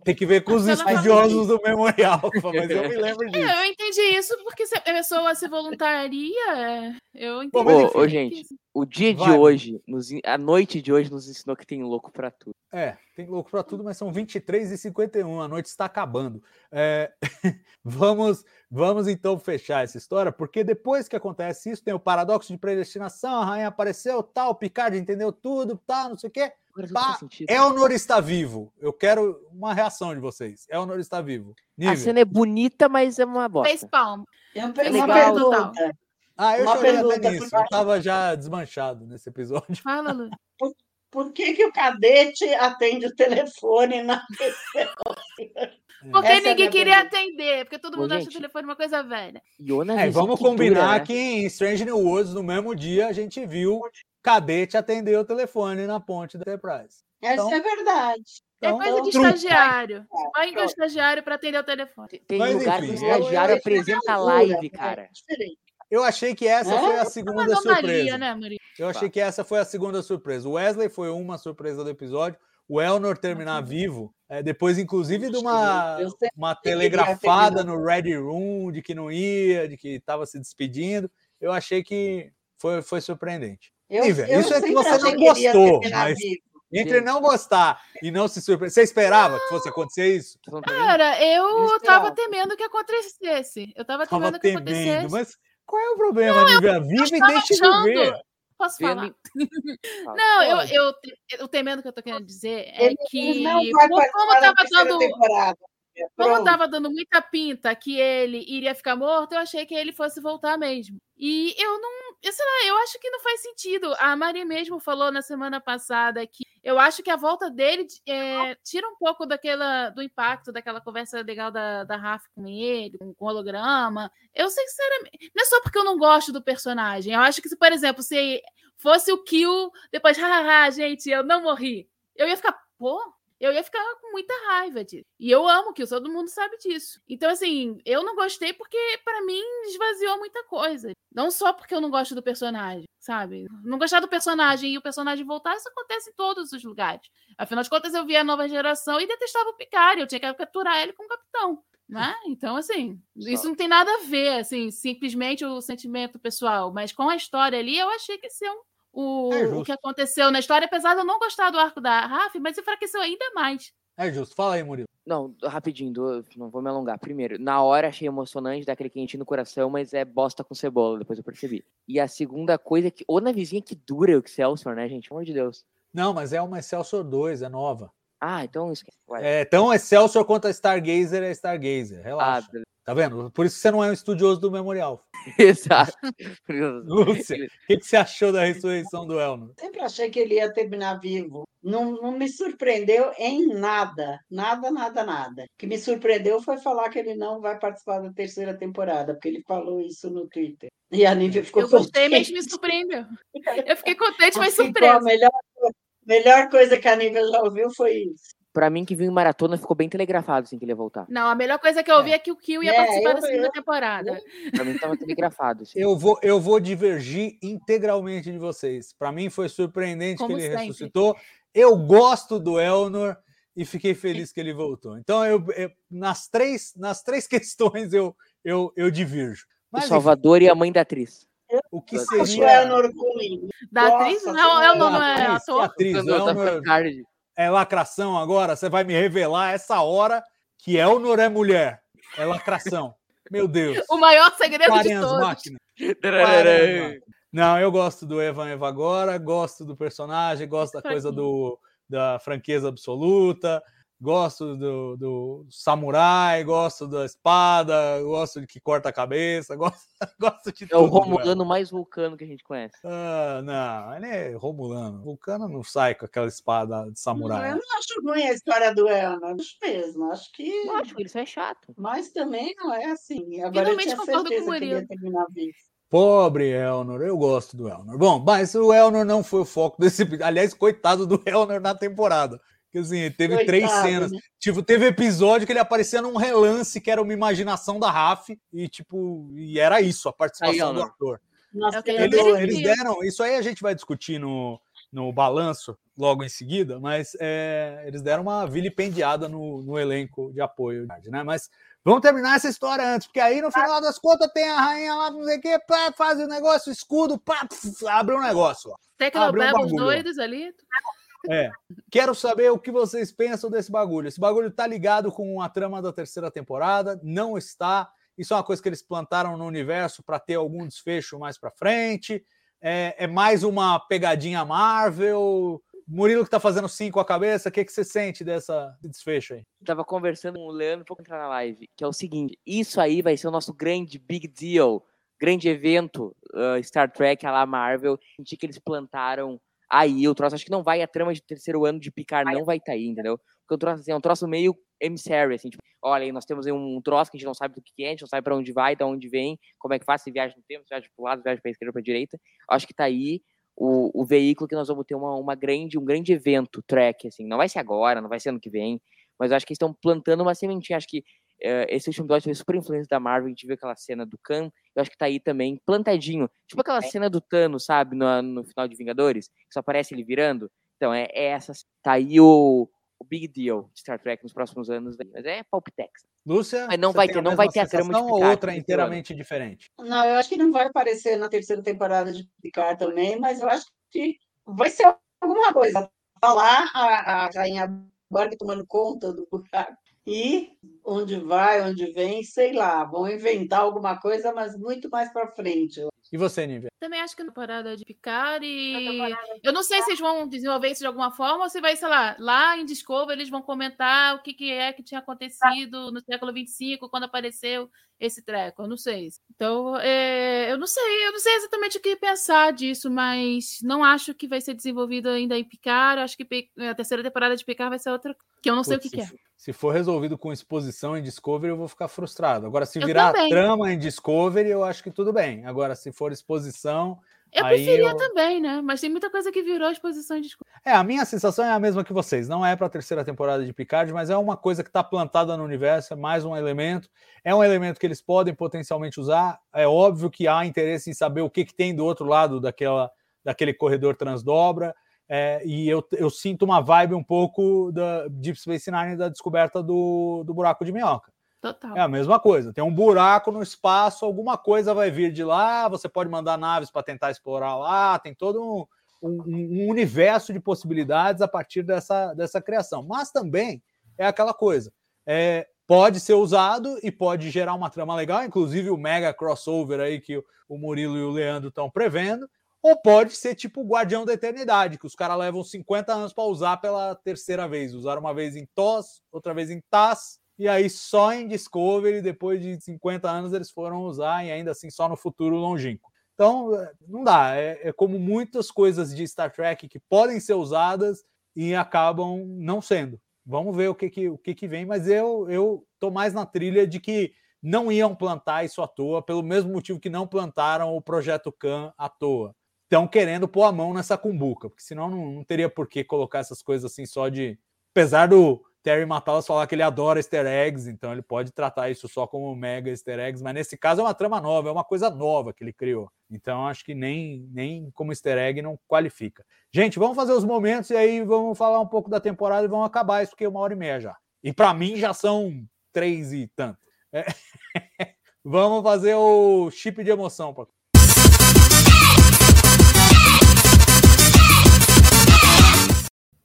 Tem que ver com os estudiosos do memorial, (laughs) mas eu me lembro disso. É, eu entendi isso porque se a pessoa se voluntaria, eu entendi. mas ô, gente, o dia Vai, de hoje, nos a noite de hoje nos ensinou que tem louco pra tudo. É, tem louco para tudo, mas são 23 e 51 a noite está acabando. É, (laughs) vamos, vamos então fechar essa história, porque depois que acontece isso, tem o paradoxo de predestinação, a rainha apareceu, tal, o Picard entendeu tudo, tal, não sei o quê. Pá. Elnor está vivo. Eu quero uma reação de vocês. Elnor está vivo. A Nívia. cena é bonita, mas é uma bosta. Face palm. Eu É uma pergunta. Ah, eu uma chorei até nisso. Eu estava já desmanchado nesse episódio. (laughs) Fala, Lu. Por que, que o cadete atende o telefone na (laughs) (laughs) Porque Essa é a ninguém minha queria pergunta. atender, porque todo Ô, mundo acha o gente. telefone uma coisa velha. Iona É, vamos que dura, combinar né? que em Strange New Worlds, no mesmo dia, a gente viu cadete atender o telefone na ponte da Enterprise. Essa Então- é verdade. É Então, coisa de truque. estagiário. Vai com o estagiário para atender o telefone. Tem- Mas, lugar que o enfim, eu- estagiário eu- apresenta Altura, live, é cara. diferente. Eu achei que essa É? foi a É segunda anomalia, surpresa. né, Murilo? Eu achei que essa foi a segunda surpresa. O Wesley foi uma surpresa do episódio. O Elnor terminar vivo, é, depois, inclusive, de uma, sempre uma telegrafada no Ready Room de que não ia, de que estava se despedindo. Eu achei que foi, foi surpreendente. Eu, Nívia, eu isso é que você não gostou, mas- vivo. Entre não gostar e não se surpreender. Você esperava que fosse acontecer isso? Cara, eu Isso tava é. temendo que acontecesse. Eu tava Tava temendo que temendo, acontecesse. mas qual é o problema, Nívia? Vive e tava deixe achando. viver. Posso falar? (laughs) Fala. Não, eu, eu, eu temendo que eu tô querendo dizer é Ele, que ele não como, tava dando temporada. Como Pronto. tava dando muita pinta que ele iria ficar morto, eu achei que ele fosse voltar mesmo. E eu não. Eu sei lá, eu acho que não faz sentido. A Mari mesmo falou na semana passada que eu acho que a volta dele é, tira um pouco daquela, do impacto daquela conversa legal da, da Rafa com ele, com, com o holograma. Eu sinceramente. Não é só porque eu não gosto do personagem. Eu acho que se, por exemplo, se fosse o Kill, depois, (laughs) hahaha, gente, eu não morri. Eu ia ficar, pô, eu ia ficar com muita raiva disso. E eu amo o Kill, todo mundo sabe disso. Então, assim, eu não gostei porque, pra mim, esvaziou muita coisa. Não só porque eu não gosto do personagem, sabe? Não gostar do personagem e o personagem voltar, isso acontece em todos os lugares. Afinal de contas, eu via a nova geração e detestava o Picard. Eu tinha que capturar ele como capitão. Né? Então, assim, isso não tem nada a ver, assim, simplesmente o sentimento pessoal. Mas com a história ali, eu achei que esse é um o, É o que aconteceu na história, apesar de eu não gostar do arco da Raf, mas enfraqueceu ainda mais. É justo. Fala aí, Murilo. Não, rapidinho, do- não vou me alongar. Primeiro, na hora achei emocionante, dá aquele quentinho no coração, mas é bosta com cebola, depois eu percebi. E a segunda coisa é que, ou na vizinha que dura o Excelsior, né, gente? Pelo amor de Deus. Não, mas é uma Excelsior 2, é nova. Ah, então esquece. É, tão Excelsior quanto a Stargazer é Stargazer. Ah, Relaxa. beleza. Tá vendo? Por isso que você não é um estudioso do memorial. (laughs) Exato. (laughs) Lúcia, o que, que você achou da ressurreição do Elno? Sempre achei que ele ia terminar vivo. Não, não me surpreendeu em nada. Nada, nada, nada. O que me surpreendeu foi falar que ele não vai participar da terceira temporada, porque ele falou isso no Twitter. E a Nívia ficou Eu gostei, mas contente. me surpreendeu. (laughs) Eu fiquei contente, mas Ficou surpresa. A melhor, melhor coisa que a Nívia já ouviu foi isso. Pra mim, que viu em maratona, ficou bem telegrafado assim que ele ia voltar. Não, a melhor coisa que eu ouvi é, que o Kill ia É, participar eu- da segunda eu- temporada. Pra mim, tava telegrafado. Assim. Eu vou, eu vou divergir integralmente de vocês. Para mim foi surpreendente Como que ele sempre. ressuscitou. Eu gosto do Elnor e fiquei feliz que ele voltou. Então, eu, eu- nas, três, nas três (laughs) questões eu, eu, eu divirjo. O Mas enfim, Salvador e a mãe da atriz. O que seria. Elnor ruim. Da Nossa, atriz? Não, eu não, não é atriz, ator. atriz, o Quando- Elnor Card. é lacração agora? Você vai me revelar essa hora que Elnor é mulher. É lacração. Meu Deus. O maior segredo de Parem as todos. máquinas. Parem as máquinas. Não, eu gosto do Evan Eva agora, gosto do personagem, gosto da coisa do, da franqueza absoluta, gosto do, do samurai, gosto da espada, gosto de que corta a cabeça, (laughs) gosto, gosto de É o tudo. do Evan. Romulano mais vulcano que a gente conhece. Ah, não, ele é Romulano. Vulcano não sai com aquela espada de Não, samurai. eu não acho ruim a história do Elnor. Acho mesmo. Acho que. Eu acho que ele só é chato. Mas também não é assim. Agora eu Finalmente tinha concordo com certeza o que ele ia Murilo. terminar vivo. Pobre Elnor, eu gosto do Elnor. Bom, mas o Elnor não foi o foco desse. Aliás, coitado do Elnor na temporada. Porque assim, teve três Coitado, cenas. né? Tipo, teve episódio que ele aparecia num relance que era uma imaginação da Raf e tipo, e era isso, a participação Aí, do ator. Nós É que Eles, eles deram, isso aí a gente vai discutir no, no balanço logo em seguida, mas é, eles deram uma vilipendiada no, no elenco de apoio, né? Mas vamos terminar essa história antes, porque aí no final das contas tem a rainha lá, não sei o que, pá, faz o negócio, escudo, pá, pf, abre um negócio. Abre um doidos ali. É. Quero saber o que vocês pensam desse bagulho. Esse bagulho tá ligado com a trama da terceira temporada? Não está. Isso é uma coisa que eles plantaram no universo para ter algum desfecho mais para frente. É, é mais uma pegadinha Marvel. Murilo que tá fazendo sim com a cabeça, o que, que você sente dessa desfecho aí? Tava conversando com o Leandro pouco entrar na live, que é o seguinte: isso aí vai ser o nosso grande big deal, grande evento uh, Star Trek a la Marvel, senti que eles plantaram aí o troço. Acho que não vai a trama de terceiro ano de Picard, não vai estar aí, entendeu? Porque o troço assim, é um troço meio emissary, assim, tipo, olha, aí nós temos um troço que a gente não sabe do que é, a gente não sabe para onde vai, de onde vem, como é que faz, se viaja no tempo, se viaja pro lado, se viaja pra esquerda, pra direita. Acho que tá aí o, o veículo que nós vamos ter uma, uma grande, um grande evento track, assim. Não vai ser agora, não vai ser ano que vem, mas eu acho que eles estão plantando uma sementinha. Acho que eh, esse último episódio foi super influência da Marvel, a gente viu aquela cena do Khan, eu acho que tá aí também plantadinho. Tipo aquela cena do Thanos, sabe, no, no final de Vingadores, que só aparece ele virando. Então, é, é essa. Tá aí o, o big deal de Star Trek nos próximos anos, mas é palpitex. Lúcia? Mas não você vai tem ter- não vai ter a trama de sensação ou Picard outra nesse inteiramente diferente? Não, eu acho que não vai aparecer na terceira temporada de Picard também, mas eu acho que vai ser alguma coisa. Tá lá a, a Rainha Borg tomando conta do buraco. E onde vai, onde vem, sei lá, vão inventar alguma coisa, mas muito mais para frente. E você, Nívia? Também acho que é na temporada de Picard e eu não sei se eles vão desenvolver isso de alguma forma ou se vai, sei lá, lá em Discovery eles vão comentar o que, que é que tinha acontecido no século 25 quando apareceu esse treco, eu não sei. Então, é, eu não sei, eu não sei exatamente o que pensar disso, mas não acho que vai ser desenvolvido ainda em Picard, acho que a terceira temporada de Picard vai ser outra que eu não sei o que, Putz, que é. Se, for resolvido com exposição em Discovery, eu vou ficar frustrado. Agora, se Eu virar também. trama em Discovery, eu acho que tudo bem. Agora, se for exposição. Eu aí preferia eu- também, né? Mas tem muita coisa que virou exposição de É, a minha sensação é a mesma que vocês. Não é para a terceira temporada de Picard, mas é uma coisa que está plantada no universo, é mais um elemento. É um elemento que eles podem potencialmente usar. É óbvio que há interesse em saber o que, que tem do outro lado daquela, daquele corredor transdobra. É, e eu, eu sinto uma vibe um pouco da Deep Space Nine da descoberta do, do buraco de minhoca. total. É a mesma coisa. Tem um buraco no espaço, alguma coisa vai vir de lá. Você pode mandar naves para tentar explorar lá. Tem todo um, um- um universo de possibilidades a partir dessa, dessa criação. Mas também é aquela coisa. é, pode ser usado e pode gerar uma trama legal, inclusive o mega crossover aí que o, o Murilo e o Leandro estão prevendo. Ou pode ser tipo o Guardião da Eternidade, que os caras levam 50 anos para usar pela terceira vez. Usaram uma vez em TOS, outra vez em TAS, e aí só em Discovery, depois de 50 anos, eles foram usar, e ainda assim só no futuro longínquo. Então, é, não dá. É, é como muitas coisas de Star Trek que podem ser usadas e acabam não sendo. Vamos ver o que, que, o que, que vem, mas eu, eu tô mais na trilha de que não iam plantar isso à toa, pelo mesmo motivo que não plantaram o projeto Khan à toa estão querendo pôr a mão nessa cumbuca, porque senão não, não, teria por que colocar essas coisas assim só de. Apesar do Terry Matalas falar que ele adora easter eggs, então ele pode tratar isso só como mega easter eggs, mas nesse caso é uma trama nova, é uma coisa nova que ele criou. Então acho que nem, nem como easter egg não qualifica. Gente, vamos fazer os momentos e aí vamos falar um pouco da temporada e vamos acabar isso, porque é uma hora e meia já. E para mim já são três e tanto. É. (laughs) vamos fazer o chip de emoção.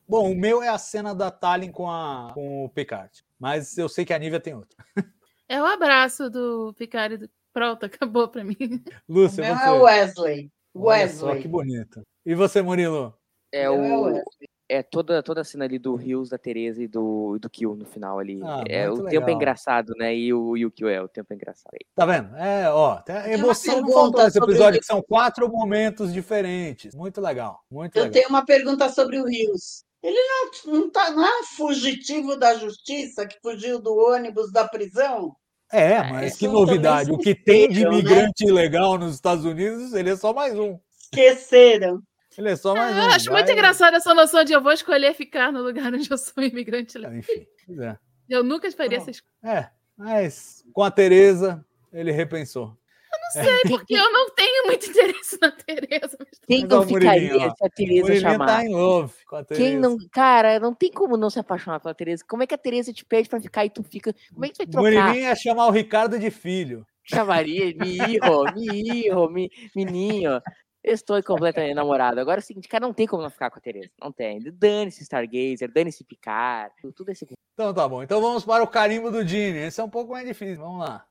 Bom, o meu é a cena da Talin com, a, com o Picard. Mas eu sei que a Nívia tem outro. É o abraço do Picard. Pronto, acabou para mim. Lúcia, o meu você. é Wesley. Olha Wesley. só que bonito. E você, Murilo? É O é o. Wesley. É toda, toda a cena ali do Rios, da Tereza e do, do Kill no final ali. Ah, é, o muito tempo é legal. engraçado, né? E o, e o Kill é, o tempo é engraçado aí. Tá vendo? É, ó, uma emoção não faltou nesse episódio, o- que são quatro momentos diferentes. Muito legal, muito Eu legal. tenho uma pergunta sobre o Rios. Ele não, não, tá, não é um fugitivo da justiça que fugiu do ônibus da prisão? É, mas isso que novidade. O que tem de né? imigrante ilegal nos Estados Unidos, ele é só mais um. Esqueceram. Ele é só mais Ah, um. eu acho muito engraçada essa noção de eu vou escolher ficar no lugar onde eu sou imigrante. Enfim, pois é. Eu nunca faria Tá essa escolha. É, mas com a Tereza, ele repensou. Não sei, porque eu não tenho muito interesse na Tereza. Quem Mas, ó, não ficaria se a Tereza chamar? tá em love com a Tereza. Quem não. Cara, não tem como não se apaixonar pela Tereza. Como é que a Tereza te pede pra ficar e tu fica. Como é que tu vai O trocar? Murilinho ia chamar o Ricardo de filho. Chamaria, mi hijo, mi hijo, mi, menino. Estou completamente namorado. Agora é o seguinte, cara, não tem como não ficar com a Tereza. Não tem. Dane-se Stargazer, dane-se Picard, tudo- esse. Então tá bom. Então vamos para o carimbo do Gini. Esse é um pouco mais difícil. Vamos lá.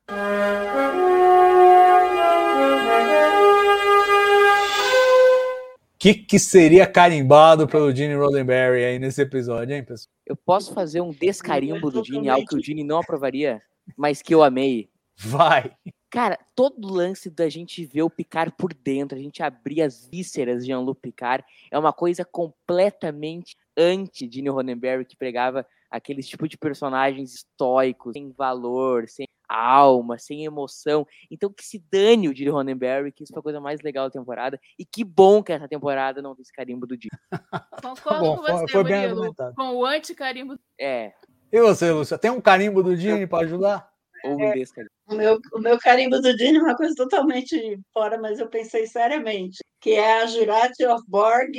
O que, que seria carimbado pelo Gene Roddenberry aí nesse episódio, hein, pessoal? Eu posso fazer um descarimbo do Totalmente. algo que o Gini não aprovaria, mas que eu amei. Vai. Cara, todo lance da gente ver o Picard por dentro, a gente abrir as vísceras de Jean-Luc Picard, é uma coisa completamente anti-Gene Roddenberry, que pregava aqueles tipo de personagens estoicos, sem valor, sem alma, sem emoção. Então que se dane o Gene Roddenberry, que isso foi a coisa mais legal da temporada, e que bom que essa temporada não tem esse carimbo do Gene. (laughs) Concordo Tá bom, com foi- você, foi bem Murilo, com o anti-carimbo. É, E você, Lúcia? Tem um carimbo do Gene para ajudar? ou um descarimbo. O meu, o meu carimbo do Dini é uma coisa totalmente fora, mas eu pensei seriamente, que é a Jurati of Borg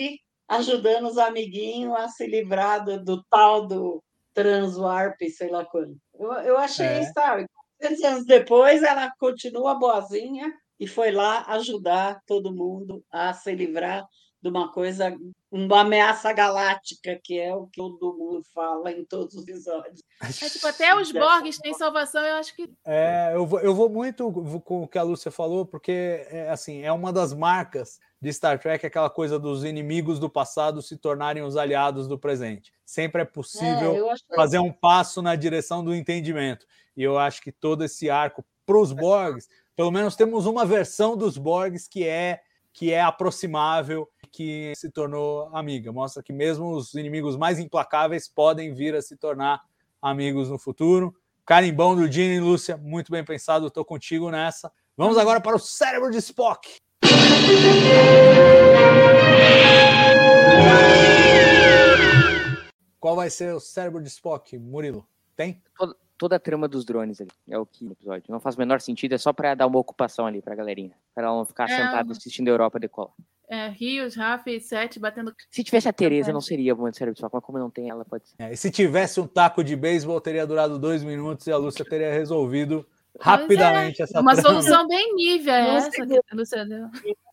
ajudando os amiguinhos a se livrar do, do tal do transwarp, sei lá quando. Eu, eu achei, É. sabe? 15 anos depois, ela continua boazinha e foi lá ajudar todo mundo a se livrar de uma coisa, uma ameaça galáctica, que é o que todo mundo fala em todos os episódios. É, tipo, até os Borgs têm salvação, eu acho que. É, eu, vou, eu vou muito com o que a Lúcia falou, porque é, assim, é uma das marcas de Star Trek, aquela coisa dos inimigos do passado se tornarem os aliados do presente. Sempre é possível É, achei fazer um passo na direção do entendimento. E eu acho que todo esse arco para os Borgs, pelo menos temos uma versão dos Borgs que é que é aproximável, que se tornou amiga. Mostra que mesmo os inimigos mais implacáveis podem vir a se tornar amigos no futuro. Carimbão do Gene, Lúcia, muito bem pensado, estou contigo nessa. Vamos agora para o cérebro de Spock. Qual vai ser o cérebro de Spock, Murilo? Tem? Toda, a trama dos drones ali, é o que no episódio. Não faz o menor sentido, é só pra dar uma ocupação ali pra galerinha. Pra ela não ficar É, sentada assistindo a Europa decolar. É, Rios, Rafa e Sete batendo. Se tivesse a Tereza, não seria muito cérebro de Spock, mas como não tem ela, pode ser. É, e se tivesse um taco de beisebol, teria durado dois minutos e a Lúcia teria resolvido rapidamente essa Uma trama. solução bem nívea essa que a Lúcia deu.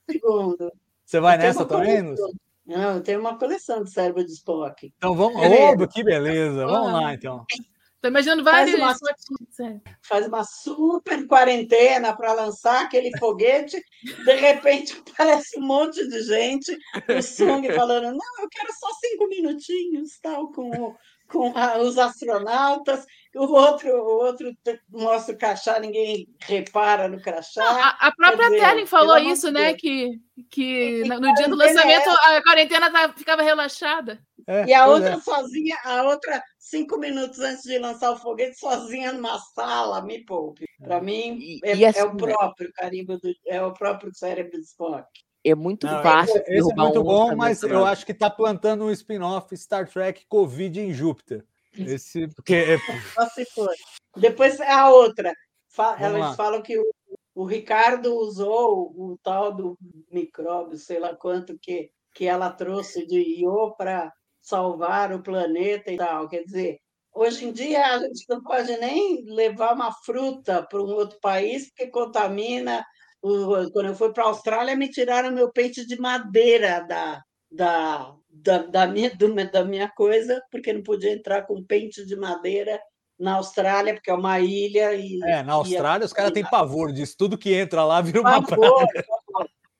segundo. Você vai Eu nessa também. Lúcia? Não, eu tenho uma coleção de cérebro de Spock. Então vamos. Beleza. Que beleza! Vamos Vamos. lá, então. Tô imaginando Faz vários. uma- faz uma super quarentena para lançar aquele foguete, de repente (laughs) aparece um monte de gente, o Sung falando, não, eu quero só cinco minutinhos, tal, com, o- com a- os astronautas, o outro, o outro mostra o crachá, ninguém repara no crachá. Não, a, a própria Terling falou isso, né? Que, que Que no no dia do é lançamento a quarentena tá- ficava relaxada. É, E a outra é. sozinha, a outra cinco minutos antes de lançar o foguete, sozinha numa sala, me poupe. Para mim, E- é, e assim, é o né? próprio carimbo, do, é o próprio cérebro de Spock. É muito Não, fácil esse, esse é muito um bom, mas eu acho que tá plantando um spin-off Star Trek Covid em Júpiter. (laughs) Esse, porque é- Só se for. Depois a outra. Fa- Vamos elas lá. falam que o, o Ricardo usou o tal do micróbio, sei lá quanto, que, que ela trouxe de Io para salvar o planeta e tal. Quer dizer, hoje em dia a gente não pode nem levar uma fruta para um outro país, porque contamina. Quando eu fui para a Austrália, me tiraram meu pente de madeira da, da, da, da, minha, da minha coisa, porque não podia entrar com pente de madeira na Austrália, porque é uma ilha. E, é, na e Austrália os caras têm pavor disso. Tudo que entra lá vira uma favor, praga.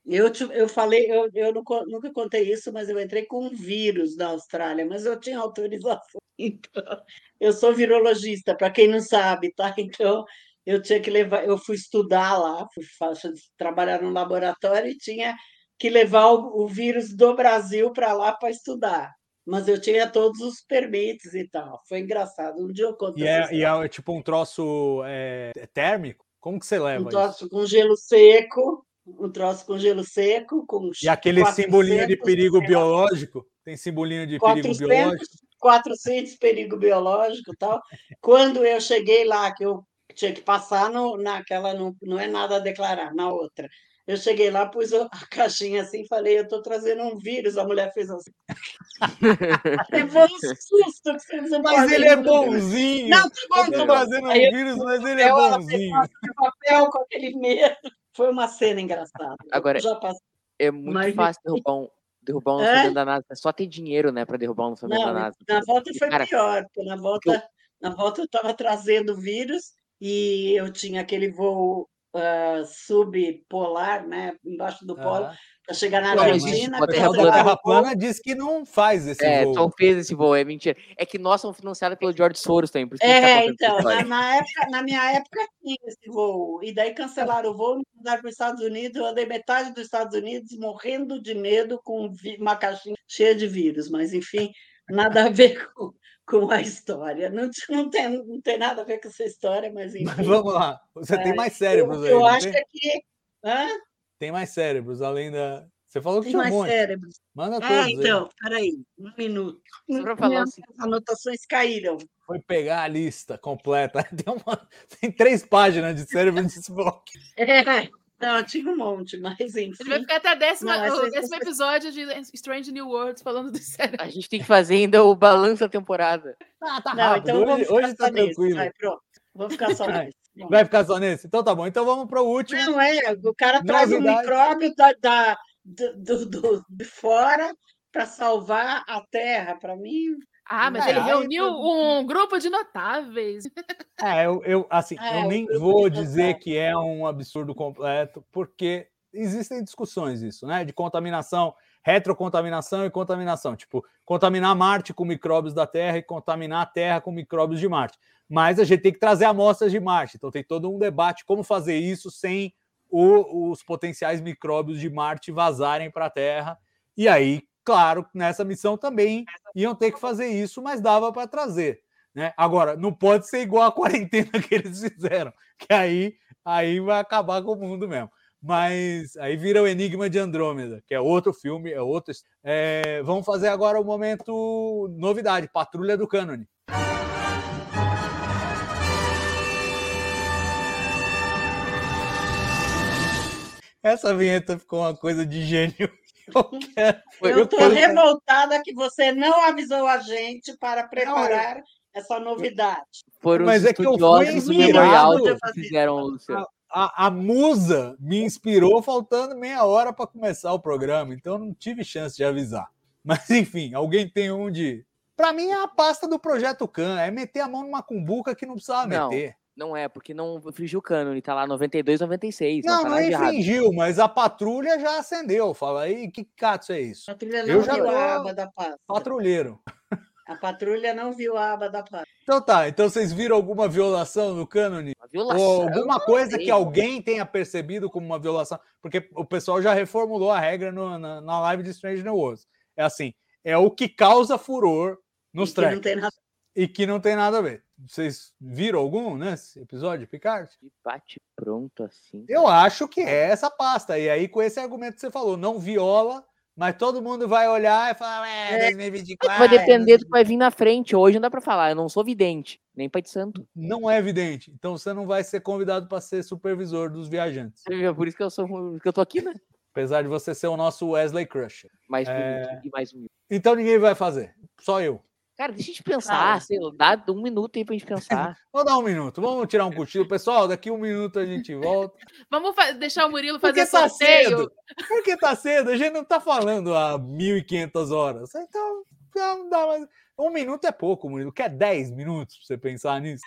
Eu, te- eu falei, eu, eu não nunca contei isso, mas eu entrei com um vírus na Austrália, mas eu tinha autorização. (laughs) Então, eu sou virologista, para quem não sabe, tá? (laughs) Então, eu tinha que levar, eu fui estudar lá, fui trabalhar no laboratório e tinha que levar o, o vírus do Brasil para lá para estudar. Mas eu tinha todos os permites e tal. Foi engraçado. Um dia eu conto E é, e é tipo um troço é, térmico? Como que você leva um isso? troço com gelo seco, um troço com gelo seco, com E aquele simbolinho de 400, perigo biológico? Tem simbolinho de perigo 400, biológico? 400 perigo biológico e tal. Quando eu cheguei lá, que eu tinha que passar no, naquela, não, não é nada a declarar, na outra. Eu cheguei lá, pus a caixinha assim e falei, eu estou trazendo um vírus. A mulher fez assim. (laughs) Levou um susto que vocês não Mas ele é bonzinho. Não, tá bom, Eu tá bom. trazendo um vírus, mas ele é papel, ela bonzinho. pegou o papel com aquele medo. Foi uma cena engraçada. Agora. É muito Mas- fácil derrubar um, derrubar um É? lançamento da NASA. É só ter dinheiro, né, para derrubar um lançamento Não, da NASA. na volta foi Cara, pior, porque na volta, na volta eu estava trazendo vírus e eu tinha aquele voo ah, subpolar, né, embaixo do polo. Para chegar na Não Argentina. O terra da plana. Terra plana diz que não faz esse É, voo. só fez esse voo, é mentira. É que nós somos financiados pelo George Soros também, por isso tá É, essa então, na, na época, na minha época tinha esse voo, e daí cancelaram o voo, me mandaram para os Estados Unidos, eu andei metade dos Estados Unidos morrendo de medo com uma caixinha cheia de vírus, mas enfim, nada a ver (laughs) com, com a história. Não, não, tem, não tem nada a ver com essa história, mas Mas enfim. vamos lá. Você tem É, mais cérebros eu, aí, eu não acho tem? que aqui. Hã? Tem mais cérebros, além da. Você falou que Tem tinha mais monte. cérebros. Manda todos Ah, aí. então, peraí, um minuto. Só pra falar assim, anotações caíram. Foi pegar a lista completa. (laughs) Tem, uma- tem três páginas de cérebro de Spock. (laughs) É, não, tinha um monte, mas Ele vai enfim. ficar até décima, Não, o décimo episódio de Strange New Worlds falando do cérebro. a gente tem que fazer ainda o balanço da temporada. Ah, tá Não, rápido. então hoje ficar hoje tá só nesse. tranquilo. Vai, pronto. Vamos ficar só (laughs) Vai. Vai ficar só nesse? Então tá bom. Então vamos para o último. Não é, o cara traz um Novidade. micróbio da, da- do, do- do- de fora para salvar a Terra. Para mim, Ah, mas É, ele reuniu um grupo de notáveis. É, eu, eu assim, É, eu o nem vou dizer contato. que é um absurdo completo, porque existem discussões isso, né? De contaminação, retrocontaminação e contaminação. Tipo, contaminar Marte com micróbios da Terra e contaminar a Terra com micróbios de Marte. Mas a gente tem que trazer amostras de Marte. Então tem todo um debate como fazer isso sem o- os potenciais micróbios de Marte vazarem para a Terra. E aí, claro, nessa missão também iam ter que fazer isso, mas dava para trazer. Né? Agora, não pode ser igual a quarentena (laughs) que eles fizeram, que aí, aí vai acabar com o mundo mesmo. Mas aí vira o Enigma de Andrômeda, que é outro filme, é outro. É, vamos fazer agora o momento novidade, Patrulha do Cânone. Essa vinheta ficou uma coisa de gênio. Eu (laughs) quero- Foi- eu estou revoltada que você não avisou a gente para preparar essa novidade. Foram Mas os é que eu fui do Memorial de que fizeram, Luciano. A, a musa me inspirou faltando meia hora para começar o programa, então eu não tive chance de avisar. Mas enfim, alguém tem um de Pra mim é a pasta do Projeto Can, é meter a mão numa cumbuca que não precisava Não, meter. Não é, porque não infringiu o cânone, tá lá 92, 96. Não, tá não de errado. infringiu, mas a patrulha já acendeu. Fala aí, que cato é isso? A patrulha Eu não já viu a aba da pasta. Patrulheiro. A patrulha não viu a aba da pasta. Então tá, então vocês viram alguma violação no cânone? Violação. Ou alguma coisa que alguém tenha percebido como uma violação? Porque o pessoal já reformulou a regra no- na, na live de Strange New Worlds. É assim, é o que causa furor nos nada. e que não tem nada a ver. Vocês viram algum nesse episódio, Picard? De bate pronto assim. Eu acho que é essa pasta. E aí, com esse argumento que você falou, não viola, mas todo mundo vai olhar e falar, é, 2024. Vai depender do que vai vir na frente. Hoje não dá pra falar. Eu não sou vidente, nem pai de santo. Não é evidente. Então você não vai ser convidado para ser supervisor dos viajantes. É Por isso que eu sou que eu tô aqui, né? Apesar de você ser o nosso Wesley Crusher. Mais É. e mais humilde. Então ninguém vai fazer. Só eu. Cara, deixa a gente pensar, Cara. sei lá, dá um minuto aí pra gente pensar. (laughs) Vou dar um minuto. Vamos tirar um cochilo. Pessoal, daqui um minuto a gente volta. (laughs) Vamos deixar o Murilo Porque fazer tá sorteio. cedo. Porque tá cedo. A gente não tá falando há 1.500 horas. Então, não dá mais. Um minuto é pouco, Murilo. Quer 10 minutos pra você pensar nisso?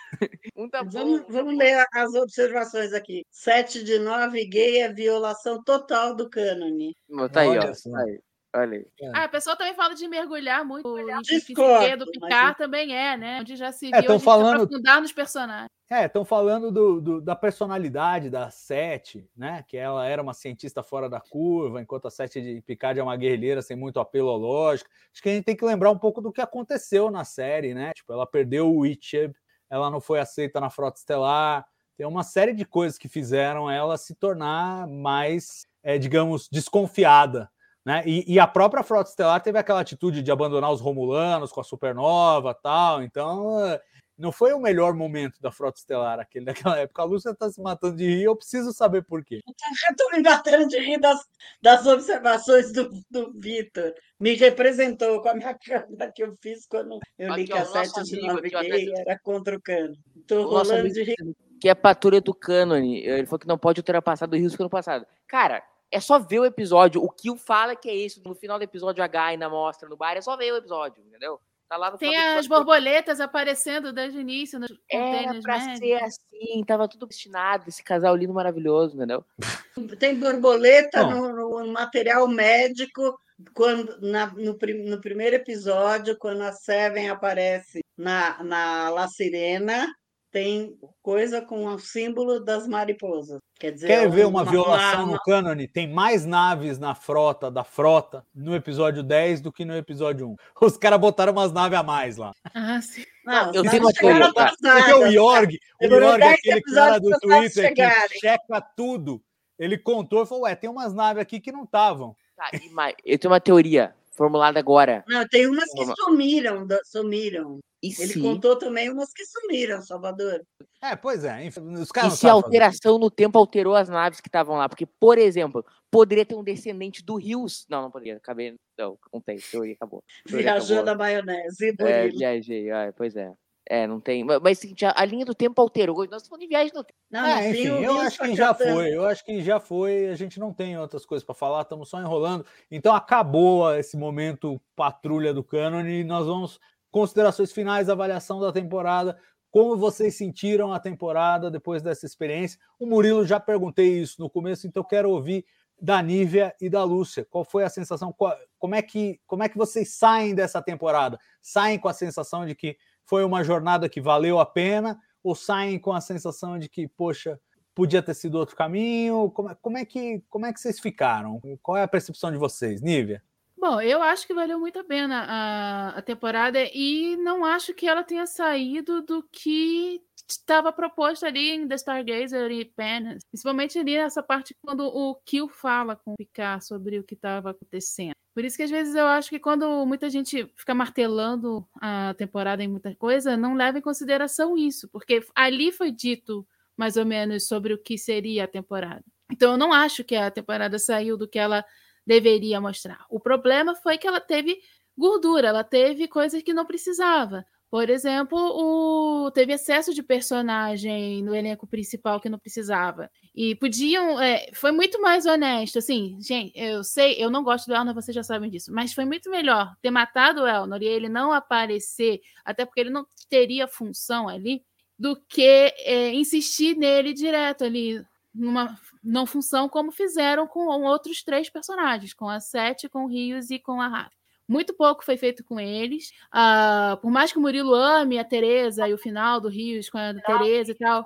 Um (laughs) tá bom. Vamos, vamos ler as observações aqui. 7 de 9, gay é violação total do cânone. Tá aí, Olha ó. Tá aí. Olha aí. Ah, a pessoa também fala de mergulhar muito Discordo, do mas Picard eu- também é, né? Onde já se É, viu tão a gente falando- aprofundar nos personagens. É, estão falando do, do- da personalidade da Sete, né? Que ela era uma cientista fora da curva, enquanto a Sete de Picard é uma guerrilheira sem muito apelo à lógica. Acho que a gente tem que lembrar um pouco do que aconteceu na série, né? Tipo, ela perdeu o Icheb, ela não foi aceita na Frota Estelar. Tem uma série de coisas que fizeram ela se tornar mais, é, digamos, desconfiada. Né? E, e a própria Frota Estelar teve aquela atitude de abandonar os Romulanos com a Supernova tal. Então, eh, não foi o melhor momento da Frota Estelar aquele daquela (laughs) época. A Lúcia tá se matando de rir, eu preciso saber por quê. Eu estou me batendo de rir das, das observações do, do Vitor. Me representou com a minha (laughs) câmera que eu fiz quando eu li Aqui, que ó, a o nosso 7 de amigo 9 aqui, ó, gay era contra o cano. Estou rolando de rir. que é patrulha do cânone. Ele falou que não pode ultrapassar do risco ano passado. Cara, é só ver o episódio. O Kill fala que é isso. No final do episódio, a Gaina mostra no bar. É só ver o episódio, entendeu? Tá lá no Tem as borboletas aparecendo desde o início nos Era contêineres pra médicos. ser assim, tava tudo destinado. Esse casal lindo, maravilhoso, entendeu? (laughs) Tem borboleta no, no material médico quando na- no, no primeiro episódio, quando a Seven aparece na, na La Sirena, tem coisa com o símbolo das mariposas. Quer dizer, Quer ver uma uma- violação uma- no cânone? Tem mais naves na frota da frota no episódio 10 do que no episódio 1. Os caras botaram umas naves a mais lá. Ah, sim. Não, Eu os tenho uma teoria, tá? Porque o. Yorg, o Yorg, 10 aquele cara do Twitter que checa tudo, ele contou e falou: Ué, tem umas naves aqui que não estavam. Tá, mais, eu tenho uma teoria formulada agora. Não, tem umas que sumiram, sumiram. E Ele se, contou também umas que sumiram, Salvador. É, pois é, enfim, os e caras não se a fazer. alteração no tempo alterou as naves que estavam lá? Porque, por exemplo, poderia ter um descendente do Rios. Não, não poderia. Acabei. Não, contei. Teoria acabou. Teoria Viajou na maionese. É, viajei. Ah, pois é. É, não tem. Mas, mas seguinte, a, a linha do tempo alterou. Nós estamos de viagem no tempo. Não, É, enfim, eu acho que já foi, eu acho que já foi, a gente não tem outras coisas para falar, estamos só enrolando. Então acabou esse momento patrulha do cânone e nós vamos considerações finais, avaliação da temporada, como vocês sentiram a temporada depois dessa experiência. O Murilo já perguntei isso no começo, então quero ouvir da Nívia e da Lúcia. Qual foi a sensação? Qual- Como é que como é que vocês saem dessa temporada? Saem com a sensação de que foi uma jornada que valeu a pena ou saem com a sensação de que, poxa, podia ter sido outro caminho? Como é, como é que como é que vocês ficaram? Qual é a percepção de vocês, Nívia? Bom, eu acho que valeu muito a pena a, a temporada e não acho que ela tenha saído do que estava proposto ali em The Stargazer e Penance. Principalmente ali nessa parte quando o Kill fala com o Picard sobre o que estava acontecendo. Por isso que às vezes eu acho que quando muita gente fica martelando a temporada em muita coisa, não leva em consideração isso, porque ali foi dito mais ou menos sobre o que seria a temporada. Então eu não acho que a temporada saiu do que ela deveria mostrar. O problema foi que ela teve gordura, ela teve coisas que não precisava. Por exemplo, o... teve excesso de personagem no elenco principal que não precisava. E podiam. É, foi muito mais honesto, assim, gente. Eu sei, eu não gosto do Elnor, vocês já sabem disso, mas foi muito melhor ter matado o Elnor e ele não aparecer, até porque ele não teria função ali, do que é, insistir nele direto ali, numa não função, como fizeram com outros três personagens, com a Sete, com o Rios e com a Rafa. Muito pouco foi feito com eles. Uh, por mais que o Murilo ame a Tereza e o final do Rios com a Tereza e tal.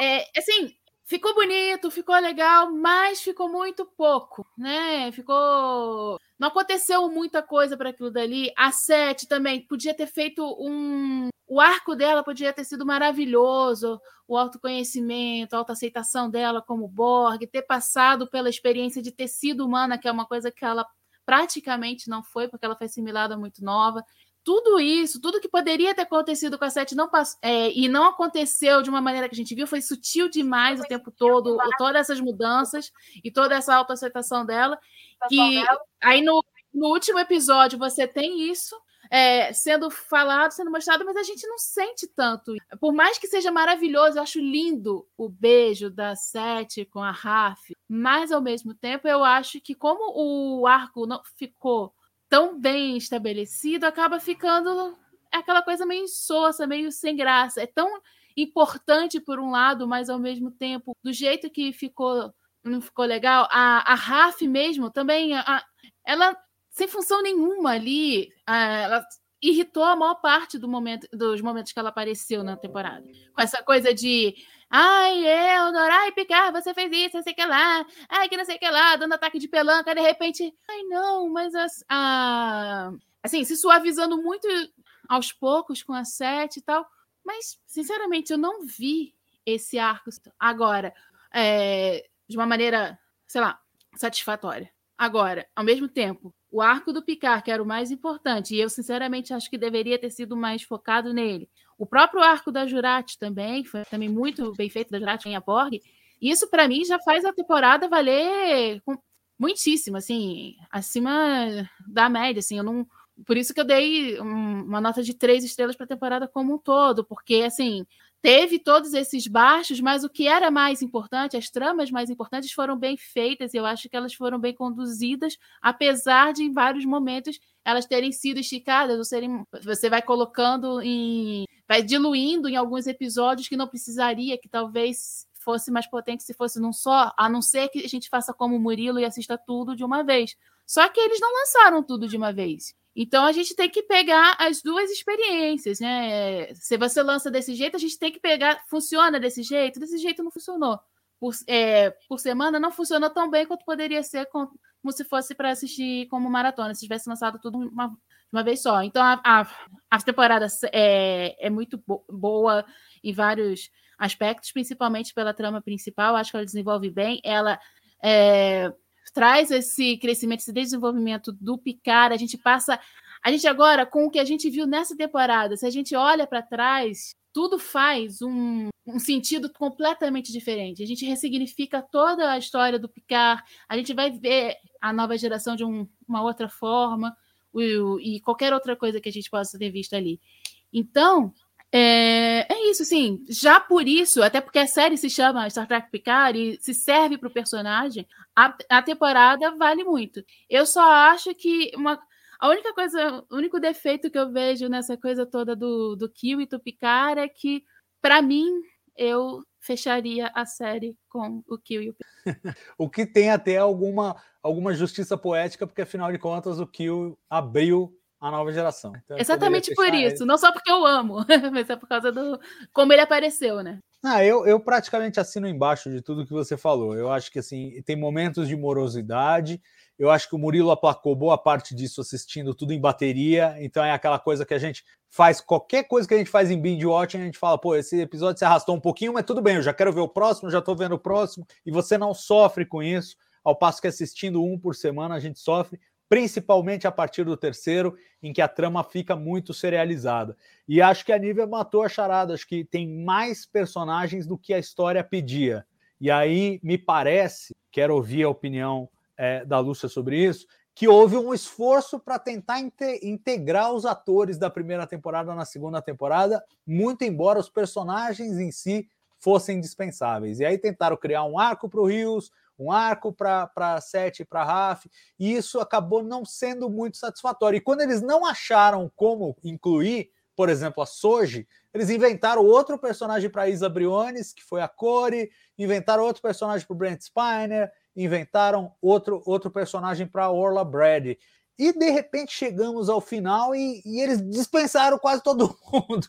É, assim, ficou bonito, ficou legal, mas ficou muito pouco, né? Ficou. Não aconteceu muita coisa para aquilo dali. A Sete também podia ter feito um. O arco dela podia ter sido maravilhoso, o autoconhecimento, a autoaceitação dela como Borg, ter passado pela experiência de ter sido humana, que é uma coisa que ela praticamente não foi, porque ela foi assimilada muito nova tudo isso, tudo que poderia ter acontecido com a Sete não é, e não aconteceu de uma maneira que a gente viu, foi sutil demais o tempo todo, todas essas mudanças e toda essa autoaceitação dela. Que aí no, no último episódio você tem isso. É, sendo falado, sendo mostrado, mas a gente não sente tanto. Por mais que seja maravilhoso, eu acho lindo o beijo da Sete com a Raf, mas ao mesmo tempo eu acho que como o arco não ficou tão bem estabelecido, acaba ficando aquela coisa meio insossa, meio sem graça. É tão importante por um lado, mas ao mesmo tempo, do jeito que ficou, não ficou legal. A, a Raf mesmo também, a, ela sem função nenhuma ali, a, ela irritou a maior parte do momento, dos momentos que ela apareceu na temporada. Com essa coisa de Ai, Eldor, ai, Picar, você fez isso, não sei que lá. Ai, que não sei que lá, dando ataque de pelanca, de repente. Ai, não, mas as, a, assim, se suavizando muito aos poucos com a sete e tal. Mas, sinceramente, eu não vi esse arco agora é, de uma maneira, sei lá, satisfatória. Agora, ao mesmo tempo, o arco do Picard, que era o mais importante, e eu sinceramente acho que deveria ter sido mais focado nele. O próprio arco da Jurati também, foi também muito bem feito da Jurati em a Borg. Isso, para mim, já faz a temporada valer muitíssimo, assim, acima da média, assim, eu não... Por isso que eu dei uma nota de três estrelas para a temporada como um todo, porque, assim, teve todos esses baixos, mas o que era mais importante, as tramas mais importantes foram bem feitas, eu acho que elas foram bem conduzidas, apesar de em vários momentos elas terem sido esticadas, ou serem, você vai colocando em. vai diluindo em alguns episódios que não precisaria, que talvez fosse mais potente se fosse num só, a não ser que a gente faça como o Murilo e assista tudo de uma vez. Só que eles não lançaram tudo de uma vez. Então a gente tem que pegar as duas experiências, né? Se você lança desse jeito, a gente tem que pegar. Funciona desse jeito? Desse jeito não funcionou. Por, é, por semana não funcionou tão bem quanto poderia ser como se fosse para assistir como maratona, se tivesse lançado tudo uma, uma vez só. Então a, a, a temporada é, é muito bo boa em vários aspectos, principalmente pela trama principal. Acho que ela desenvolve bem. Ela é, traz esse crescimento, esse desenvolvimento do Picard. A gente passa. A gente agora, com o que a gente viu nessa temporada, se a gente olha para trás, tudo faz um, um, sentido completamente diferente. A gente ressignifica toda a história do Picard, a gente vai ver a nova geração de um, uma outra forma, e, e qualquer outra coisa que a gente possa ter visto ali. Então, é, é, isso, sim. Já por isso, até porque a série se chama Star Trek Picard e se serve para o personagem, a, a, temporada vale muito. Eu só acho que uma, a única coisa, o único defeito que eu vejo nessa coisa toda do, do Kill e do Picard é que, para mim, eu fecharia a série com o Kill e o Picard. (laughs) o que tem até alguma, alguma justiça poética, porque afinal de contas o Kill abriu a nova geração. Então, Exatamente por isso, ele. não só porque eu amo, (laughs) mas é por causa do como ele apareceu, né? Ah, eu, eu praticamente assino embaixo de tudo que você falou. Eu acho que assim tem momentos de morosidade. Eu acho que o Murilo aplacou boa parte disso assistindo tudo em bateria. Então é aquela coisa que a gente faz qualquer coisa que a gente faz em binge watching, a gente fala, pô, esse episódio se arrastou um pouquinho, mas tudo bem, eu já quero ver o próximo, já tô vendo o próximo, e você não sofre com isso, ao passo que assistindo um por semana a gente sofre principalmente a partir do terceiro, em que a trama fica muito serializada. E acho que a Nívia matou a charada, acho que tem mais personagens do que a história pedia. E aí me parece, quero ouvir a opinião é, da Lúcia sobre isso, que houve um esforço para tentar inte integrar os atores da primeira temporada na segunda temporada, muito embora os personagens em si fossem indispensáveis. E aí tentaram criar um arco para o Rios, um arco para Sete e para Raf, e isso acabou não sendo muito satisfatório. E quando eles não acharam como incluir, por exemplo, a Soji, eles inventaram outro personagem para Isa Briones, que foi a Core, inventaram outro personagem para Brent Spiner, inventaram outro, outro personagem para Orla Brady. E de repente chegamos ao final e, e eles dispensaram quase todo (laughs) mundo.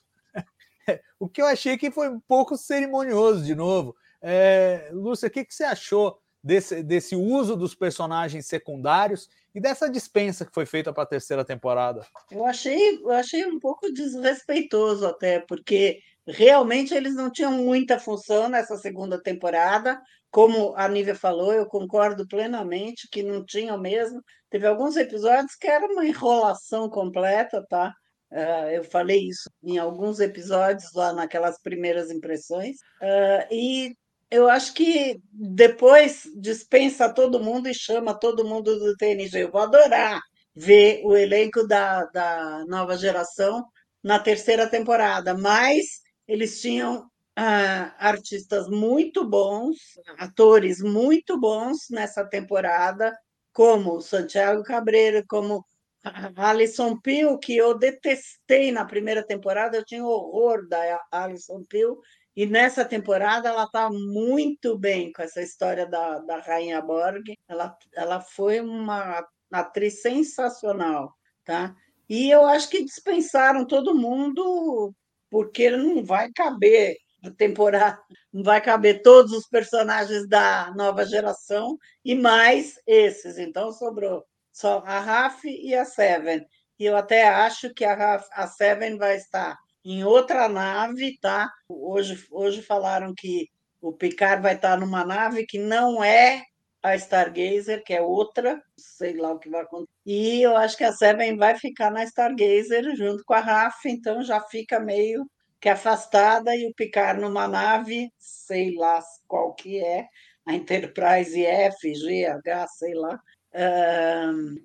o que eu achei que foi um pouco cerimonioso de novo. É, Lúcia, o que, que você achou desse, desse uso dos personagens secundários e dessa dispensa que foi feita para a terceira temporada? Eu achei, eu achei um pouco desrespeitoso até, porque realmente eles não tinham muita função nessa segunda temporada. Como a Nívia falou, eu concordo plenamente que não tinham mesmo. Teve alguns episódios que era uma enrolação completa, tá? Uh, eu falei isso em alguns episódios lá naquelas primeiras impressões. Uh, e eu acho que depois dispensa todo mundo e chama todo mundo do TNG. Eu vou adorar ver o elenco da, da nova geração na terceira temporada, mas eles tinham ah, artistas muito bons, atores muito bons nessa temporada, como Santiago Cabreira, como Alison Peel, que eu detestei na primeira temporada, eu tinha horror da Alison Peel, e nessa temporada ela está muito bem com essa história da, da Rainha Borg. Ela, ela foi uma atriz sensacional, tá? E eu acho que dispensaram todo mundo porque não vai caber a temporada, não vai caber todos os personagens da nova geração e mais esses. Então sobrou só a Raf e a Seven. E eu até acho que a, a Seven vai estar em outra nave, tá? Hoje, hoje falaram que o Picard vai estar numa nave que não é a Stargazer, que é outra, sei lá o que vai acontecer. E eu acho que a Seven vai ficar na Stargazer junto com a Raf, então já fica meio que afastada e o Picard numa nave, sei lá qual que é, a Enterprise F, G, H, sei lá,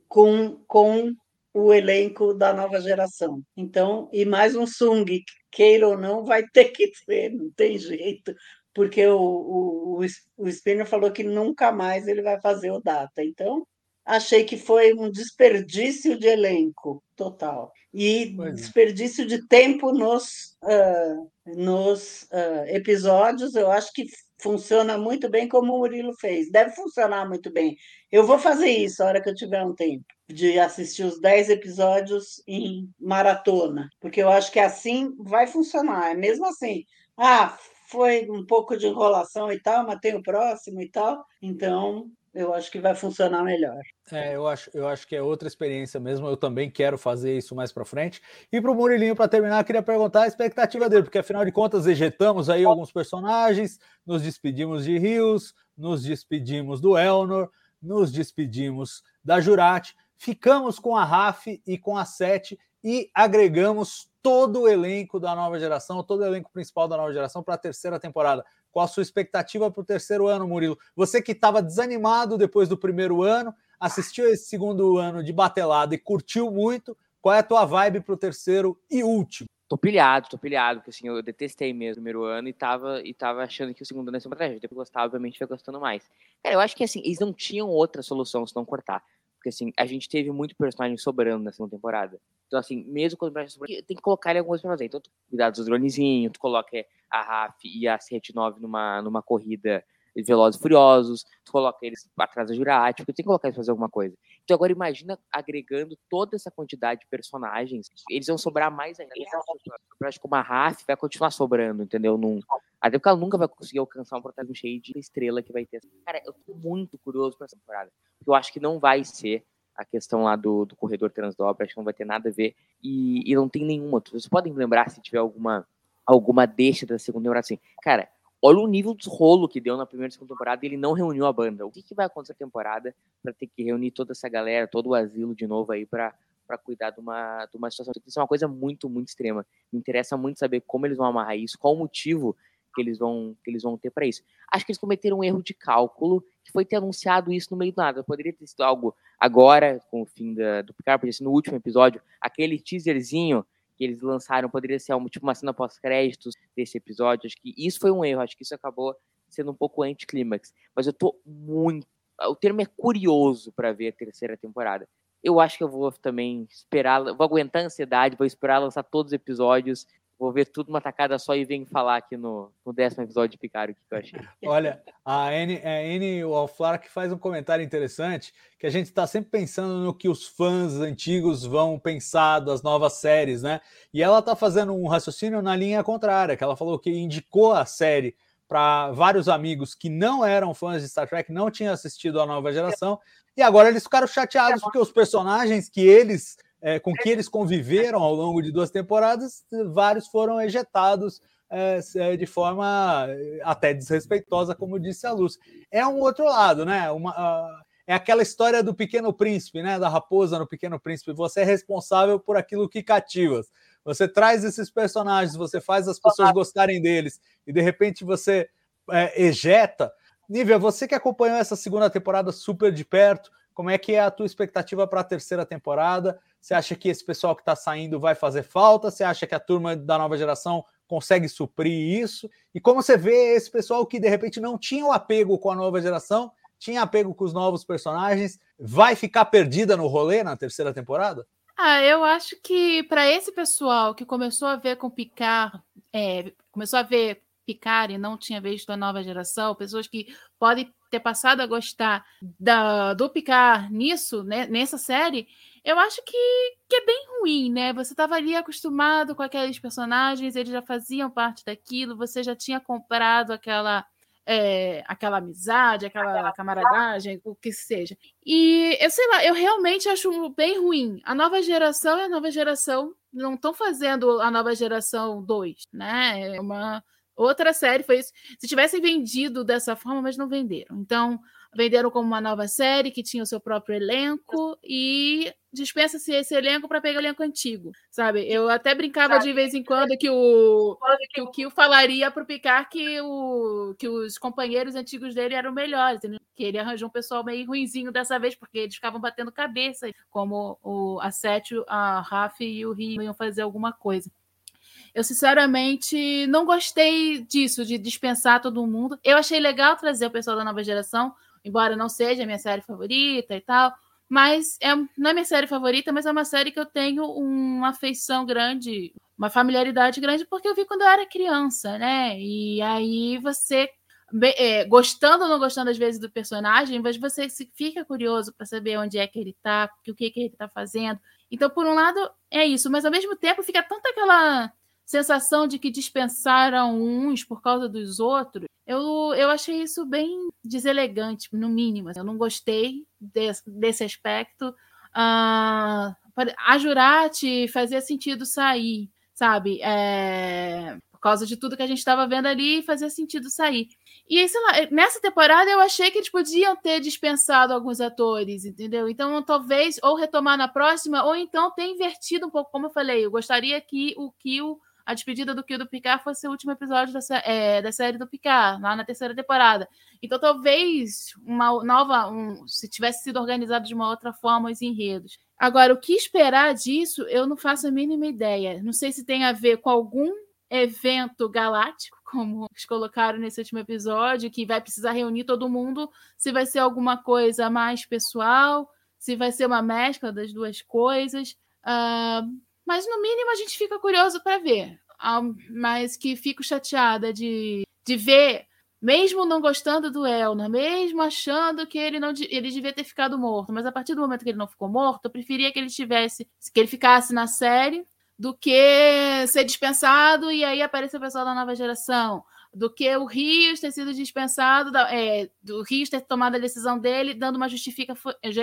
com, com o elenco da nova geração. Então, e mais um Sung, queira ou não, vai ter que ter, não tem jeito, porque o, o, o Spinner falou que nunca mais ele vai fazer o Data. Então, achei que foi um desperdício de elenco total e é. desperdício de tempo nos, uh, nos uh, episódios. Eu acho que funciona muito bem como o Murilo fez. Deve funcionar muito bem. Eu vou fazer isso a hora que eu tiver um tempo, de assistir os 10 episódios em maratona, porque eu acho que assim vai funcionar. É mesmo assim. Ah, foi um pouco de enrolação e tal, mas tem o próximo e tal. Então, eu acho que vai funcionar melhor. É, eu acho, eu acho que é outra experiência mesmo. Eu também quero fazer isso mais para frente. E para o Murilinho, para terminar, queria perguntar a expectativa dele, porque afinal de contas, ejetamos aí alguns personagens, nos despedimos de Rios, nos despedimos do Elnor, nos despedimos da Jurati, ficamos com a Raf e com a Sete e agregamos todo o elenco da nova geração, todo o elenco principal da nova geração para a terceira temporada. Qual a sua expectativa para o terceiro ano, Murilo? Você que estava desanimado depois do primeiro ano, assistiu esse segundo ano de batelada e curtiu muito. Qual é a tua vibe para o terceiro e último? Tô pilhado, tô pilhado, porque assim, eu detestei mesmo o primeiro ano e tava, e tava achando que o segundo ano ia ser uma tragédia. Depois gostar, obviamente, vai gostando mais. Cara, eu acho que assim, eles não tinham outra solução se não cortar. Porque assim, a gente teve muito personagem sobrando na segunda temporada. Então, assim, mesmo quando personagem sobrando, tem que colocar ele algumas pra fazer. Então, tu cuidar dos dronezinhos, tu coloca a RAF e a C-9 numa, numa corrida Velozes e Furiosos, tu coloca eles atrás da Jurati, porque tem que colocar eles fazer alguma coisa. Então agora imagina agregando toda essa quantidade de personagens, eles vão sobrar mais ainda. Eu acho que uma Raf vai continuar sobrando, entendeu? Num... Até porque ela nunca vai conseguir alcançar um protagonismo cheio de estrela que vai ter. Cara, eu tô muito curioso pra essa temporada. Eu acho que não vai ser a questão lá do, do corredor transdobra, acho que não vai ter nada a ver. E, e não tem nenhuma. Vocês podem lembrar se tiver alguma alguma deixa da segunda temporada assim. Cara, olha o nível de rolo que deu na primeira e segunda temporada e ele não reuniu a banda. O que, que vai acontecer na temporada para ter que reunir toda essa galera, todo o asilo de novo aí para para cuidar de uma, de uma situação. Isso é uma coisa muito, muito extrema. Me interessa muito saber como eles vão amarrar isso, qual o motivo que eles vão, que eles vão ter para isso. Acho que eles cometeram um erro de cálculo, que foi ter anunciado isso no meio do nada. Poderia ter sido algo agora, com o fim da, do Picard, podia ser no último episódio, aquele teaserzinho que eles lançaram poderia ser uma, tipo uma cena pós-créditos desse episódio. Acho que isso foi um erro, acho que isso acabou sendo um pouco anticlímax. Mas eu tô muito. O termo é curioso para ver a terceira temporada. Eu acho que eu vou também esperar, vou aguentar a ansiedade, vou esperar lançar todos os episódios Vou ver tudo uma tacada só e venho falar aqui no, no décimo episódio de Picaro o que eu achei. (laughs) Olha, a Anne, a Anne Alflar faz um comentário interessante, que a gente está sempre pensando no que os fãs antigos vão pensar das novas séries, né? E ela está fazendo um raciocínio na linha contrária, que ela falou que indicou a série para vários amigos que não eram fãs de Star Trek, não tinham assistido a nova geração, e agora eles ficaram chateados porque os personagens que eles é, com que eles conviveram ao longo de duas temporadas, vários foram ejetados é, é de forma é, até desrespeitosa, como disse a Luz. É um outro lado, né? Uma, é aquela história do Pequeno Príncipe, né? Da raposa no Pequeno Príncipe. Você é responsável por aquilo que cativas. Você traz esses personagens, você faz as pessoas gostarem deles e de repente você é, ejeta. Nívia, você que acompanhou essa segunda temporada super de perto, como é que é a tua expectativa para a terceira temporada? Você acha que esse pessoal que está saindo vai fazer falta? Você acha que a turma da nova geração consegue suprir isso? E como você vê esse pessoal que de repente não tinha o apego com a nova geração, tinha apego com os novos personagens, vai ficar perdida no rolê na terceira temporada? Ah, eu acho que para esse pessoal que começou a ver com Picard, é, começou a ver Picard e não tinha visto a nova geração, pessoas que podem ter passado a gostar da, do Picard nisso, né, nessa série, eu acho que, que é bem ruim, né? Você estava ali acostumado com aqueles personagens, eles já faziam parte daquilo, você já tinha comprado aquela é, aquela amizade, aquela camaradagem, o que seja. E eu sei lá, eu realmente acho bem ruim. A nova geração e a nova geração não estão fazendo a nova geração 2, né? É uma outra série, foi isso. Se tivessem vendido dessa forma, mas não venderam. Então, venderam como uma nova série que tinha o seu próprio elenco e dispensa-se esse elenco para pegar o elenco antigo, sabe? Eu até brincava de vez em quando que o que o Kill falaria para Picard que, o, que os companheiros antigos dele eram melhores, que ele arranjou um pessoal meio ruinzinho dessa vez, porque eles ficavam batendo cabeça, como o, a Sete, a Raf e o Rio iam fazer alguma coisa. Eu, sinceramente, não gostei disso, de dispensar todo mundo. Eu achei legal trazer o pessoal da nova geração, embora não seja a minha série favorita e tal. Mas é, não é minha série favorita, mas é uma série que eu tenho uma afeição grande, uma familiaridade grande, porque eu vi quando eu era criança, né? E aí você, é, gostando ou não gostando às vezes do personagem, mas você fica curioso para saber onde é que ele tá, o que, que ele tá fazendo. Então, por um lado, é isso, mas ao mesmo tempo fica tanta aquela sensação de que dispensaram uns por causa dos outros, eu, eu achei isso bem deselegante, no mínimo. Eu não gostei desse, desse aspecto. Uh, a Jurati fazia sentido sair, sabe? É, por causa de tudo que a gente estava vendo ali, fazia sentido sair. E sei lá, nessa temporada eu achei que eles podiam ter dispensado alguns atores, entendeu? Então, talvez, ou retomar na próxima, ou então ter invertido um pouco, como eu falei. Eu gostaria que o Kill a despedida do Kill do Picard fosse o último episódio da, é, da série do Picard, lá na terceira temporada. Então, talvez uma nova. Um, se tivesse sido organizado de uma outra forma os enredos. Agora, o que esperar disso, eu não faço a mínima ideia. Não sei se tem a ver com algum evento galáctico, como eles colocaram nesse último episódio, que vai precisar reunir todo mundo, se vai ser alguma coisa mais pessoal, se vai ser uma mescla das duas coisas. Uh, mas no mínimo a gente fica curioso para ver. Mas que fico chateada de, de ver, mesmo não gostando do Elna, mesmo achando que ele não ele devia ter ficado morto, mas a partir do momento que ele não ficou morto, eu preferia que ele tivesse, que ele ficasse na série do que ser dispensado e aí aparecer o pessoal da nova geração do que o Rios ter sido dispensado, é, do Rios ter tomado a decisão dele, dando uma justifica,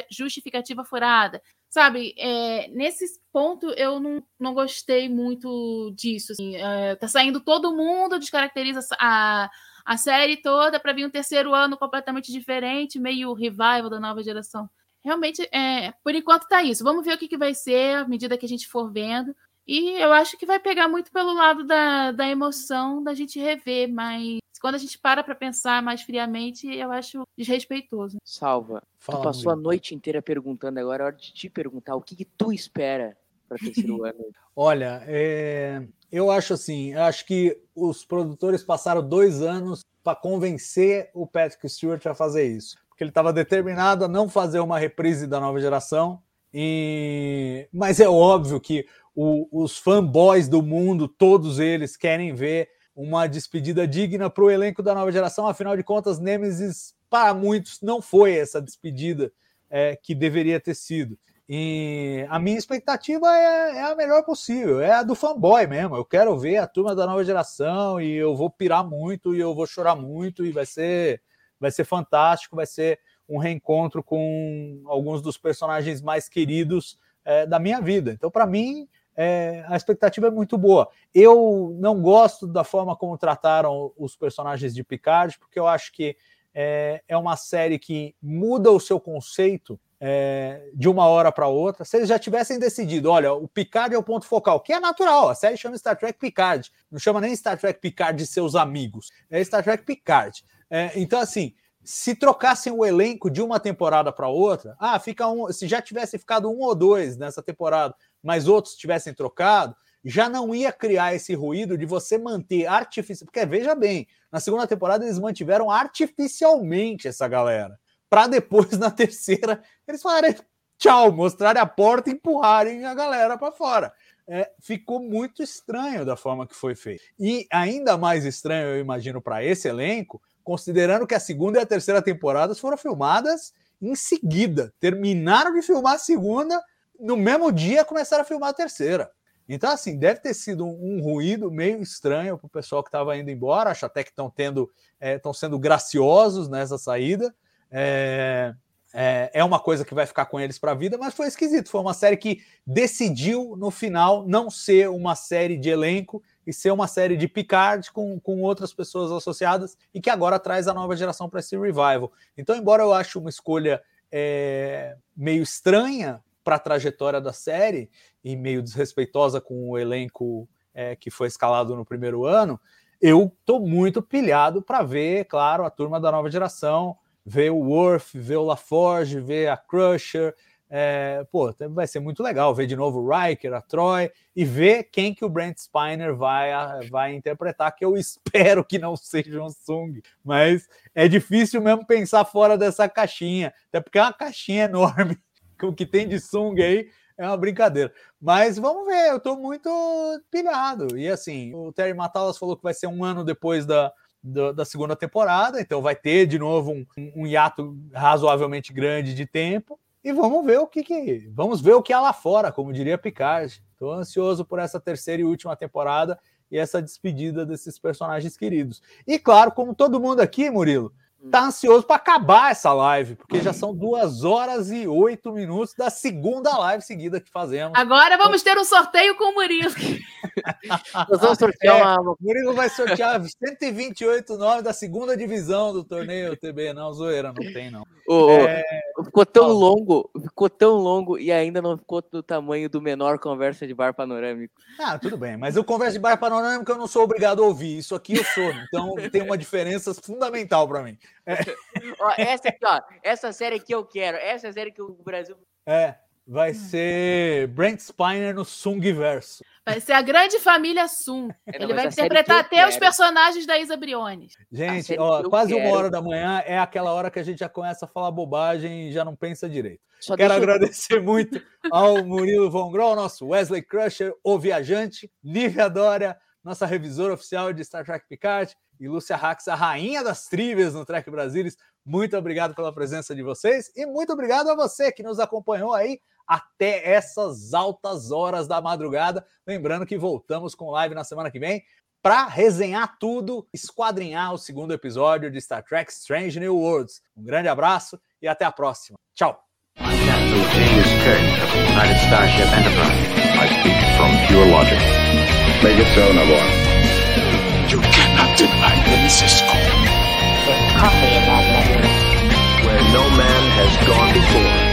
justificativa furada. Sabe, é, nesse ponto eu não, não gostei muito disso. Assim, é, tá saindo todo mundo, descaracteriza a, a série toda para vir um terceiro ano completamente diferente, meio revival da nova geração. Realmente, é, por enquanto tá isso. Vamos ver o que, que vai ser à medida que a gente for vendo. E eu acho que vai pegar muito pelo lado da, da emoção da gente rever, mas quando a gente para para pensar mais friamente, eu acho desrespeitoso. Salva, Fala, tu passou a noite inteira perguntando, agora é hora de te perguntar o que, que tu espera para terceiro (laughs) ano. Olha, é, eu acho assim, eu acho que os produtores passaram dois anos para convencer o Patrick Stewart a fazer isso, porque ele estava determinado a não fazer uma reprise da nova geração. E... Mas é óbvio que o, os fanboys do mundo, todos eles querem ver uma despedida digna para o elenco da nova geração. Afinal de contas, Nemesis, para muitos, não foi essa despedida é, que deveria ter sido. E a minha expectativa é, é, a melhor possível, é a do fanboy mesmo. Eu quero ver a turma da nova geração e eu vou pirar muito e eu vou chorar muito e vai ser, vai ser fantástico, vai ser um reencontro com alguns dos personagens mais queridos é, da minha vida. Então, para mim, é, a expectativa é muito boa. Eu não gosto da forma como trataram os personagens de Picard, porque eu acho que é, é uma série que muda o seu conceito é, de uma hora para outra. Se eles já tivessem decidido, olha, o Picard é o ponto focal, que é natural, a série chama Star Trek Picard, não chama nem Star Trek Picard de seus amigos, é Star Trek Picard. É, então, assim, se trocassem o elenco de uma temporada para outra, ah, fica um, se já tivesse ficado um ou dois nessa temporada, mas outros tivessem trocado, já não ia criar esse ruído de você manter artificial. Porque veja bem, na segunda temporada eles mantiveram artificialmente essa galera. Para depois, (laughs) na terceira, eles falarem tchau, mostrarem a porta e empurrarem a galera para fora. É, ficou muito estranho da forma que foi feito. E ainda mais estranho, eu imagino, para esse elenco, considerando que a segunda e a terceira temporadas foram filmadas em seguida. Terminaram de filmar a segunda, no mesmo dia começaram a filmar a terceira. Então, assim, deve ter sido um, ruído meio estranho para o pessoal que estava indo embora. Acho até que estão tendo, estão é, sendo graciosos nessa saída. É, é, é, uma coisa que vai ficar com eles para a vida, mas foi esquisito. Foi uma série que decidiu, no final, não ser uma série de elenco e ser uma série de Picard com, com outras pessoas associadas e que agora traz a nova geração para esse revival. Então, embora eu ache uma escolha é, meio estranha para a trajetória da série e meio desrespeitosa com o elenco é, que foi escalado no primeiro ano, eu estou muito pilhado para ver, claro, a turma da nova geração, ver o Worth, ver o LaForge, ver a Crusher. É, pô, vai ser muito legal ver de novo o Riker, a Troy e ver quem que o Brent Spiner vai, vai interpretar, que eu (laughs) espero que não seja um Sung, mas é difícil mesmo pensar fora dessa caixinha, até porque é uma caixinha enorme (laughs) o que tem de Sung aí é uma brincadeira. Mas vamos ver, eu estou muito pilhado. E assim, o Terry Matalas falou que vai ser um ano depois da, da, da segunda temporada, então vai ter de novo um, um hiato razoavelmente grande de tempo. E vamos ver o que, que vamos ver o que há lá fora, como diria Picard. Estou ansioso por essa terceira e última temporada e essa despedida desses personagens queridos. E claro, como todo mundo aqui, Murilo, tá ansioso para acabar essa live, porque já são duas horas e oito minutos da segunda live seguida que fazemos. Agora vamos ter um sorteio com o Murilo. (laughs) Nós vamos sortear é, uma... Murilo vai sortear 128 nomes da segunda divisão do torneio TB. Não, zoeira, não tem, não. é... Ficou tão longo, ficou tão longo e ainda não ficou do tamanho do menor conversa de bar panorâmico. Ah, tudo bem, mas o conversa de bar panorâmico eu não sou obrigado a ouvir. Isso aqui eu sou, então tem uma diferença fundamental para mim. É. (laughs) ó, essa aqui, ó, essa série que eu quero, essa série que o Brasil. É, vai ser Brent Spiner no Sungverso. Vai ser a grande família Sung. É, Ele vai interpretar até quero. os personagens da Isa Briones. Gente, ó, quase quero. uma hora da manhã é aquela hora que a gente já começa a falar bobagem e já não pensa direito. Só Quero agradecer eu... muito ao Murilo Von nosso Wesley Crusher, o viajante, Lívia Dória, nossa revisora oficial de Star Trek Picard, e Lúcia Rax, a rainha das trivias no Trek Brasilis. Muito obrigado pela presença de vocês e muito obrigado a você que nos acompanhou aí até essas altas horas da madrugada. Lembrando que voltamos com live na semana que vem para resenhar tudo, esquadrinhar o segundo episódio de Star Trek Strange New Worlds. Um grande abraço e até a próxima. Tchau. Francisco. The coffee in that letter. Where no man has gone before.